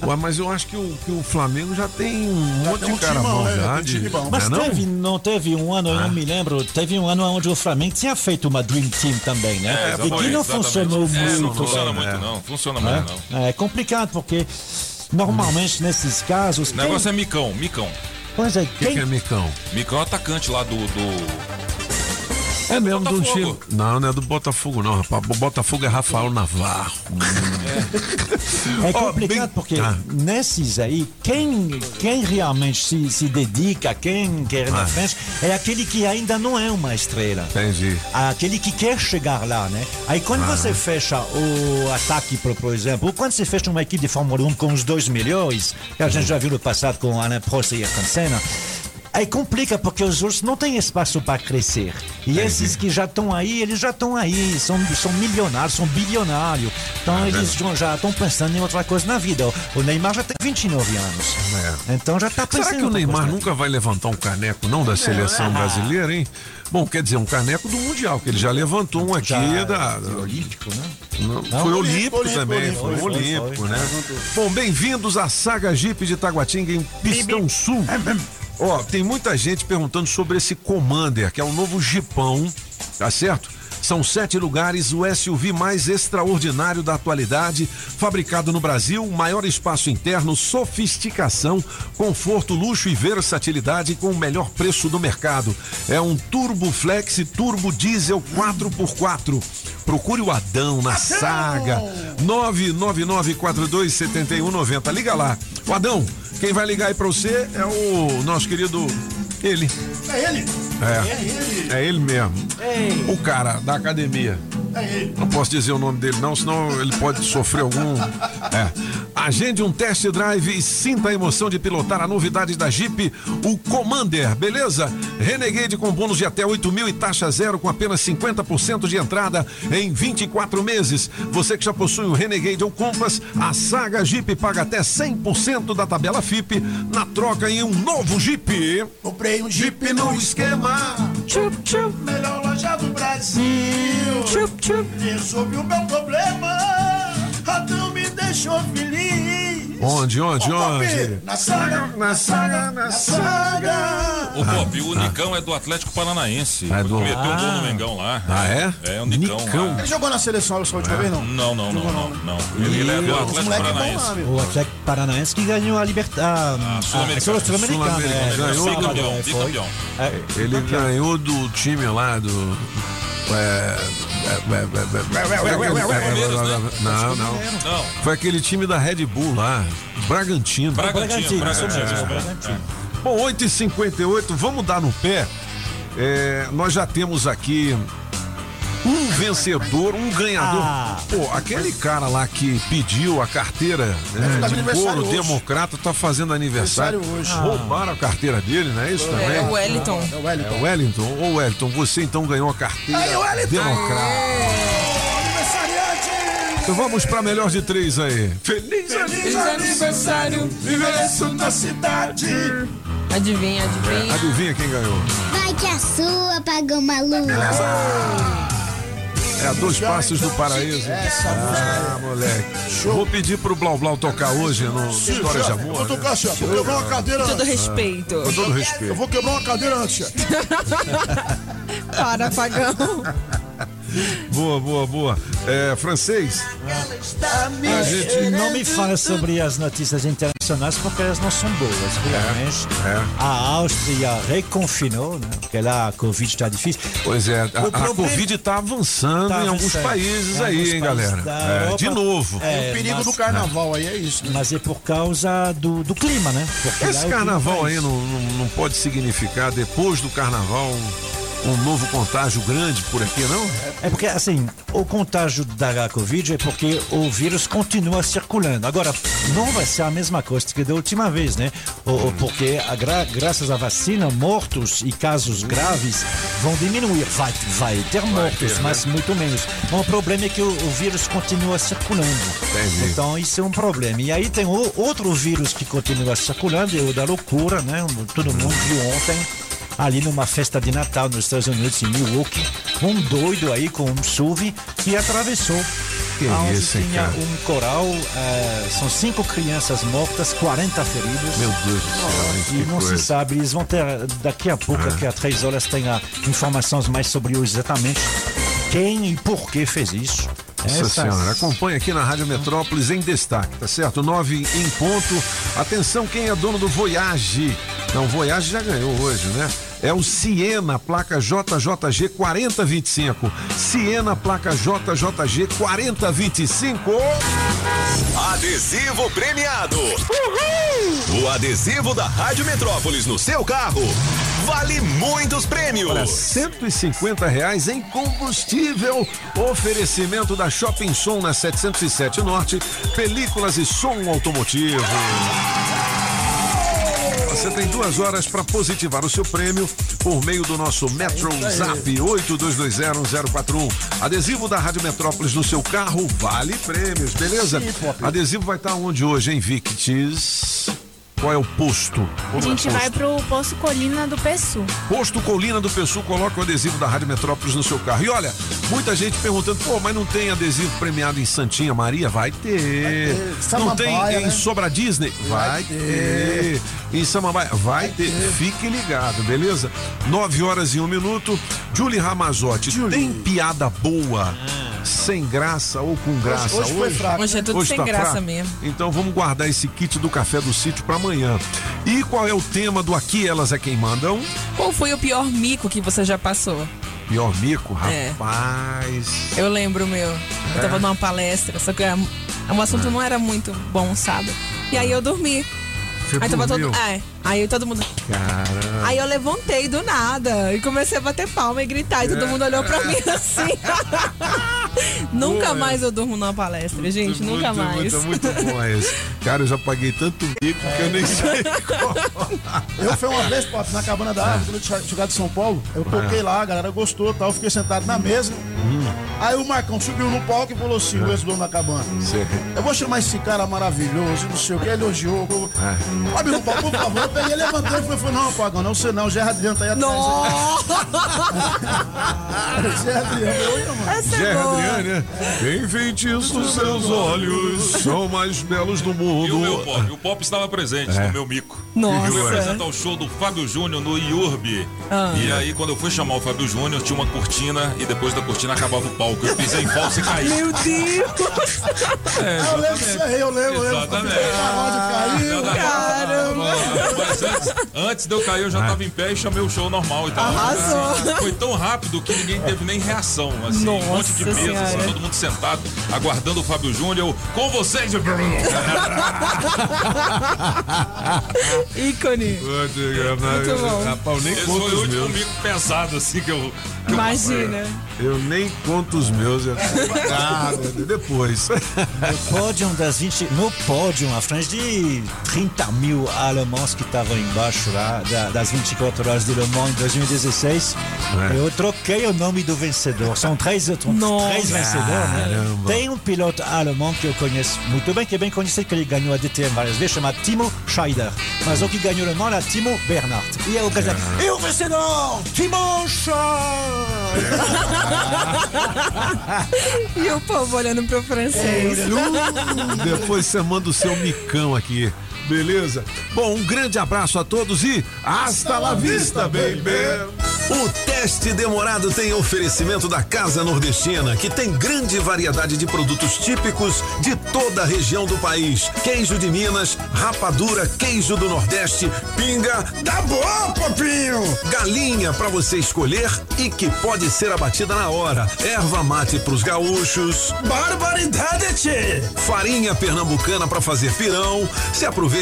Ué, mas eu acho que o, que o Flamengo já tem um monte tem de um cara timão, bom né? já. Tem De, bom. Mas não é não? teve, não teve um ano, eu não me lembro, teve um ano onde o Flamengo tinha feito uma Dream Team também, né? É, e que não exatamente. funcionou É, muito. não funciona bem, muito, é. não. Funciona né? muito, não. É complicado porque normalmente nesses casos. O negócio é Micão, Micão. Pois é, O que, quem, que é Micão? Micão é atacante lá do. do... É mesmo do Botafogo. time. Não, não é do Botafogo, não, rapaz. O Botafogo é Rafael Navarro. é Ó, complicado bem- porque Ah. nesses aí, quem, quem realmente se, se dedica, quem quer ir na Ah. frente, é aquele que ainda não é uma estrela. Entendi. Aquele que quer chegar lá, né? Aí quando Ah. você fecha o ataque, por, por exemplo, ou quando você fecha uma equipe de Fórmula 1 com os dois melhores, que a gente já viu no passado com Alain Prost e Ayrton Senna, aí complica porque os outros não têm espaço para crescer. E esses que já estão aí, eles já estão aí, são, são milionários, são bilionários. Então Ah, eles já- já estão pensando em outra coisa na vida. O- Neymar já tem 29 anos. Então já está pensando Será que o Neymar nunca vai levantar um caneco, não, da seleção brasileira, hein? Bom, quer dizer, um caneco do Mundial, que ele já levantou um aqui Já- da. Olímpico, né? Não, Não, foi olímpico, olímpico, também, olímpico, foi, foi, olímpico, foi. né? Bom, bem-vindos à Saga Jeep de Taguatinga em Pistão Sul. Ó, tem muita gente perguntando sobre esse Commander, que é um novo Jeepão, tá certo? São sete lugares, o SUV mais extraordinário da atualidade, fabricado no Brasil, maior espaço interno, sofisticação, conforto, luxo e versatilidade com o melhor preço do mercado. É um Turbo Flex Turbo Diesel 4x4. Procure o Adão na saga. 999427190. Liga lá. O Adão, quem vai ligar aí pra você é o nosso querido. Ele. É ele. É. ele. É ele mesmo. Ei. O cara da academia. É ele. Não posso dizer o nome dele, não, senão ele pode sofrer algum. É. Agende um test drive e sinta a emoção de pilotar a novidade da Jeep, o Commander, beleza? Renegade com bônus de até 8 mil e taxa zero com apenas 50% de entrada em 24 meses. Você que já possui o Renegade ou Compass, a Saga Jeep paga até 100% da tabela FIP na troca em um novo Jeep. Comprei um Jeep no esquema. Chup, chup, Melhor loja do Brasil. chup, chup. Resolvi o meu problema. Adão me deixou feliz. Onde, onde, Ô, Pop, onde? Na saga, na saga, na saga. Ô, Pop, o Nicão é do Atlético Paranaense. Ah, é do- Meteu um gol Ah. no Mengão lá. Ah, é? É, o Nicão. Nicão. lá. Ele jogou na seleção essa última vez, não? Não, não, não, não, não. Ele, ele é do Atlético é bom Paranaense. lá, meu. O Atlético Paranaense que ganhou a libertad... A Sul-Americana. Sul-Americana. Sul-Americana. é, Ganhou bicampeão, é, bicampeão. É, Ele ganhou do time lá do. É, Não, não. Foi aquele time da Red Bull lá, Bragantino. Bragantino, É. Bom, 8h58, vamos dar no pé. É, nós já temos aqui um vencedor, um ganhador. Ah. Pô, aquele cara lá que pediu a carteira né, de couro democrata tá fazendo aniversário. Aniversário hoje. Roubaram a carteira dele, não é isso também? É o Wellington. É o Wellington. É, Wellington. Ô, Wellington, você então ganhou a carteira Aí, Wellington! democrata. Aniversariante! Então vamos pra melhor de três aí. Feliz Feliz aniversário, vivesso da cidade. Adivinha, adivinha. Adivinha quem ganhou? Vai que a sua pagou maluco. É a dois passos do paraíso. Essa Ah, moleque. Vou pedir pro Blau Blau tocar hoje no História de Eu Amor. vou né? tocar, chefe. Vou quebrar uma cadeira Com todo respeito. Com todo Eu respeito. vou quebrar uma cadeira antes, chefe. Para, pagão. Boa, boa, boa. É, francês? A gente não me fala sobre as notícias internacionais porque elas não são boas, realmente. É. A Áustria reconfinou, né? Porque lá a Covid está difícil. Pois é, a, O a Covid tá avançando Tá em alguns países Em aí, alguns hein, países galera? É, Europa. de novo. É, o perigo mas- do carnaval aí é isso. Né? Mas é por causa do, do clima, né? Porque Esse carnaval aí não, não, não pode significar, depois do carnaval, um, novo contágio grande por aqui, não? É porque, assim, o contágio da Covid é porque o vírus continua circulando. Agora, não vai ser a mesma coisa que da última vez, né? O- porque, a gra- graças à vacina, mortos e casos graves vão diminuir. Vai, vai ter mortos, ter, mas muito menos. Mas o problema é que o, o vírus continua circulando. Entendi. Então, isso é um problema. E aí tem o- outro vírus que continua circulando, é o da loucura, né? Todo mundo viu ontem ali numa festa de Natal nos Estados Unidos, em Milwaukee, um doido aí com um SUV que atravessou. Que Onde isso, tinha cara? um coral, eh, são cinco crianças mortas, 40 feridos. Meu Deus do céu, E não coisa. se sabe, eles vão ter daqui a pouco, daqui a três horas, tem a informações mais sobre o exatamente quem e por que fez isso. Nossa Essas- senhora, acompanha aqui na Rádio Metrópolis em destaque, tá certo? Nove em ponto. Atenção, quem é dono do Voyage? Não, Voyage já ganhou hoje, né? É o Siena, placa JJG 4025. Siena, placa JJG 4025. Adesivo premiado. O adesivo da Rádio Metrópolis no seu carro vale muitos prêmios. Olha, 150 reais em combustível. Oferecimento da Shopping Som na 707 Norte. Películas e som automotivo. Você tem duas horas para positivar o seu prêmio por meio do nosso Metro Zap 82201041. Adesivo da Rádio Metrópolis no seu carro vale prêmios, beleza? Adesivo vai estar onde hoje, hein, Victis? Qual é o posto? A Como é gente posto? vai pro Poço Colina do Pessu. Posto Colina do Pessoal, coloca o adesivo da Rádio Metrópolis no seu carro. E olha, muita gente perguntando, pô, mas não tem adesivo premiado em Santinha Maria? Vai ter. Vai ter. Não tem em né? Sobra Disney? Vai, Vai ter. Em Samambaia? Vai, ter. Fique ligado, beleza? Nove horas e um minuto. Julie Ramazotti, tem piada boa, sem graça ou com graça hoje foi fraco. Hoje é tudo sem tá graça fraco? mesmo. Então vamos guardar esse kit do café do sítio pra amanhã. E qual é o tema do Aqui Elas é Quem Mandam? Qual foi o pior mico que você já passou? Pior mico, É. rapaz. Eu lembro, meu. Eu tava É. numa palestra, só que o um assunto não era muito bom, sabe? E aí eu dormi. Você aí tava todo. É. Aí todo mundo. Caramba. Aí eu levantei do nada e comecei a bater palma e gritar. E todo mundo olhou pra mim assim. nunca Boa. mais eu durmo numa palestra, gente. nunca muito, mais. Muito, muito bom esse. Cara, eu já paguei tanto mico que eu nem sei Eu fui uma vez, na cabana da árvore, quando eu de São Paulo, eu toquei lá, a galera gostou tal, eu fiquei sentado na mesa. Aí o Marcão subiu no palco e falou assim, o ex-dono da cabana. Eu vou chamar esse cara maravilhoso, não sei o que, elogiou. É. Sobe no palco, por favor. Eu peguei, levantei e falei, não, Pagão, não sei não, o Gerard Adriano tá aí atrás. Gerard Adriano, eu ia, mano. Gerard Adriano, né? Quem feitiços seus olhos são mais belos do mundo. E o meu pop? O pop estava presente É. no meu mico. Nossa. Eu apresentar o show do Fábio Júnior no IURB. Ah. E aí, quando eu fui chamar o Fábio Júnior, tinha uma cortina e depois da cortina acabava o palco. Eu pisei em falso e caí. Meu Deus! É, eu lembro disso aí, eu lembro, eu lembro. Exatamente. A caiu, Caramba! Mas antes, antes de eu cair, eu já tava em pé e chamei o show normal e tal. Arrasou. Assim, foi tão rápido que ninguém teve nem reação. Assim, um monte de Nossa mesa, assim, todo mundo sentado, aguardando o Fábio Júnior. Eu, Com vocês! Ícone. Muito bom. Rapaz, eu nem Esse conto foi o último mico pesado, assim, que eu. que eu Imagina. Eu nem conto os meus. Eu... Ah, depois. No pódio das 20, no pódio, à frente de 30 mil alemães que estavam embaixo lá da- das 24 horas de Le Mans em 2016. É. Eu troquei o nome do vencedor. São três, três vencedores, né? Tem um piloto alemão que eu conheço muito bem, que é bem conhecido, que ele ganhou a DTM várias vezes, chama Timo Scheider. Mas o que ganhou Le Mans é Timo Bernard. E é o cara e o vencedor, Timo Scheider. E o povo olhando pro francês. Depois você manda o seu micão aqui. Beleza? Bom, um grande abraço a todos e hasta la vista, baby! O teste demorado tem oferecimento da Casa Nordestina, que tem grande variedade de produtos típicos de toda a região do país. Queijo de Minas, rapadura, queijo do Nordeste, pinga, tá bom, papinho! Galinha para você escolher e que pode ser abatida na hora. Erva mate pros gaúchos. Barbaridade! Farinha pernambucana para fazer pirão. Se aproveita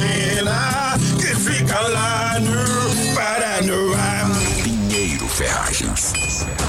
nordestina que fica lá no Paranoá. Pinheiro Ferragens.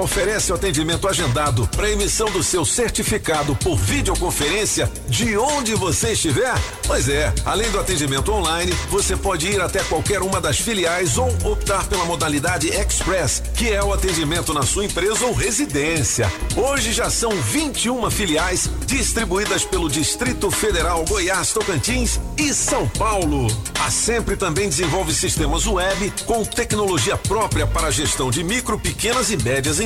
oferece o atendimento agendado para emissão do seu certificado por videoconferência de onde você estiver? Pois é, além do atendimento online, você pode ir até qualquer uma das filiais ou optar pela modalidade Express, que é o atendimento na sua empresa ou residência. Hoje já são 21 filiais distribuídas pelo Distrito Federal, Goiás, Tocantins e São Paulo. A Sempre também desenvolve sistemas web com tecnologia própria para a gestão de micro, pequenas e médias empresas.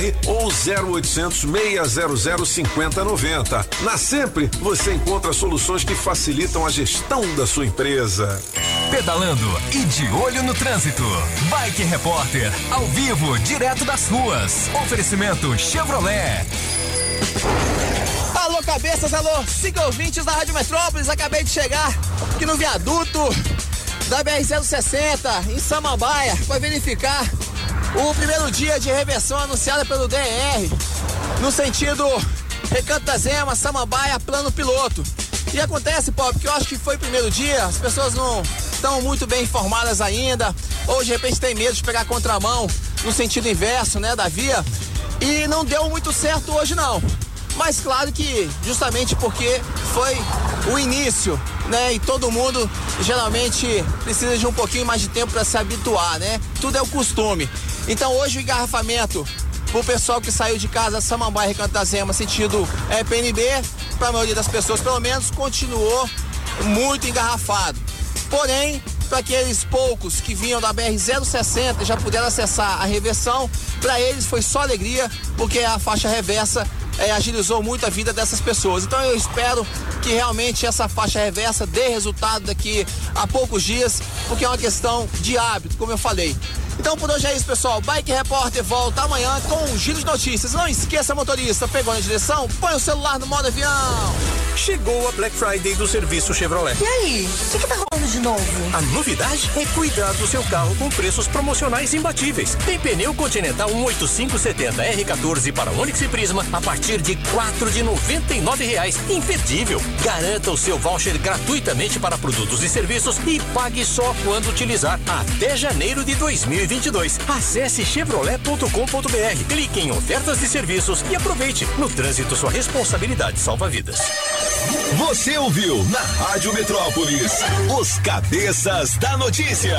Sempretecnologia.com.br ou 0800 600 5090. Na Sempre, você encontra soluções que facilitam a gestão da sua empresa. Pedalando e de olho no trânsito. Bike Repórter, ao vivo, direto das ruas. Oferecimento Chevrolet. Alô, cabeças, alô, cinco ouvintes da Rádio Metrópolis. Acabei de chegar aqui no viaduto da BR-060, em Samambaia, para verificar o primeiro dia de reversão anunciada pelo DR, no sentido Recanto das Emas, Samambaia, plano piloto. E acontece, Pop, que eu acho que foi o primeiro dia, as pessoas não estão muito bem informadas ainda, ou de repente tem medo de pegar contramão no sentido inverso, né, da via. E não deu muito certo hoje não. Mas claro que justamente porque foi o início, né? E todo mundo geralmente precisa de um pouquinho mais de tempo para se habituar, né? Tudo é o costume. Então hoje o engarrafamento pro pessoal que saiu de casa Samambaia Recanto da sentido é, PNB, para a maioria das pessoas pelo menos continuou muito engarrafado. Porém, para aqueles poucos que vinham da BR 060 já puderam acessar a reversão, para eles foi só alegria, porque a faixa reversa é, agilizou muito a vida dessas pessoas. Então eu espero que realmente essa faixa reversa dê resultado daqui a poucos dias, porque é uma questão de hábito, como eu falei. Então por hoje é isso, pessoal. Bike Repórter volta amanhã com um giro de notícias. Não esqueça, motorista, pegou na direção? Põe o celular no modo avião. Chegou a Black Friday do serviço Chevrolet. E aí, o que, que tá rolando de novo? A novidade é cuidar do seu carro com preços promocionais imbatíveis. Tem pneu Continental 18570 R14 para Onix e Prisma a partir de quatro de noventa e nove reais. Imperdível. Garanta o seu voucher gratuitamente para produtos e serviços e pague só quando utilizar até janeiro de 2022. Acesse chevrolet.com.br, clique em ofertas de serviços e aproveite. No trânsito, sua responsabilidade salva vidas. Você ouviu na Rádio Metrópolis os cabeças da notícia.